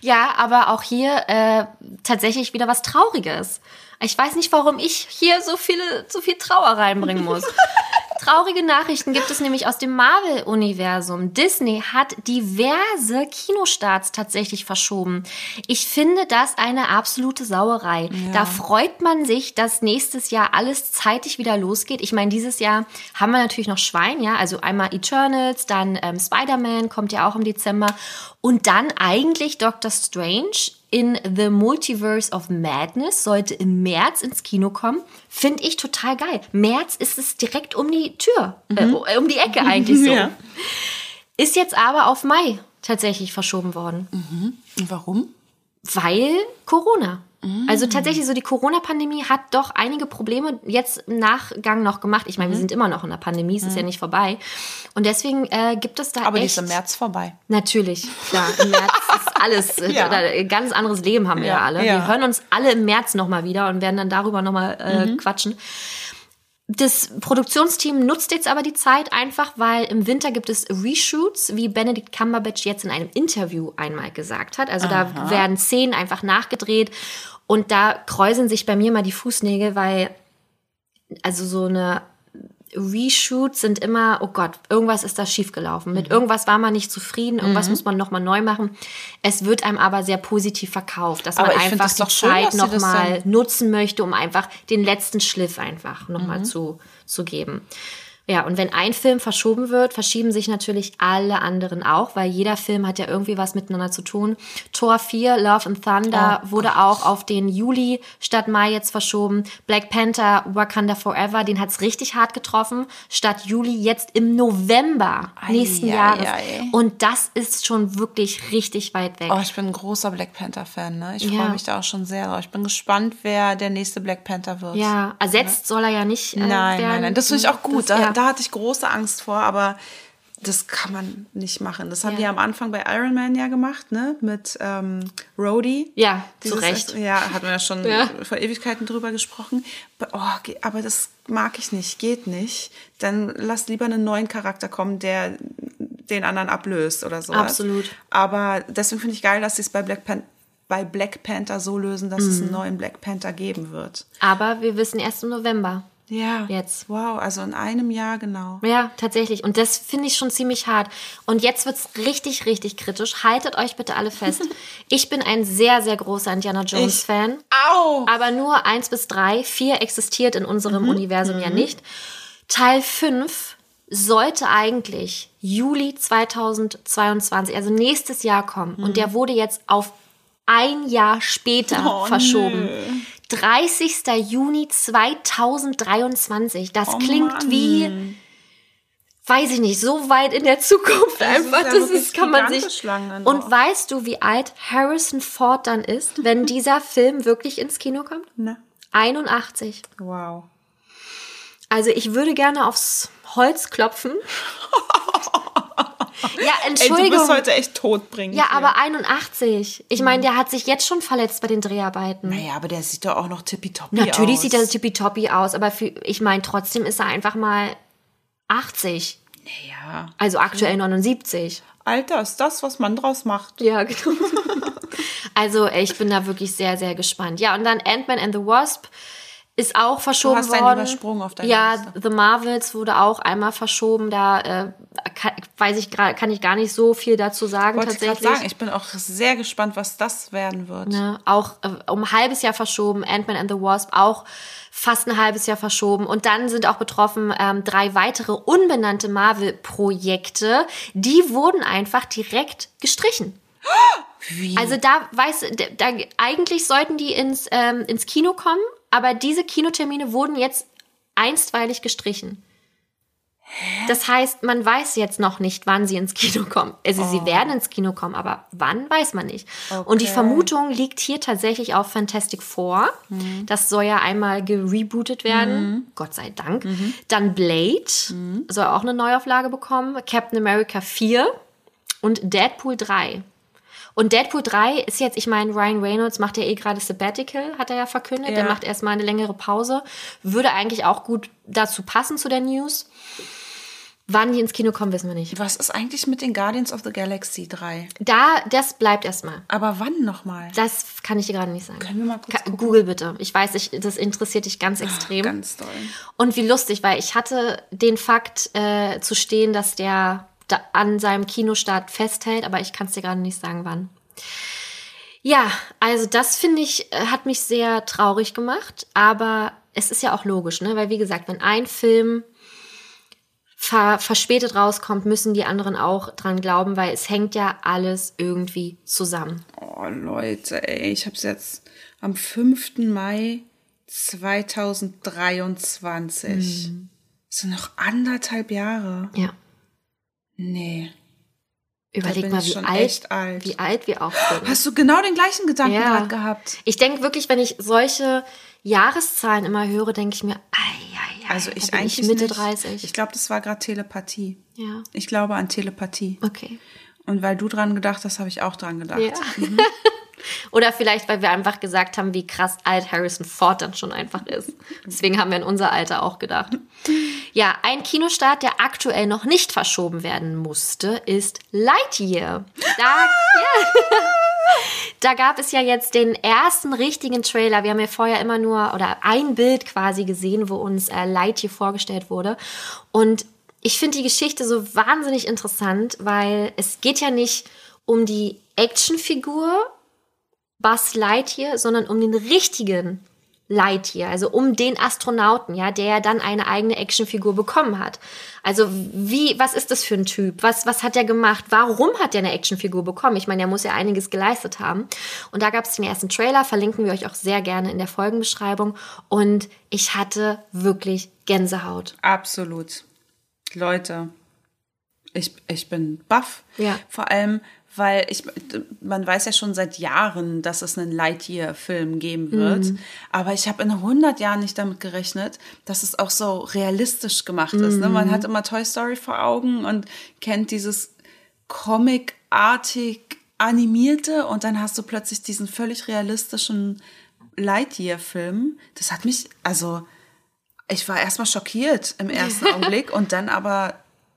Ja, aber auch hier äh, tatsächlich wieder was Trauriges. Ich weiß nicht, warum ich hier so viele, so viel Trauer reinbringen muss. Traurige Nachrichten gibt es nämlich aus dem Marvel-Universum. Disney hat diverse Kinostarts tatsächlich verschoben. Ich finde das eine absolute Sauerei. Da freut man sich, dass nächstes Jahr alles zeitig wieder losgeht. Ich meine, dieses Jahr haben wir natürlich noch Schwein, ja, also einmal Eternals, dann ähm, Spider-Man kommt ja auch im Dezember und dann eigentlich Doctor Strange in The Multiverse of Madness sollte im März ins Kino kommen. Finde ich total geil. März ist es direkt um die Tür, äh, um die Ecke eigentlich so. Ja. Ist jetzt aber auf Mai tatsächlich verschoben worden, Und warum? weil Corona. Also tatsächlich so die Corona-Pandemie hat doch einige Probleme jetzt im Nachgang noch gemacht. Ich meine, wir sind immer noch in der Pandemie, es ist ja nicht vorbei. Und deswegen äh, gibt es da Aber die echt ist im März vorbei. Natürlich, klar. Im März ist alles, äh, Ja. ein ganz anderes Leben haben wir ja, Ja, alle. ja. Wir hören uns alle im März nochmal wieder und werden dann darüber nochmal äh, Mhm. quatschen. Das Produktionsteam nutzt jetzt aber die Zeit einfach, weil im Winter gibt es Reshoots, wie Benedict Cumberbatch jetzt in einem Interview einmal gesagt hat. Also da werden Szenen einfach nachgedreht und da kräuseln sich bei mir mal die Fußnägel, weil also so eine Reshoots sind immer, oh Gott, irgendwas ist da schiefgelaufen. Mit irgendwas war man nicht zufrieden, irgendwas muss man nochmal neu machen. Es wird einem aber sehr positiv verkauft, dass Aber man einfach die schön, Zeit nochmal nutzen möchte, um einfach den letzten Schliff einfach nochmal Mhm. zu, zu geben. Ja, und wenn ein Film verschoben wird, verschieben sich natürlich alle anderen auch, weil jeder Film hat ja irgendwie was miteinander zu tun. Tor 4, Love and Thunder, Oh wurde auch auf den Juli statt Mai jetzt verschoben. Black Panther, Wakanda Forever, den hat's richtig hart getroffen. Statt Juli jetzt im November Ei, nächsten ei, Jahres. ei. Und das ist schon wirklich richtig weit weg. Oh, ich bin ein großer Black Panther-Fan. Ne? Ich Ja. freue mich da auch schon sehr drauf. Ich bin gespannt, wer der nächste Black Panther wird. Ja, ersetzt soll er ja nicht äh, Nein, werden. nein, nein. Das finde ich auch gut. Da, ja. Da hatte ich große Angst vor, aber das kann man nicht machen. Das haben Ja. die am Anfang bei Iron Man ja gemacht, ne? Mit ähm, Rhodey. Ja, zu Dieses- Recht. Ja, hatten wir ja schon Ja. vor Ewigkeiten drüber gesprochen. Aber, oh, aber das mag ich nicht, geht nicht. Dann lass lieber einen neuen Charakter kommen, der den anderen ablöst oder so. Absolut. Aber deswegen finde ich geil, dass sie es bei Black, Pan bei Black Panther so lösen, dass Mhm. es einen neuen Black Panther geben wird. Aber wir wissen erst im November. Ja. Jetzt. Wow, also in einem Jahr genau. Ja, tatsächlich. Und das finde ich schon ziemlich hart. Und jetzt wird's richtig, richtig kritisch. Haltet euch bitte alle fest. Ich bin ein sehr, sehr großer Indiana Jones-Fan. Au! Aber nur eins bis drei. Vier existiert in unserem Universum ja nicht. Teil 5 sollte eigentlich Juli 2022, also nächstes Jahr kommen. Und der wurde jetzt auf ein Jahr später Oh, verschoben. nö. 30. Juni 2023. Das Oh, klingt Mann. wie, weiß ich nicht, so weit in der Zukunft einfach. ja Das ist, kann man sich. lange. Und weißt du, wie alt Harrison Ford dann ist, wenn dieser Film wirklich ins Kino kommt? Ne? 81. Wow. Also ich würde gerne aufs Holz klopfen. ja, Ey, Entschuldigung. du bist heute echt todbringend. ja, hier. aber 81. Ich meine, der hat sich jetzt schon verletzt bei den Dreharbeiten. Naja, aber der sieht doch auch noch tippitoppi Natürlich aus. sieht er tippitoppi aus, aber für, ich meine, trotzdem ist er einfach mal 80. Naja. Also aktuell 79. Alter, ist das, was man draus macht. Ja, genau. also ich bin da wirklich sehr, sehr gespannt. Ja, und dann Ant-Man and the Wasp ist auch verschoben hast einen worden. übersprungen auf deiner Ja, Liste. The Marvels wurde auch einmal verschoben. Da äh, kann, weiß ich gra- kann ich gar nicht so viel dazu sagen Wollte ich gerade tatsächlich. sagen, ich bin auch sehr gespannt, was das werden wird. Ne? Auch äh, um ein halbes Jahr verschoben. Ant-Man and the Wasp auch fast ein halbes Jahr verschoben. Und dann sind auch betroffen ähm, drei weitere unbenannte Marvel-Projekte. Die wurden einfach direkt gestrichen. Wie? Also da weiß, da, eigentlich sollten die ins, ähm, ins Kino kommen, aber diese Kinotermine wurden jetzt einstweilig gestrichen. Das heißt, man weiß jetzt noch nicht, wann sie ins Kino kommen. Also sie werden ins Kino kommen, aber wann weiß man nicht. Und die Okay. Vermutung liegt hier tatsächlich auf Fantastic Four. Das soll ja einmal gerebootet werden. Gott sei Dank. Dann Blade soll auch eine Neuauflage bekommen. Captain America 4 und Deadpool 3. Und Deadpool 3 ist jetzt, ich meine, Ryan Reynolds macht ja eh gerade Sabbatical, hat er ja verkündet. Ja. Der macht erstmal eine längere Pause. Würde eigentlich auch gut dazu passen zu der News. Wann die ins Kino kommen, wissen wir nicht. was ist eigentlich mit den Guardians of the Galaxy 3? Da, das bleibt erstmal. Aber wann nochmal? Das kann ich dir gerade nicht sagen. Können wir mal kurz Ka- Google bitte. Ich weiß, ich, das interessiert dich ganz extrem. Ganz doll. Und wie lustig, weil ich hatte den Fakt äh, zu stehen, dass der an seinem Kinostart festhält, aber ich kann es dir gerade nicht sagen, wann. Ja, also das finde ich, äh, hat mich sehr traurig gemacht, aber es ist ja auch logisch, ne? Weil wie gesagt, wenn ein Film ver verspätet rauskommt, müssen die anderen auch dran glauben, weil es hängt ja alles irgendwie zusammen. Oh, Leute, ey, ich hab's jetzt am 5. Mai 2023. Mhm. Das sind noch anderthalb Jahre. Ja. Nee. Überleg mal, wie alt, alt. wie alt wir auch sind. Hast du genau den gleichen Gedanken Ja. gerade gehabt? Ich denke wirklich, wenn ich solche Jahreszahlen immer höre, denke ich mir, ei, ei, ei, Also ich eigentlich ich Mitte nicht. 30. Ich glaube, das war gerade Telepathie. ja, Ich glaube an Telepathie. okay. Und weil du dran gedacht hast, habe ich auch dran gedacht. Ja. Oder vielleicht, weil wir einfach gesagt haben, wie krass alt Harrison Ford dann schon einfach ist. Deswegen haben wir an unser Alter auch gedacht. Ja, ein Kinostart, der aktuell noch nicht verschoben werden musste, ist Lightyear. Da, ja. da gab es ja jetzt den ersten richtigen Trailer. Wir haben ja vorher immer nur oder ein Bild quasi gesehen, wo uns äh, Lightyear vorgestellt wurde. Und ich finde die Geschichte so wahnsinnig interessant, weil es geht ja nicht um die Actionfigur Buzz Lightyear, sondern um den richtigen Lightyear, also um den Astronauten, ja, der ja dann eine eigene Actionfigur bekommen hat. Also wie, was ist das für ein Typ? Was, was hat er gemacht? Warum hat er eine Actionfigur bekommen? Ich meine, er muss ja einiges geleistet haben. Und da gab es den ersten Trailer, verlinken wir euch auch sehr gerne in der Folgenbeschreibung. Und ich hatte wirklich Gänsehaut. Absolut. Leute, Ich, ich bin baff. Ja. Vor allem, weil ich, man weiß ja schon seit Jahren, dass es einen Lightyear-Film geben wird. Mhm. Aber ich habe in 100 Jahren nicht damit gerechnet, dass es auch so realistisch gemacht ist. Ne? Mhm. Man hat immer Toy Story vor Augen und kennt dieses Comic-artig animierte und dann hast du plötzlich diesen völlig realistischen Lightyear-Film. Das hat mich, also ich war erstmal schockiert im ersten Augenblick und dann aber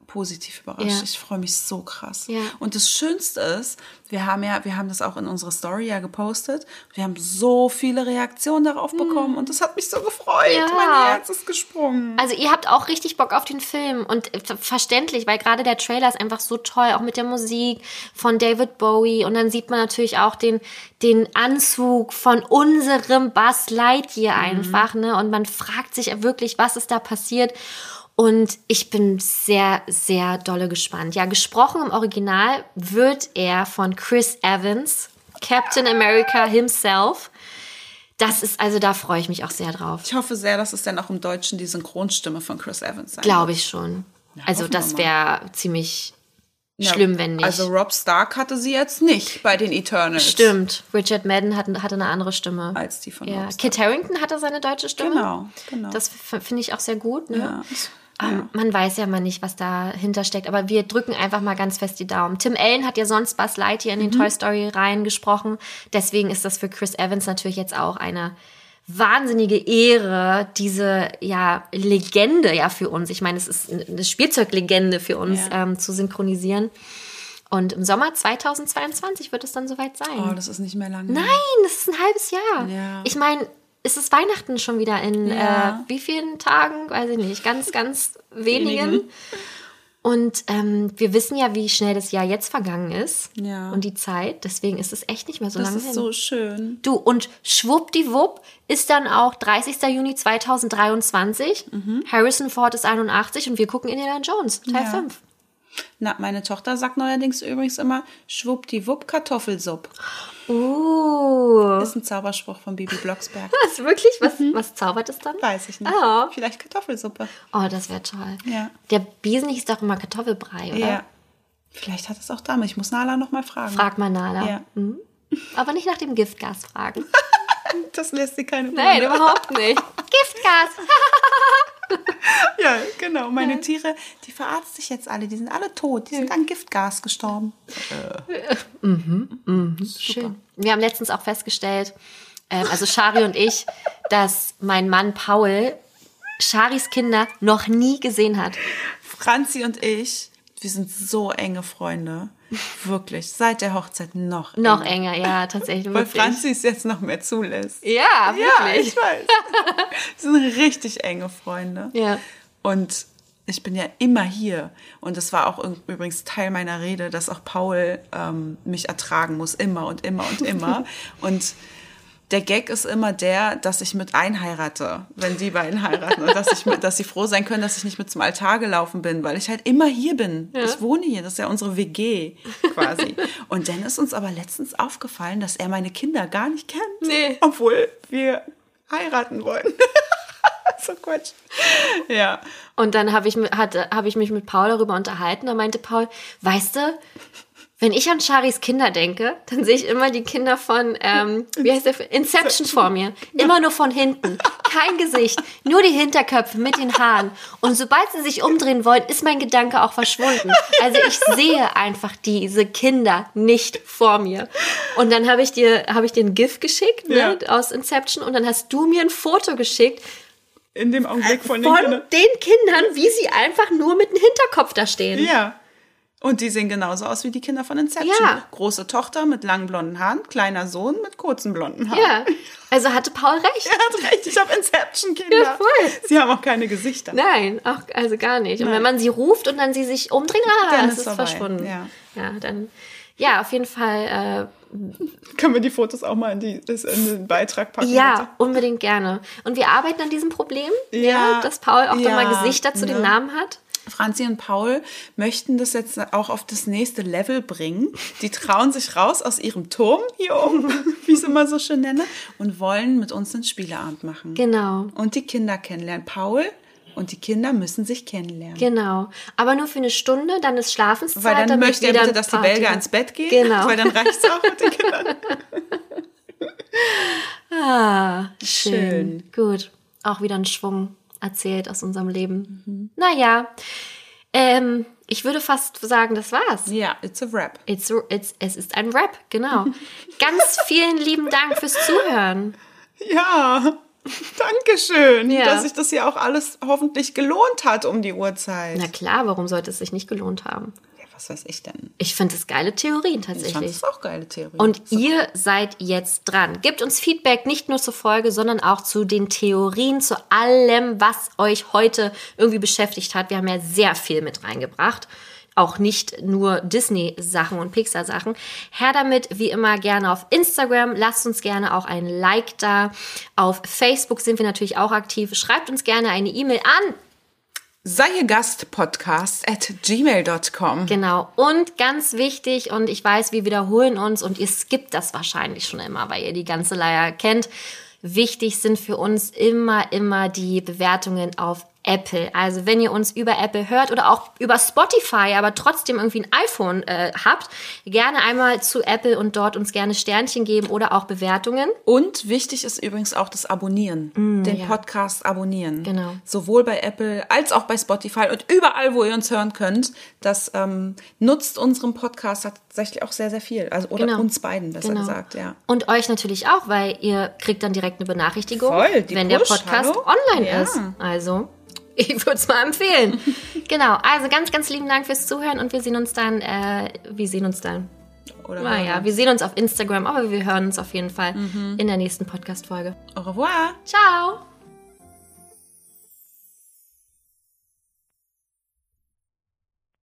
positiv überrascht. Ja. Ich freue mich so krass. Ja. Und das Schönste ist, wir haben ja, wir haben das auch in unserer Story ja gepostet. Wir haben so viele Reaktionen darauf bekommen und das hat mich so gefreut. Hm. Ja. Mein Herz ist gesprungen. Also ihr habt auch richtig Bock auf den Film und äh, ver- verständlich, weil gerade der Trailer ist einfach so toll, auch mit der Musik von David Bowie und dann sieht man natürlich auch den, den Anzug von unserem Buzz Lightyear Mhm. einfach, ne? Und man fragt sich wirklich, was ist da passiert. Und ich bin sehr, sehr dolle gespannt. Ja, gesprochen im Original wird er von Chris Evans, Captain America himself. Das ist, also da freue ich mich auch sehr drauf. Ich hoffe sehr, dass es dann auch im Deutschen die Synchronstimme von Chris Evans sein Glaube ich schon. also hoffen wir das wäre ziemlich Ja, schlimm, wenn nicht. Also Rob Stark hatte sie jetzt nicht bei den Eternals. Stimmt. Richard Madden hat, hatte eine andere Stimme. Als die von ja. Rob Stark. Kit Harington hatte seine deutsche Stimme. Genau, genau. Das finde ich auch sehr gut. Ne? ja. Ähm, Man weiß ja mal nicht, was dahinter steckt, aber wir drücken einfach mal ganz fest die Daumen. Tim Allen hat ja sonst Buzz Lightyear in den Mhm. Toy Story Reihen gesprochen, deswegen ist das für Chris Evans natürlich jetzt auch eine wahnsinnige Ehre, diese ja Legende ja für uns. Ich meine, es ist eine Spielzeuglegende für uns Ja. ähm, zu synchronisieren. Und im Sommer 2022 wird es dann soweit sein. Oh, das ist nicht mehr lange. Nein, das ist ein halbes Jahr. Ja. Ich meine, es ist Weihnachten schon wieder in Ja. äh, wie vielen Tagen? Weiß ich nicht. Ganz, ganz wenigen. Wenigen. Und ähm, wir wissen ja, wie schnell das Jahr jetzt vergangen ist. Ja. Und die Zeit. Deswegen ist es echt nicht mehr so Das lange ist hin. so schön. Du, und schwuppdiwupp ist dann auch 30. Juni 2023. Harrison Ford ist 81 und wir gucken Indiana Jones, Teil Ja. 5. Na, meine Tochter sagt neuerdings übrigens immer Schwuppdiwupp Kartoffelsupp. Uh. Ist ein Zauberspruch von Bibi Blocksberg. Was, wirklich? Was, was zaubert es dann? Weiß ich nicht. Ah. Vielleicht Kartoffelsuppe. Oh, das wäre toll. Ja. Der Biesen hieß doch immer Kartoffelbrei, oder? Ja. Vielleicht hat es auch damit. Ich muss Nala noch mal fragen. Frag mal Nala. Ja. Mhm. Aber nicht nach dem Giftgas fragen. Das lässt sie keine Nein, Ruhe. überhaupt nicht. Giftgas! Ja, genau. Meine Tiere, die verarzte ich jetzt alle. Die sind alle tot. Die sind an Giftgas gestorben. Schön. Wir haben letztens auch festgestellt, ähm, also Shari und ich, dass mein Mann Paul Sharis Kinder noch nie gesehen hat. Franzi und ich, wir sind so enge Freunde. Wirklich. Seit der Hochzeit noch. Noch enger, ja, tatsächlich. Weil. Franzi es jetzt noch mehr zulässt. Ja, Ja, wirklich. ich weiß. Wir sind richtig enge Freunde. Ja. Und ich bin ja immer hier. Und das war auch üb- übrigens Teil meiner Rede, dass auch Paul ähm, mich ertragen muss, immer und immer und immer. und der Gag ist immer der, dass ich mit einheirate, wenn die beiden heiraten. Und dass, ich mit, dass sie froh sein können, dass ich nicht mit zum Altar gelaufen bin, weil ich halt immer hier bin. Ich wohne hier, das ist ja unsere WG quasi. Und dann ist uns aber letztens aufgefallen, dass er meine Kinder gar nicht kennt. Nee. Obwohl wir heiraten wollen. so Quatsch. Ja. Und dann habe ich, habe ich mich mit Paul darüber unterhalten. Da meinte Paul, weißt du, wenn ich an Charis Kinder denke, dann sehe ich immer die Kinder von, ähm, wie heißt der? Inception vor mir. Immer nur von hinten. Kein Gesicht. Nur die Hinterköpfe mit den Haaren. Und sobald sie sich umdrehen wollen, ist mein Gedanke auch verschwunden. Also ich sehe einfach diese Kinder nicht vor mir. Und dann habe ich dir, habe ich dir ein GIF geschickt, ne, Ja. aus Inception. Und dann hast du mir ein Foto geschickt, In dem Augenblick von den von Kindern. den Kindern, wie sie einfach nur mit dem Hinterkopf da stehen. Ja. Und die sehen genauso aus wie die Kinder von Inception. Ja. Große Tochter mit langen blonden Haaren, kleiner Sohn mit kurzen blonden Haaren. Ja. Also hatte Paul recht. Er hat recht, ich habe Inception-Kinder. Ja, voll. Sie haben auch keine Gesichter. Nein, auch, also gar nicht. Und wenn man sie ruft und dann sie sich umdrehen, ah, Dann es ist ist vorbei, verschwunden. ja. ja, dann, ja, auf jeden Fall, Können wir die Fotos auch mal in, die, in den Beitrag äh, packen? ja, unbedingt gerne. Und wir arbeiten an diesem Problem, Ja, dass Paul auch ja, mal Gesichter zu ne. den Namen hat. Franzi und Paul möchten das jetzt auch auf das nächste Level bringen. Die trauen sich raus aus ihrem Turm hier oben, wie ich es immer so schön nenne, und wollen mit uns einen Spieleabend machen. Genau. Und die Kinder kennenlernen. Paul Und die Kinder müssen sich kennenlernen. Genau. Aber nur für eine Stunde, dann ist Schlafenszeit. Weil dann möchte er bitte, dass die Party. Belgier ans Bett gehen. Genau. Weil dann reicht es auch mit den Kindern. Ah, schön. Schön. Gut. Auch wieder ein Schwung erzählt aus unserem Leben. Mhm. Naja, ähm, ich würde fast sagen, das war's. Ja, it's a wrap. It's, it's, es ist ein Rap, genau. Ganz vielen lieben Dank fürs Zuhören. Ja, danke schön, Ja. dass sich das ja auch alles hoffentlich gelohnt hat um die Uhrzeit. Na klar, warum sollte es sich nicht gelohnt haben? Ja, was weiß ich denn? Ich finde es geile Theorien Ich fand tatsächlich. das auch geile Theorie. Und ihr seid jetzt dran. Gebt uns Feedback nicht nur zur Folge, sondern auch zu den Theorien, zu allem, was euch heute irgendwie beschäftigt hat. Wir haben ja sehr viel mit reingebracht. Auch nicht nur Disney-Sachen und Pixar-Sachen. Her damit, wie immer, gerne auf Instagram. Lasst uns gerne auch ein Like da. Auf Facebook sind wir natürlich auch aktiv. Schreibt uns gerne eine E-Mail an sei ihr Gast Podcast at gmail.com. Genau. Und ganz wichtig, und ich weiß, wir wiederholen uns und ihr skippt das wahrscheinlich schon immer, weil ihr die ganze Leier kennt. Wichtig sind für uns immer, immer die Bewertungen auf Apple. Also wenn ihr uns über Apple hört oder auch über Spotify, aber trotzdem irgendwie ein iPhone äh, habt, gerne einmal zu Apple und dort uns gerne Sternchen geben oder auch Bewertungen. Und wichtig ist übrigens auch das Abonnieren. den Mm, ja. Podcast abonnieren. Genau. Sowohl bei Apple als auch bei Spotify und überall, wo ihr uns hören könnt. Das ähm, nutzt unserem Podcast tatsächlich auch sehr, sehr viel. Also, oder Genau. uns beiden, besser Genau. gesagt, ja. Und euch natürlich auch, weil ihr kriegt dann direkt eine Benachrichtigung, Voll, wenn der Push, Podcast hallo? online Ja. ist. Also, ich würde es mal empfehlen. genau, also ganz, ganz lieben Dank fürs Zuhören und wir sehen uns dann, äh, wir sehen uns dann. Oder Naja, wir sehen uns auf Instagram, aber wir hören uns auf jeden Fall in der nächsten Podcast-Folge. Au revoir. Ciao!